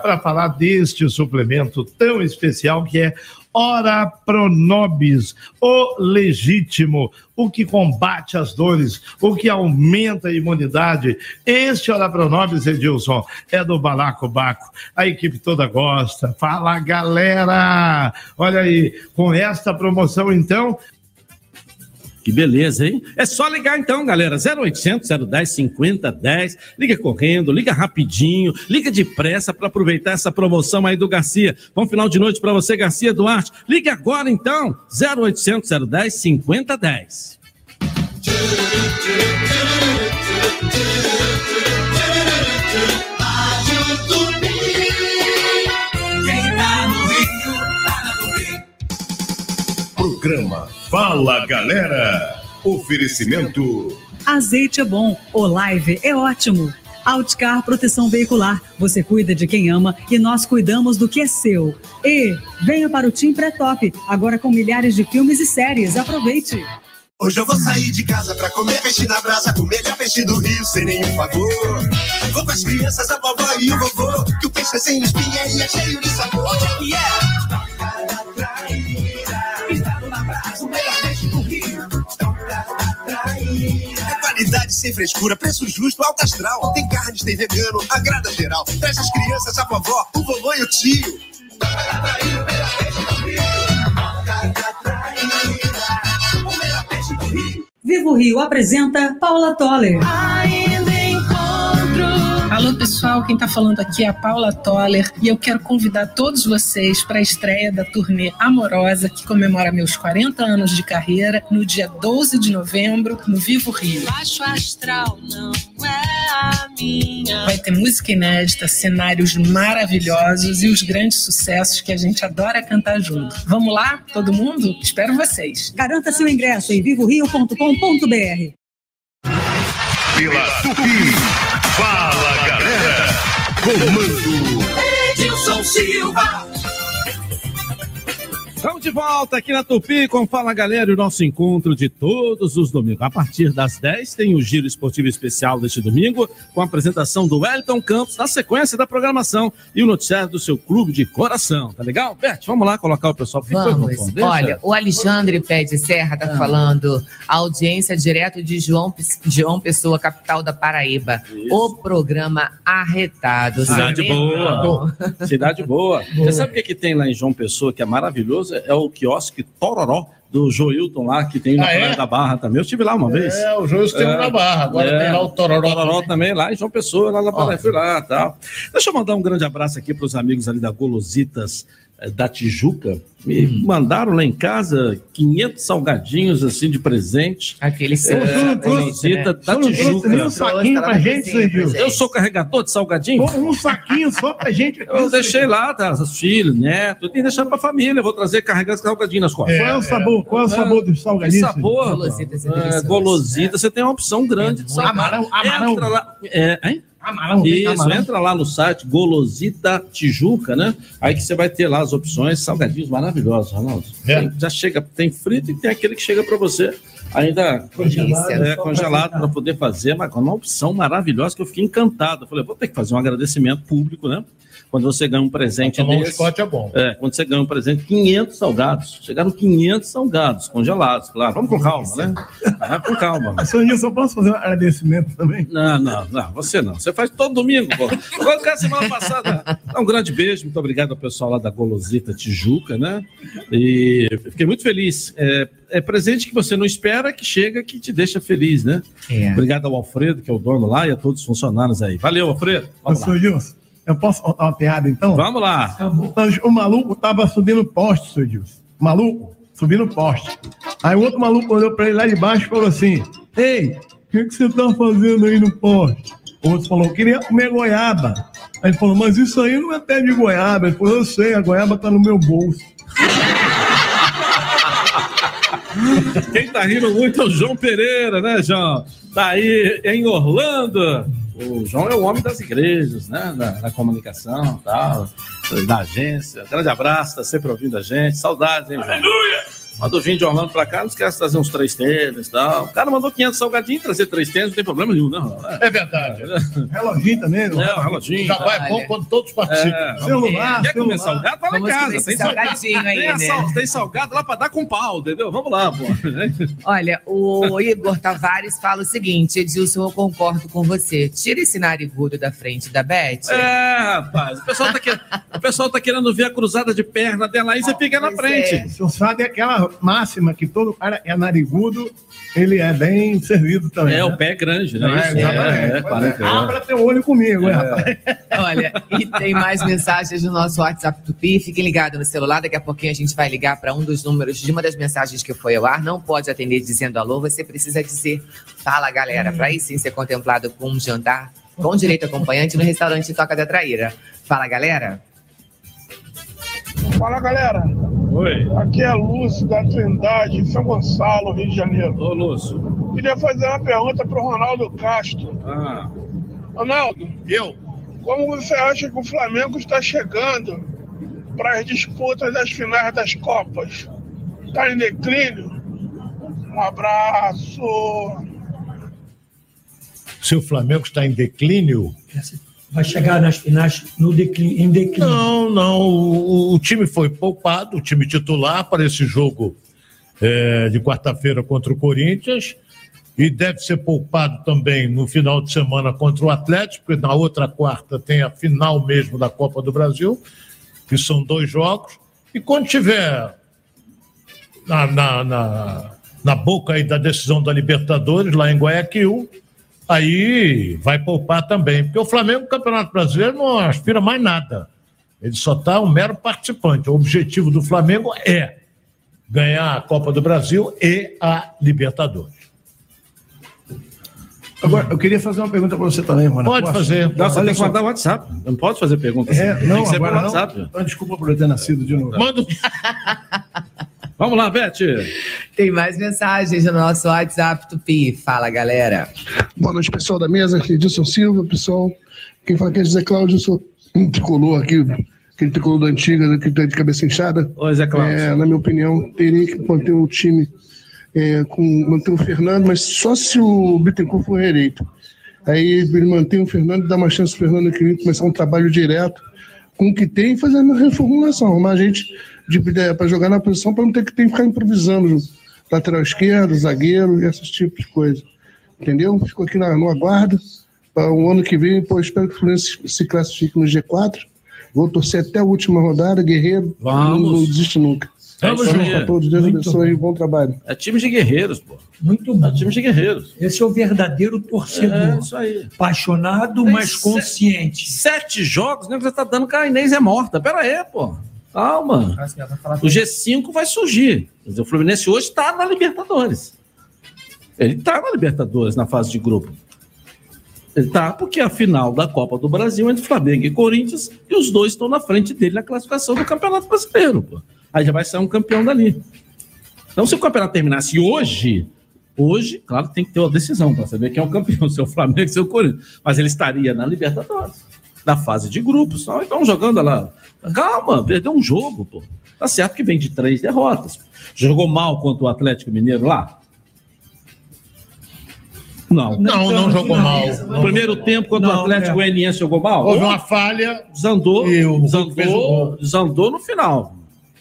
para falar deste suplemento tão especial que é Ora Pronobis, o legítimo, o que combate as dores, o que aumenta a imunidade. Este Ora Pronobis, Edilson, é do Balacobaco. A equipe toda gosta. Fala, galera! Olha aí, com esta promoção, então, Que beleza, hein? É só ligar então, galera. 0800 010 5010. Liga correndo, liga rapidinho, liga depressa para aproveitar essa promoção aí do Garcia. Bom final de noite para você, Garcia Duarte. Ligue agora então. 0800 010 5010. Rádio Tupi. Quem tá no Rio, tá na Tupi. Programa Fala, galera. Oferecimento. Azeite é bom, o live é ótimo. Outcar Proteção Veicular. Você cuida de quem ama e nós cuidamos do que é seu. E venha para o Team Pré-Top, agora com milhares de filmes e séries. Aproveite! Hoje eu vou sair de casa pra comer peixe na brasa, com melhor peixe do Rio, sem nenhum favor. Vou com as crianças, a vovó e o vovô, que o peixe é sem espinha e é cheio de sabor. Onde é que é? Qualidade sem frescura, preço justo, alto astral. Tem carnes, tem vegano, agrada geral. Traz as crianças, a vovó, o vovô e o tio. Vivo Rio apresenta Paula Toller. Alô pessoal, quem tá falando aqui é a Paula Toller e eu quero convidar todos vocês para a estreia da turnê Amorosa, que comemora meus 40 anos de carreira, no dia 12 de novembro, no Vivo Rio. Baixo astral não é Vai ter música inédita, cenários maravilhosos e os grandes sucessos que a gente adora cantar junto. Vamos lá, todo mundo? Espero vocês. Garanta seu ingresso em vivorio.com.br. Pela Tupi. Comando. Edilson Silva. Estamos de volta aqui na Tupi com Fala Galera e o nosso encontro de todos os domingos. A partir das 10 tem o Giro Esportivo Especial deste domingo, com a apresentação do Wellington Campos na sequência da programação e o noticiário do seu clube de coração. Tá legal? Beth, vamos lá colocar o pessoal. Quem foi, Vamos. Olha, o Alexandre Pé de Serra está falando a audiência direto de João, João Pessoa, capital da Paraíba. O programa Arretado. Cidade Sabe? boa. Cidade boa. Você sabe o que, que tem lá em João Pessoa que é maravilhoso? É o quiosque Tororó do Joilton lá, que tem na Ah, é? Praia da Barra também. Eu estive lá uma vez. É, o Joilton esteve na Barra, agora tem lá o Tororó também. lá em João Pessoa, lá na Praia. Fui lá tal. Deixa eu mandar um grande abraço aqui para os amigos ali da Golositas da Tijuca. Me Hum. mandaram lá em casa 500 salgadinhos assim de presente. Aquele é, Golosita da Você não trouxe Tijuca. um saquinho pra gente, Sergio? Eu sou carregador de salgadinho? Um saquinho só pra gente. Eu deixei lá, tá? Os filhos, neto, tem que deixar pra família. Eu vou trazer carregar salgadinho nas costas. Qual é o sabor? Qual é o sabor dos salgadinhos? Que sabor? Golosita, É, golosita, você tem uma opção grande de sabor. Amarão, amarão. Entra lá, é, hein? Amarão, tem Isso, amarão. entra lá no site Golosita Tijuca, né? Aí que você vai ter lá as opções, salgadinhos maravilhosos, Ronaldo. É. Tem- já chega, tem frito e tem aquele que chega para você ainda Delícia. é, congelado para poder fazer, mas com uma opção maravilhosa que eu fiquei encantado. Eu falei, vou ter que fazer um agradecimento público, né? Quando você ganha um presente Tomar um desse. Scott é bom. É, quando você ganha um presente, 500 salgados. Chegaram 500 salgados, congelados, claro. Vamos com calma, né? Vai com calma. Senhor Nilson, posso fazer um agradecimento também? Não, não, não, você não. Você faz todo domingo, pô. Agora, cara, semana passada. Um grande beijo, muito obrigado ao pessoal lá da Golosita Tijuca, né? E fiquei muito feliz. É, é presente que você não espera, que chega, que te deixa feliz, né? É. Obrigado ao Alfredo, que é o dono lá, e a todos os funcionários aí. Valeu, Alfredo. Vamos lá. Senhor Nilson, eu posso contar uma piada então? Vamos lá. Mas O maluco tava subindo poste, senhor Nilson. Maluco, subindo poste. Aí o outro maluco olhou pra ele lá de baixo e falou assim: Ei, o que, que você tá fazendo aí no poste? O outro falou: Queria comer goiaba. Aí ele falou: Mas isso aí não é pé de goiaba. Ele falou: Eu sei, a goiaba tá no meu bolso. Quem tá rindo muito é o João Pereira, né, João? Tá aí em Orlando. O João é o homem das igrejas, né? Da, da comunicação tal, da agência. Grande abraço, tá sempre ouvindo a gente. Saudade, hein, João? Aleluia! Mandou vir de Orlando pra cá, não esquece de trazer uns três tênis e tal. O cara mandou 500 salgadinhos, trazer três tênis, não tem problema nenhum, não. É verdade. Reloginho também, não? É, o reloginho. Já vai bom quando todos participam. É, Celular, Quer comer celular. salgado? Vai lá em casa. comer Tem salgado, salgadinho aí, tem, né? sal- tem salgado lá pra dar com pau, entendeu? Vamos lá, pô. Olha, o Igor Tavares fala o seguinte: Edilson, eu concordo com você. Tira esse narigudo da frente da Beth. É, rapaz. O pessoal, tá querendo, o pessoal tá querendo ver a cruzada de perna dela aí, você fica na frente. O senhor sabe aquela máxima que todo cara é narigudo, ele é bem servido também. É, né? o pé é grande, né? É, Isso, exatamente. é, é, que é. Abra teu olho comigo, hein, rapaz? Olha, e tem mais mensagens no nosso WhatsApp Tupi. Fiquem ligados no celular. Daqui a pouquinho a gente vai ligar para um dos números de uma das mensagens que foi ao ar. Não pode atender dizendo alô, você precisa dizer fala, galera. Para aí sim ser contemplado com um jantar com direito acompanhante no restaurante Toca da Traíra. Fala, galera. Fala galera, Oi. aqui é Lúcio da Trindade, São Gonçalo, Rio de Janeiro. Ô, Lúcio. Queria fazer uma pergunta pro Ronaldo Castro. Ah. Ronaldo, eu. Como você acha que o Flamengo está chegando para as disputas das finais das Copas? Está em declínio? Um abraço. Se o Flamengo está em declínio. Vai chegar nas finais no declínio, em declínio. Não, não. O, o time foi poupado, o time titular para esse jogo é, de quarta-feira contra o Corinthians. E deve ser poupado também no final de semana contra o Atlético, porque na outra quarta tem a final mesmo da Copa do Brasil, que são dois jogos. E quando tiver na, na, na, na boca aí da decisão da Libertadores, lá em Guayaquil, aí vai poupar também. Porque o Flamengo, no Campeonato Brasileiro, não aspira mais nada. Ele só está um mero participante. O objetivo do Flamengo é ganhar a Copa do Brasil e a Libertadores. Agora, eu queria fazer uma pergunta para você também, mano. Pode fazer. Não, você Olha tem que só. mandar o WhatsApp. Não pode fazer perguntas. É, assim. não, tem que ser agora não. WhatsApp. Ah, Desculpa por eu ter nascido de novo. Manda. Vamos lá, Beth. Tem mais mensagens no nosso WhatsApp Tupi. Fala, galera. Boa noite, pessoal da mesa. Aqui é Edilson Silva, pessoal. Quem fala aqui é José Cláudio, eu sou um tricolor aqui, aquele tricolor da antiga, que tá de cabeça inchada. Oi, Zé Cláudio. É, na minha opinião, teria que manter o time é, com manter o Fernando, mas só se o Bittencourt for reeleito. Aí ele mantém o Fernando, dá uma chance pro Fernando que começar um trabalho direto com o que tem e fazer uma reformulação, arrumar gente para jogar na posição para não ter que ter que ficar improvisando lateral esquerdo, zagueiro e esses tipos de coisa. Entendeu? Ficou aqui na, no aguardo. Para o ano que vem, pô, espero que o Fluminense se classifique no G4. Vou torcer até a última rodada, guerreiro. Não, não desiste nunca. Vamos Vamos junto. junto a todos. Deus Muito abençoe. Bom trabalho. É time de guerreiros, pô. Muito bom. É time de guerreiros. Esse é o verdadeiro torcedor. É, isso aí. Apaixonado, Tem mas consciente. Sete jogos, né? Você tá dando que a Inês é morta. Pera aí, pô. Calma. O G5 vai surgir. O Fluminense hoje está na Libertadores. Ele está na Libertadores, na fase de grupo. Ele está porque é a final da Copa do Brasil entre Flamengo e Corinthians e os dois estão na frente dele na classificação do Campeonato Brasileiro. Pô. Aí já vai sair um campeão dali. Então, se o campeonato terminasse hoje, hoje, claro, tem que ter uma decisão para saber quem é o campeão, se é o Flamengo, se é o Corinthians. Mas ele estaria na Libertadores, na fase de grupos. Então jogando lá. Calma, perdeu um jogo, pô. Tá certo que vem de três derrotas. Jogou mal contra o Atlético Mineiro lá? Não. Não, não jogou mal. No primeiro tempo, contra o Não, Atlético é. Goianiense, jogou mal? Houve uma falha. Desandou, gol. desandou no final.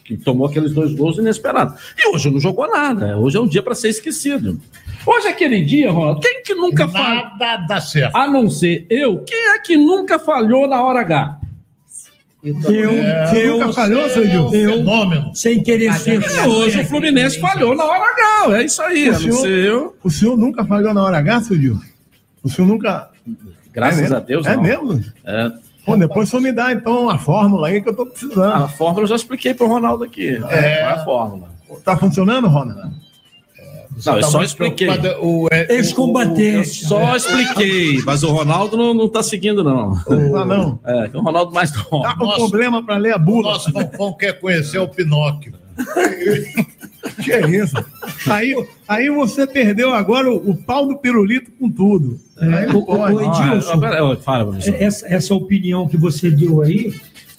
Que tomou aqueles dois gols inesperados. E hoje não jogou nada. Hoje é um dia para ser esquecido. Hoje é aquele dia, Ronaldo. Quem que nunca falhou? Nada dá certo. A não ser eu. Quem é que nunca falhou na hora H? Eu, É, eu, nunca falhou, seu eu, Fenômeno. sem querer ser. É, hoje o Fluminense falhou na hora H. É isso aí. O senhor- eu. O senhor nunca falhou na hora H, seu Dilson? O senhor nunca. Graças É a Deus, É não. mesmo? É. Pô, depois o senhor me dá, então, a fórmula aí que eu tô precisando. A fórmula eu já expliquei pro Ronaldo aqui. É. Qual é a fórmula? Tá funcionando, Ronaldo? Não, eu tá só muito expliquei. preocupado, o- é, Eu Ex-combatente. só expliquei, mas o Ronaldo não, não tá seguindo, não. Ah, não. É, que o Ronaldo mais novo. Tá com problema pra ler a bula. Nosso Fonfon quer conhecer o Pinóquio. Que é isso? Aí, aí você perdeu agora o, o pau do pirulito com tudo. Não pode. Edilson, Ah, fala, essa, essa opinião que você deu aí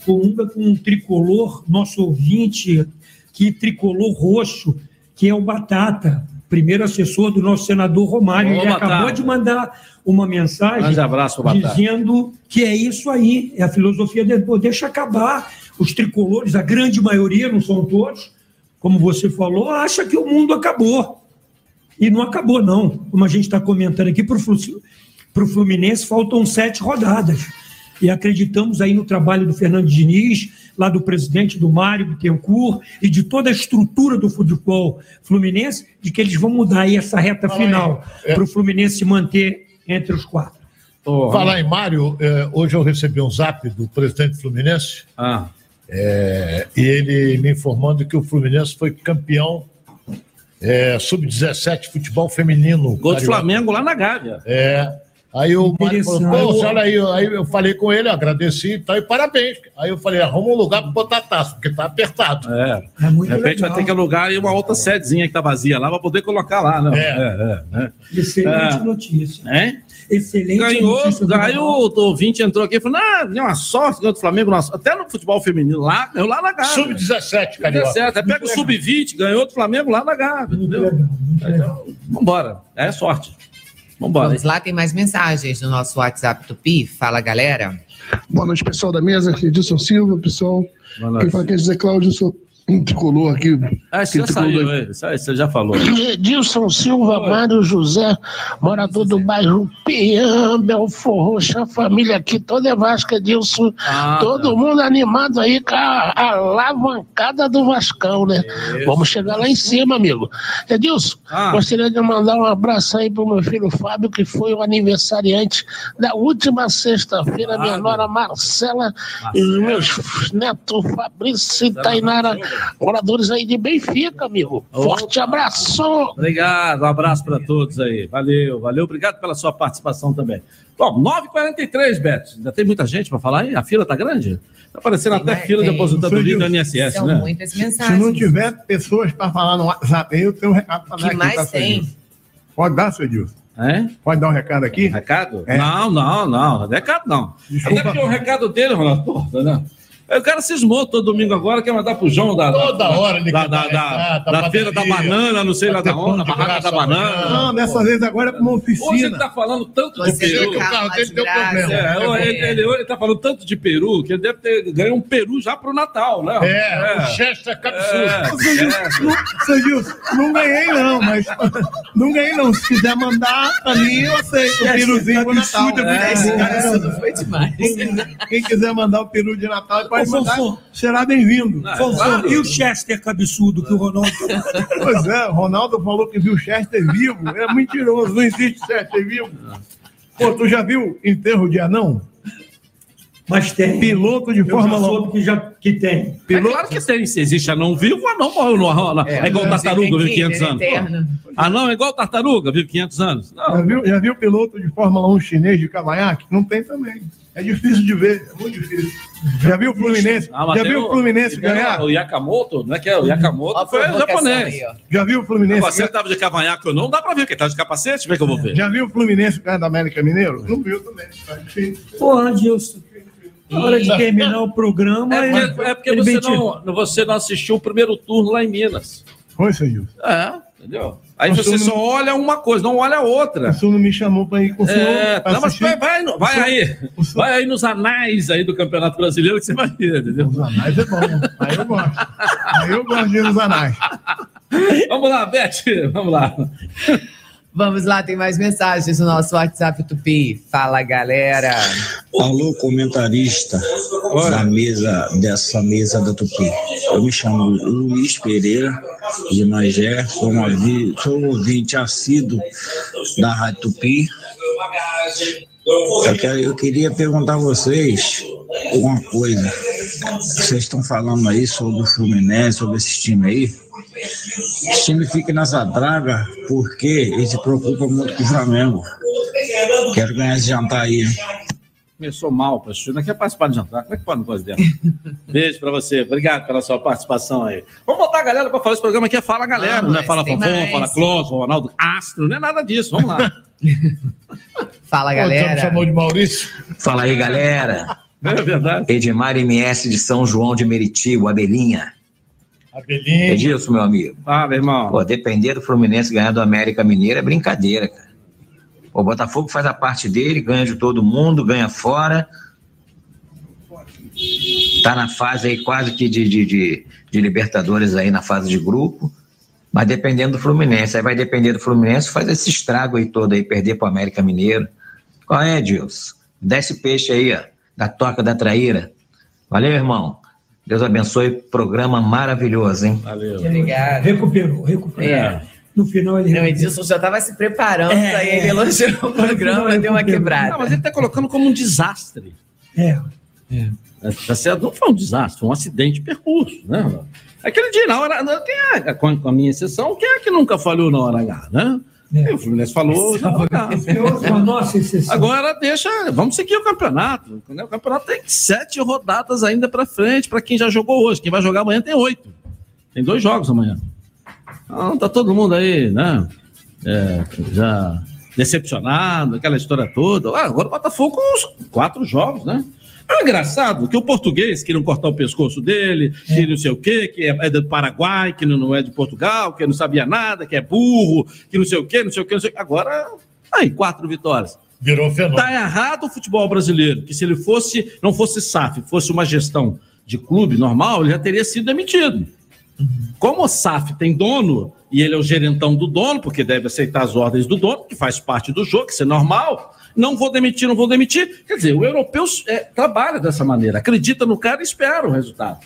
comunga com um tricolor, nosso ouvinte, que tricolor roxo, que é o Batata, primeiro assessor do nosso senador Romário. Ele acabou de mandar uma mensagem abraço, dizendo que é isso aí, é a filosofia de pô, deixa acabar. Os tricolores, a grande maioria, não são todos, como você falou, acha que o mundo acabou. E não acabou, não. Como a gente está comentando aqui, para o Fluminense faltam sete rodadas. E acreditamos aí no trabalho do Fernando Diniz, lá do presidente do Mário Bittencourt e de toda a estrutura do futebol fluminense, de que eles vão mudar aí essa reta Fala final É. para o Fluminense se manter entre os quatro. Falar em Mário, eh, hoje eu recebi um zap do presidente Fluminense. Ah. eh, e ele me informando que o Fluminense foi campeão eh, sub-17 futebol feminino. Gol do. Flamengo lá na Gávea. É. Aí o Mário falou, pô, olha aí, aí eu falei com ele, agradeci e tal, e parabéns. Aí eu falei, arruma um lugar para botar a taça, porque tá apertado. É. É muito De repente legal. vai ter que alugar aí uma outra sedezinha que tá vazia lá para poder colocar lá, né? É. é, é. Excelente É. notícia. Hein? Excelente Ganhou, notícia. aí o ouvinte entrou aqui e falou: ah, deu uma sorte ganhou do Flamengo, nossa, até no futebol feminino lá, ganhou lá na Gávea. Sub-17, carioca. 17, aí pega o sub-20, ganhou do Flamengo lá na Gávea, entendeu? Então, vambora, é sorte. Vambora. Vamos lá, tem mais mensagens no nosso WhatsApp Tupi. Fala, galera. Boa noite, pessoal da mesa. Edilson Silva, pessoal. Boa Quem fala aqui é José Cláudio, eu sou um tricolor aqui. Ah, isso já saiu, é, isso você já falou. Edilson Silva, Mário José, morador do bairro Piã, Belfor Roxo, a família aqui toda é Vasca, Edilson. Ah, todo mundo animado aí com a alavancada do Vascão, né? Vamos chegar lá em cima, amigo. Edilson, Ah. gostaria de mandar um abraço aí pro meu filho Fábio, que foi o aniversariante da última sexta-feira, minha nora Marcela, e os meus netos Fabrício e Tainara Moradores aí de Benfica, amigo. Forte abraço. Obrigado, um abraço para todos aí. Valeu, valeu. Obrigado pela sua participação também. Bom, 9h43, Beto. Ainda tem muita gente para falar aí? A fila tá grande? Tá aparecendo até mais- fila de tem. aposentadoria do INSS, São né? muitas Se não mensagens. tiver pessoas para falar no WhatsApp, aí eu tenho um recado para Que dar aqui. mais tá, tem? Pode dar, seu Edilson? É? Pode dar um recado aqui? Recado? É. Não, não, não. Recado não. Desculpa. Até porque o recado dele, Ronaldo, porra, né? Aí O cara cismou todo domingo agora, quer mandar pro João da, Toda da, hora ele da, da, da, recado, da feira da banana, não sei lá da onde, da barraca da banana. Não, dessa vez agora é para uma Hoje ele oficina. tá falando tanto de peru. que o carro dele deu problema. É, ele, ele, ele tá falando tanto de peru que ele deve ter ganho um peru já pro Natal, né? É, o Chester É. Capsule. Seu Edilson, não- Seu Edilson, não ganhei não, mas não ganhei não. Se quiser mandar pra mim, eu aceito o peruzinho pro Natal. absurdo, É, esse é, cara não foi demais. Quem quiser mandar o peru de Natal, pode Ô, mandar. Será bem-vindo. Fofo, claro. E o Chester cabeçudo que o Ronaldo. Pois é, o Ronaldo falou que viu Chester vivo. É mentiroso, não existe Chester vivo. Pô, tu já viu enterro de anão? Mas tem. Piloto de Eu Fórmula 1. soube que, já, que tem. É claro que tem. Se existe anão vivo, anão morreu no na- É, igual tartaruga, vive 500 anos. Pô. Anão é igual tartaruga, vive 500 anos. Já viu, já viu piloto de Fórmula 1 chinês de cavanhaque? Não tem também. É difícil de ver, é muito difícil. Já viu o Fluminense? Ah, já viu o Fluminense ganhar? O Yakamoto, não é que é? O Yakamoto Ó a foi japonês. aí. Já viu o Fluminense? Agora, se ele tava de cavanhaque ou não, dá pra ver, porque ele tá de capacete, vê que eu vou ver. Já viu o Fluminense ganhar da América Mineiro? Não viu também. Tá difícil. Porra, Adilson. Na hora de terminar o programa. É ele- porque, é porque ele você, não, você não assistiu o primeiro turno lá em Minas. Foi, seu Gil. É, entendeu? Aí Mas você tu não- só olha uma coisa, não olha a outra. O senhor não me chamou para ir com o senhor. É, não, mas vai, vai, vai senhor- aí. Vai aí nos anais aí do Campeonato Brasileiro que você vai ver, entendeu? Os anais é bom. Aí eu gosto. Aí eu gosto de ir nos anais. Vamos lá, Beth, vamos lá. Vamos lá, tem mais mensagens no nosso WhatsApp Tupi. Fala, galera. Alô, comentarista da mesa, dessa mesa da Tupi. Eu me chamo Luiz Pereira, de Magé, sou sou um ouvinte assíduo da Rádio Tupi. Eu, quero- eu queria perguntar a vocês uma coisa. Vocês estão falando aí sobre o Fluminense, sobre esse time aí. Esse time fica nessa draga porque ele se preocupa muito com o Flamengo. Quero ganhar esse jantar aí. Começou mal, pastor. Não quer participar do jantar. Como é que pode uma coisa dessa? Beijo pra você. Obrigado pela sua participação aí. Vamos botar a galera pra falar esse programa aqui. É Fala Galera, Vamos, não é Fala Fofão. Fala Clóvis, Ronaldo Castro, não é nada disso. Vamos lá. Fala, galera. me chamou de Maurício. Fala aí, galera. É verdade. Edmar MS de São João de Meriti, o Abelhinha. Abelhinha. Edilson, meu amigo. Fala, irmão. Pô, depender do Fluminense ganhar do América Mineiro é brincadeira, cara. O Botafogo faz a parte dele, ganha de todo mundo, ganha fora. Tá na fase aí quase que de, de, de, de Libertadores aí na fase de grupo. Mas dependendo do Fluminense, aí vai depender do Fluminense, faz esse estrago aí todo aí, perder pro América Mineiro. Qual é, Edilson? Desce peixe aí, ó, da toca da traíra. Valeu, irmão. Deus abençoe, programa maravilhoso, hein? Valeu. Obrigado. Recuperou, recuperou. É. No final ele. Não, Edilson já estava se preparando, É. aí ele elogiou o programa, deu uma quebrada. Não, mas ele tá colocando como um desastre. É. Tá certo? Não foi um desastre, foi um acidente de percurso, né? Aquele dia, na hora. não, Quem é, com com a minha exceção, quem é que nunca falhou na hora H, né? E o Fluminense falou. a nossa exceção. Agora deixa, vamos seguir o campeonato. né? O campeonato tem sete rodadas ainda para frente, para quem já jogou hoje. Quem vai jogar amanhã tem oito. Tem dois jogos amanhã. Então, tá todo mundo aí, né? É, já decepcionado, aquela história toda. Ah, agora o Botafogo com os quatro jogos, né? É engraçado que o português queriam cortar o pescoço dele, que não sei o quê, que é, é do Paraguai, que não, não é de Portugal, que não sabia nada, que é burro, que não sei o quê, não sei o quê, não sei o quê. Agora, aí, quatro vitórias. Virou fenômeno. Tá errado o futebol brasileiro, que se ele fosse, não fosse SAF, fosse uma gestão de clube normal, ele já teria sido demitido. Como o SAF tem dono, e ele é o gerentão do dono, porque deve aceitar as ordens do dono, que faz parte do jogo, que isso é normal, não vou demitir, não vou demitir. Quer dizer, o europeu é, trabalha dessa maneira, acredita no cara e espera o resultado.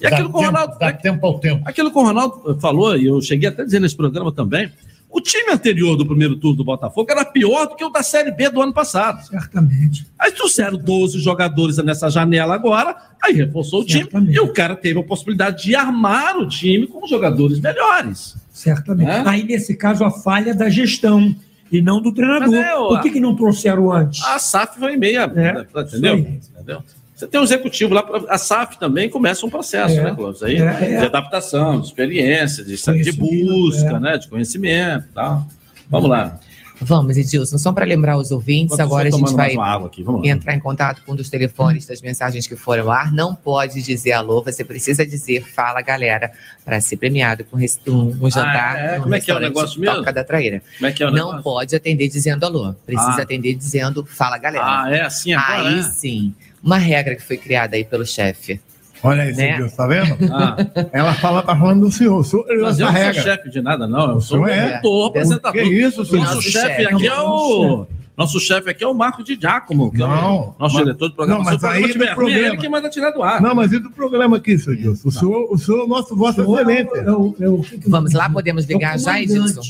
E Dá aquilo que o tempo- Ronaldo. Dá tempo ao tempo. Aquilo que o Ronaldo falou, e eu cheguei até a dizer nesse programa também, O time anterior do primeiro turno do Botafogo era pior do que o da Série B do ano passado. Certamente. Aí trouxeram 12 jogadores nessa janela agora, aí reforçou o time e o cara teve a possibilidade de armar o time com jogadores melhores. Certamente. É? Aí, nesse caso, a falha da gestão e não do treinador. Mas é, ó, Por que, que não trouxeram antes? A SAF foi meia, É, entendeu? aí. entendeu? Você tem o executivo lá, a SAF também começa um processo, É. né, Clóvis? Aí, É, é. de adaptação, de experiência, de, de busca, é. né, de conhecimento e tal. Vamos lá. Vamos, Edilson, só para lembrar os ouvintes, agora a gente vai aqui, entrar em contato com um dos telefones das mensagens que foram ao ar. Não pode dizer alô, você precisa dizer fala, galera, para ser premiado com um, um jantar. Ah, é? Como é que é o negócio mesmo? Toca da Traíra. Como é que é o Não negócio? pode atender dizendo alô, precisa Ah. atender dizendo fala, galera. Ah, é assim agora, Aí né? sim, uma regra que foi criada aí pelo chefe. Olha aí, Né? Silvio, tá vendo? Ah. Ela fala, tá falando do senhor. Ele Mas eu não sou regra. chefe de nada, não. Eu sou senhor é? apresentador. Que isso, senhor? Nosso Nosso chefe aqui é o. Nosso chefe aqui é o Marco de Giacomo, que é Não, o nosso mas- diretor do programa. não, mas programa aí tiver ruim, é ele que manda tirar do ar. Não, mas e do programa aqui, senhor Edilson? O senhor, o senhor, nosso voto é excelente. Vamos lá, podemos ligar já, Edilson?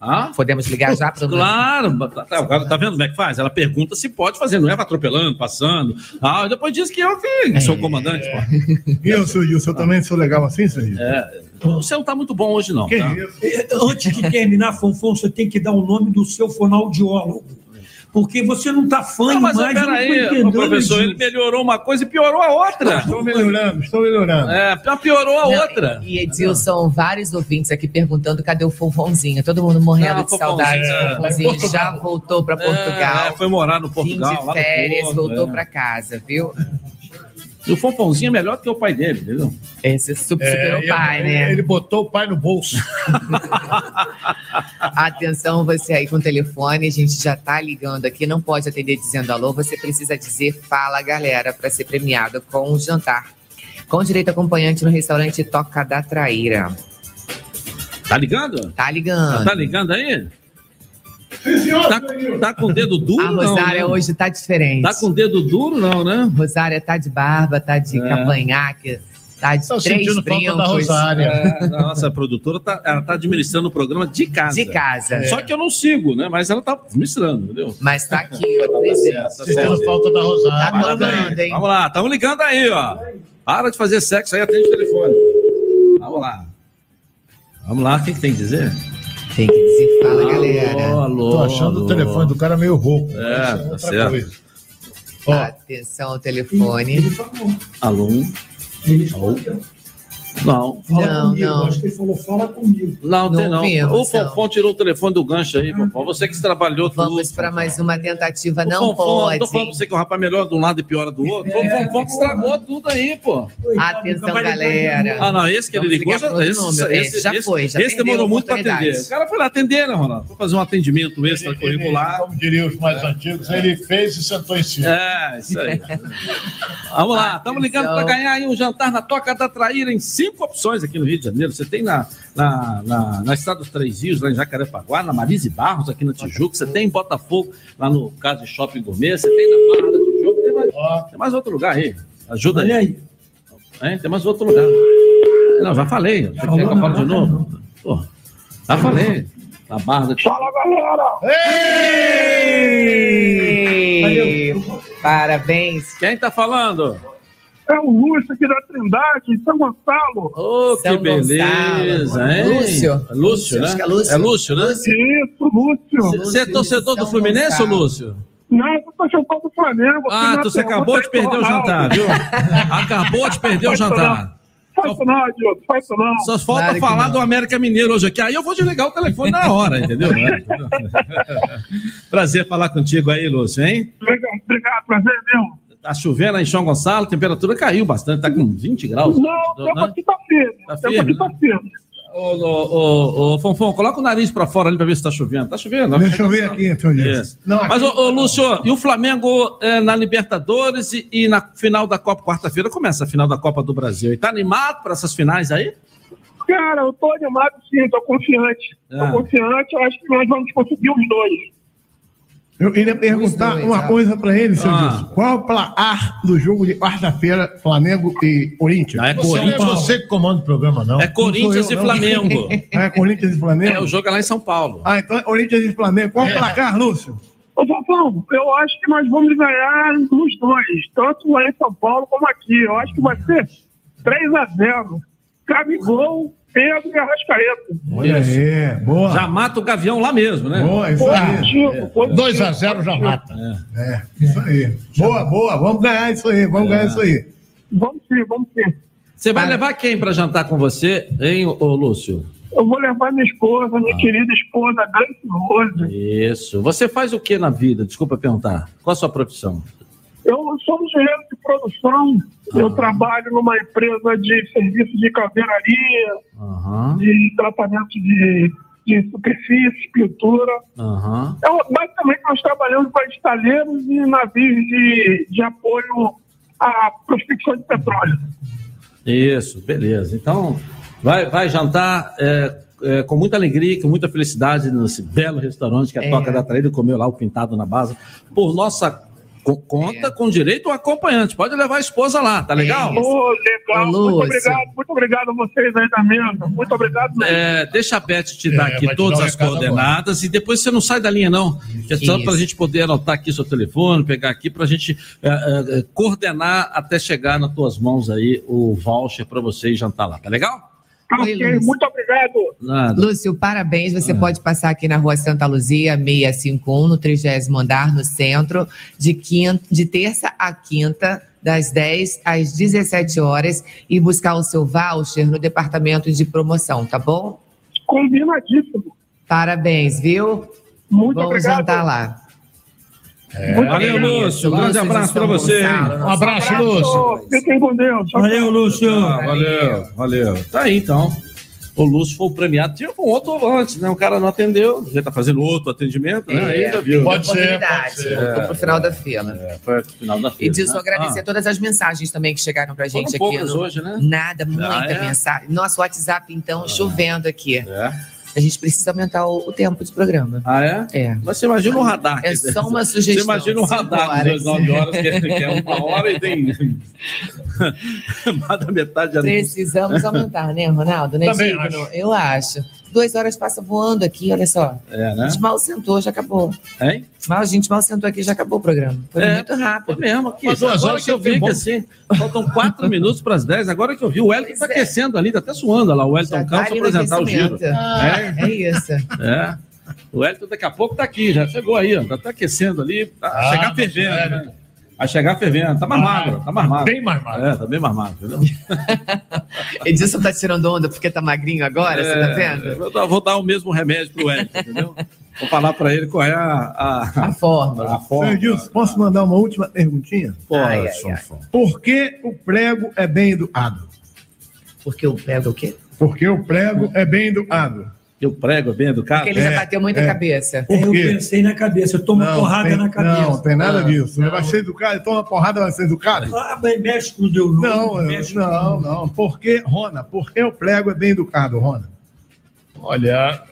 Ah? Podemos ligar já para o Claro, tá, tá, tá vendo como é que faz? Ela pergunta se pode fazer, não é atropelando, passando. Ah, e depois diz que eu que sou o comandante. pô. E eu, senhor Edilson, eu também sou legal assim, senhor? É, você não tá muito bom hoje, não. Que tá? Eh, Antes de terminar, Fonfon, você tem que dar o nome do seu fonoaudiólogo. Porque você não está fã Não, mas mais, tô peraí, entendendo professor, isso. ele melhorou uma coisa e piorou a outra. Estou melhorando, estou melhorando. É, piorou a Não, outra. E Edilson, vários ouvintes aqui perguntando cadê o Fonfonzinho. Todo mundo morrendo Não, de saudade Fonfonzinho, do Fonfonzinho. é. Já voltou para Portugal. É, foi morar no Portugal. Fim lá de no férias, Porto, voltou é. para casa, viu? E o Fonfonzinho é melhor do que o pai dele, entendeu? Esse super, superou o ele- pai, né? Ele botou o pai no bolso. Atenção, você aí com o telefone, a gente já tá ligando aqui, não pode atender dizendo alô, você precisa dizer fala, galera, para ser premiado com um jantar. Com direito acompanhante no restaurante Toca da Traíra. Tá ligando? Tá ligando. Tá ligando aí? Tá, tá com o dedo duro, A não? Rosária né? hoje tá diferente. Tá com o dedo duro, não, né? Rosária tá de barba, tá de É. cavanhaque, tá de Tô três sentindo falta da Rosária. É, a nossa produtora tá, ela tá administrando o programa de casa. De casa. Só que eu não sigo, né? Mas ela tá administrando, entendeu? Mas tá aqui, ó, presente. Tá Sentindo certo. falta da Tá Rosária. tocando, hein? Vamos lá, estamos ligando aí, ó. Para de fazer sexo aí, atende o telefone. Vamos lá. Vamos lá, o que, que tem que dizer? Tem que dizer fala, galera. Alô, alô, Tô achando alô. o telefone do cara meio rouco. É, Isso tá outra certo. coisa. Ó, Atenção ao telefone. Alô? Ele Alô? Não. Fala Não, comigo. não. Acho que ele falou, fala comigo. Não, Não tem não. ouvimos, o Fonfon tirou o telefone do gancho aí, Fonfon. Você que trabalhou tudo. Vamos para mais uma tentativa, O não Fonfon, pode. Tô falando pra você que o rapaz melhor de um lado e pior do outro. Foi o Fonfon que estragou tudo aí, pô. Atenção, galera. Ah, não, esse que ele ligou já, esse, número. esse, É, já esse- foi, já esse demorou muito para atender. O cara foi lá atender, né, Ronaldo? Foi fazer um atendimento extracurricular. Como diriam os mais antigos, ele fez e sentou em cima. É, isso aí. Vamos lá, estamos ligando para ganhar aí um jantar na Toca da Traíra em cinco opções aqui no Rio de Janeiro. Você tem na, na, na, na Estrada dos Três Rios, lá em Jacarepaguá, na Marise Barros, aqui na Tijuca. Você tem em Botafogo, lá no Casa de Shopping Gourmet. Você tem na Barra da Tijuca. Tem mais, tem mais outro lugar aí. Ajuda aí. aí. Tem mais outro lugar. Não, já falei. Você quer que eu fale de novo? Pô, já falei. Na Barra da Tijuca. Fala, galera! Ei, Parabéns. Quem tá falando? É o Lúcio aqui da Trindade, em São Gonçalo. Ô, que São beleza, Gonçalo. hein? Lúcio? Lúcio, né? Acho que é Lúcio. É Lúcio, né? Isso, Lúcio. Você é torcedor do Fluminense, Gonçalo. Lúcio? Não, eu tô torcedor do Flamengo. Ah, Fui tu, você acabou de perder o jantar, viu? Acabou de perder o jantar. Faz isso não, Diogo, faz isso não. Só falta Claro que falar não. do América Mineiro hoje aqui. Aí eu vou desligar o telefone na hora, entendeu? Prazer falar contigo aí, Lúcio, hein? Obrigado, obrigado, prazer mesmo. Tá chovendo aí em São Gonçalo, a temperatura caiu bastante, tá com 20 graus. Não, o tempo né? aqui tá firme. Tá O tempo firme, aqui tá firme. Ô, ô, ô, ô, Fonfon, coloca o nariz pra fora ali pra ver se tá chovendo. Tá chovendo? Deixa eu ver aqui, Edilson. Isso. Não, aqui- Mas, ô, ô, Lúcio, e o Flamengo é, na Libertadores e, e na final da Copa, quarta-feira, começa a final da Copa do Brasil. E tá animado para essas finais aí? Cara, eu tô animado sim, tô confiante. Ah. Tô confiante, acho que nós vamos conseguir os dois. Eu queria perguntar dois, uma ah. coisa para ele, seu Ah. Gilson. Qual é o placar do jogo de quarta-feira, Flamengo e Corinthians? é Você não é Corinthians. você que comanda o programa, não. É Corinthians sou eu, e não. Flamengo. É Corinthians e Flamengo? É, o jogo é lá em São Paulo. Ah, então é Corinthians e Flamengo. Qual o placar, Lúcio? Ô, Fafão, eu acho que nós vamos ganhar nos dois, tanto lá em São Paulo como aqui. Eu acho que vai ser 3 a 0 Gabigol, Pedro e Arrascaeta. Olha aí, boa. Já mata o Gavião lá mesmo, né? Boa, isso aí. Positivo, positivo. 2 a 0 já mata. É, isso aí. Boa, boa. Vamos ganhar isso aí, vamos ganhar isso aí. Vamos sim, vamos sim. Você vai levar quem para jantar com você, hein, ô Lúcio? Eu vou levar minha esposa, minha querida esposa, Grace Rose. Isso. Você faz o que na vida? Desculpa perguntar. Qual a sua profissão? Eu sou engenheiro de produção. Eu trabalho numa empresa de serviço de caveiraria, Aham, de tratamento de, de superfície, pintura. aham. Então, basicamente, nós trabalhamos para estaleiros e navios de, de apoio à prospecção de petróleo. Isso, beleza. Então, vai, vai jantar é, é, com muita alegria, e com muita felicidade nesse belo restaurante que a É. Toca da Traíra comeu lá o pintado na base. Por nossa co- conta, com direito ao acompanhante. Pode levar a esposa lá, tá legal? Ô, legal. Muito obrigado. Muito obrigado a vocês aí da mesa. Muito obrigado. É, deixa a Beth te dar É, aqui todas dar as coordenadas e depois você não sai da linha, não. É só para a gente poder anotar aqui seu telefone, pegar aqui para a gente é, é, é, coordenar até chegar nas tuas mãos aí o voucher para você jantar lá, tá legal? Oi, muito obrigado. Nada. Lúcio, parabéns. Você pode passar aqui na rua Santa Luzia, 651, no 30 andar, no centro, de, quinta, de terça a quinta, das 10 às 17 horas, e buscar o seu voucher no departamento de promoção, tá bom? Combinadíssimo. Parabéns, viu? Muito Vamos obrigado. jantar lá. Muito Valeu, obrigado. Lúcio. Um grande abraço para você. Um abraço, Lúcio. Fiquem com Deus. Valeu, Lúcio. Ah, valeu, valeu. Tá aí, então. O Lúcio foi o premiado. Tinha um outro antes, né? O cara não atendeu. Já tá fazendo outro atendimento, né? É, Ainda viu. Pode ser, Oportunidade. pode ser. Voltou pro final da fila. É, foi no final da fila. Edilson, né? agradecer Ah, todas as mensagens também que chegaram pra gente foram aqui. poucas no- hoje, né? Nada, muita Ah, é? mensagem. Nosso WhatsApp, então, chovendo aqui. É. A gente precisa aumentar o, o tempo de programa. Ah, é? É. Mas você imagina o radar. É dizer, só uma sugestão, Você imagina o radar das 9 horas, que é, que é uma hora e tem mais da metade da Precisamos aumentar, né, Ronaldo? Não é Também digno? acho. Eu acho. Duas horas passa voando aqui, olha só. É, A né? gente mal sentou, já acabou. Hein? Mal, a gente mal sentou aqui, já acabou o programa. Foi É. muito É rápido. mesmo, aqui. Mas duas Agora horas que eu vi bom- que assim, faltam quatro minutos para as 10, agora que eu vi, o Wellington tá Pois é. aquecendo ali, tá até suando lá, o Wellington Já tá Campos no apresentar o giro. aquecimento. É. É isso. É. O Wellington daqui a pouco tá aqui, já chegou aí, ó, tá, tá aquecendo ali, tá Ah, chegar fervendo, é, né? Vai chegar fervendo, tá mais magro, tá mais magro. Bem mais magro. É, tá bem mais magro, entendeu? Edilson tá tirando onda porque tá magrinho agora, você tá É, vendo? Vou dar, vou dar o mesmo remédio pro Wellington, entendeu? Vou falar para ele qual é a, a, A forma. a forma. Edilson, posso mandar uma última perguntinha? Pode, Ai, ai, ai. Sonfon. Por que o prego é bem educado? Porque eu pego o quê? Porque o prego é bem educado. Eu prego bem educado. Porque ele já É, bateu muita é. cabeça. Eu pensei na cabeça, eu tomo porrada tem, na cabeça. Não, tem nada Ah, disso. Ele vai ser educado, toma porrada, vai ser educado? Ah, mas mexe com o teu nome. Não, mexe com- não, não. Por que, Rona? Por que o prego é bem educado, Rona? Olha,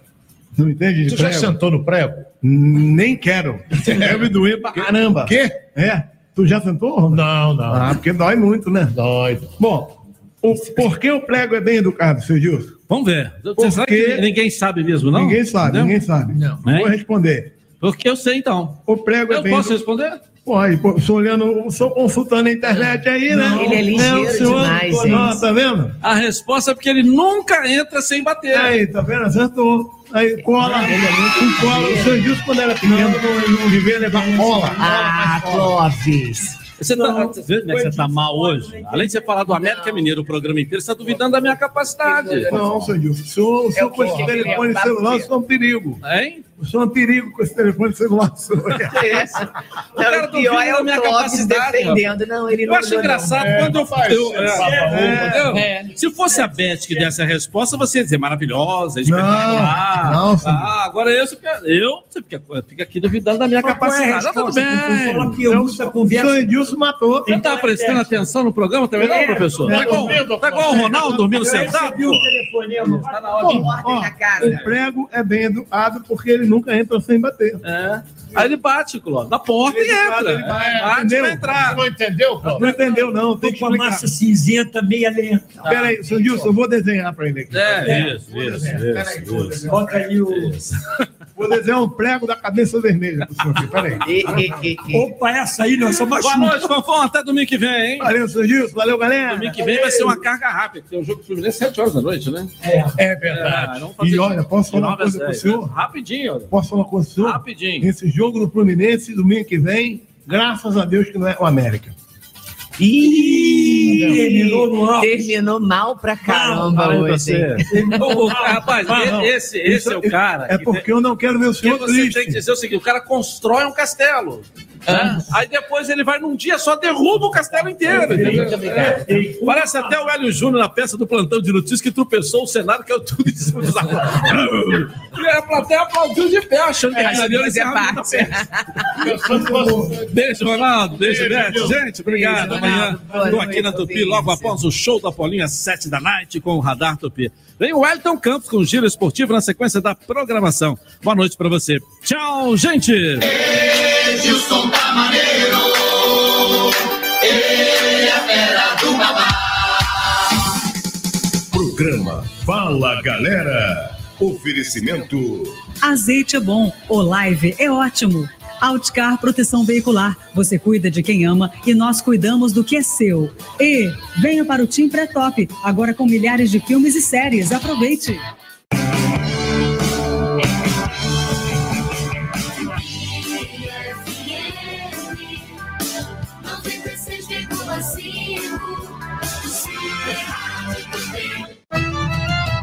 Não entende de tu já prego? sentou no prego? Nem quero. Deve doer pra caramba. Quê? É. Tu já sentou, Rona? Não, não. Ah, porque dói muito, né? Dói. Bom, o, por que o prego é bem educado, seu Gilson? Vamos ver. Você Por sabe quê? que ninguém sabe mesmo, não? Ninguém sabe, Entendeu? ninguém sabe. Não. Vou Hein? responder. Porque eu sei, então. O prego é Eu bem posso responder? Pode, pô, estou olhando, estou consultando a internet aí, né? Ele é ligeiro demais, Pô, gente. não, tá vendo? A resposta é porque ele nunca entra sem bater. Aí, tá vendo? Acertou. Aí cola, um cola. O seu Gilson, quando era pequeno, não, não devia levar cola. Ah, Clóvis. Você tá, você vê como é que você tá mal hoje? Além de você falar do América Mineiro o programa inteiro, você tá duvidando da minha capacidade. Não, seu senhor, É o telefone É o celular, quê? o senhor é um perigo. Hein? O senhor é um perigo com esse telefone celular. É isso. O cara Não, o pior é o minha Clóvis defendendo. Não, ele Eu não acho olhou, não. engraçado É, quando eu. eu- é, é, é. Se fosse a Beth que desse a resposta, você ia dizer maravilhosa, espetacular. não, sim. ah, agora eu, você eu você fica, fica aqui duvidando da minha Qual é capacidade. Ah, tudo bem. que eu uso a O conversa. Edilson matou. Você tá prestando atenção no programa também, não, professor? Tá igual, tá igual o Ronaldo dormindo Eu sentado? recebi o telefonema. Tá na hora de. Ó, Ordem na casa. o prego é bem educado porque ele nunca entra sem bater. É. Aí ele bate, Clóvis, na porta e entra. Ele vai, É, bate entendeu? pra entrar. Não entendeu, Clóvis? Não entendeu, não. Tem que Com a explicar. massa cinzenta meia lenta. Peraí, seu Gilson, eu vou desenhar pra ele aqui. É, isso, isso, isso, Peraí, isso. Bota aí o. Vou desenhar um prego da cabeça vermelha pro senhor aqui. Peraí. Opa, essa aí, nossa Boa machuca. noite, Fofão. Até domingo que vem, hein? Valeu, seu Gilson. Valeu, galera. Domingo que vem vai ser uma carga rápida. Tem um jogo do Fluminense 7 horas da noite, né? É verdade. É, vamos fazer e olha, posso falar uma coisa pro senhor? né? Rapidinho, olha. Posso falar uma coisa pro senhor? Rapidinho. Esse jogo do Fluminense, domingo que vem, graças a Deus que não é o América. Ih, Terminou no alto. Terminou mal pra caramba aí pra hoje. você. Ô, Rapaz, Ah, não. esse, esse é o cara. É que porque eu não quero ver o senhor você triste. tem que dizer o seguinte: o cara constrói um castelo. Né? Aí depois ele vai num dia só derruba o castelo inteiro. É. Parece até o Hélio Júnior na peça do plantão de notícias que tropeçou o cenário, que é tudo em cima dos. E a plateia aplaudiu de pé, achando que É, aquilo ali era parte. Beijo, Ronaldo. Beijo, Beth. Gente, obrigado. Amanhã estou aqui na Tupi, logo após o show da Paulinha, às 7 da noite, com o Radar Tupi. Vem o Wellington Campos com o giro esportivo na sequência da programação. Boa noite para você. Tchau, gente. Edilson tá maneiro. Ele é a fera do babá. Programa Fala Galera. Oferecimento Azeite é bom, o live é ótimo. Outcar Proteção Veicular. Você cuida de quem ama e nós cuidamos do que é seu. E venha para o Team Pré-Top, agora com milhares de filmes e séries. Aproveite!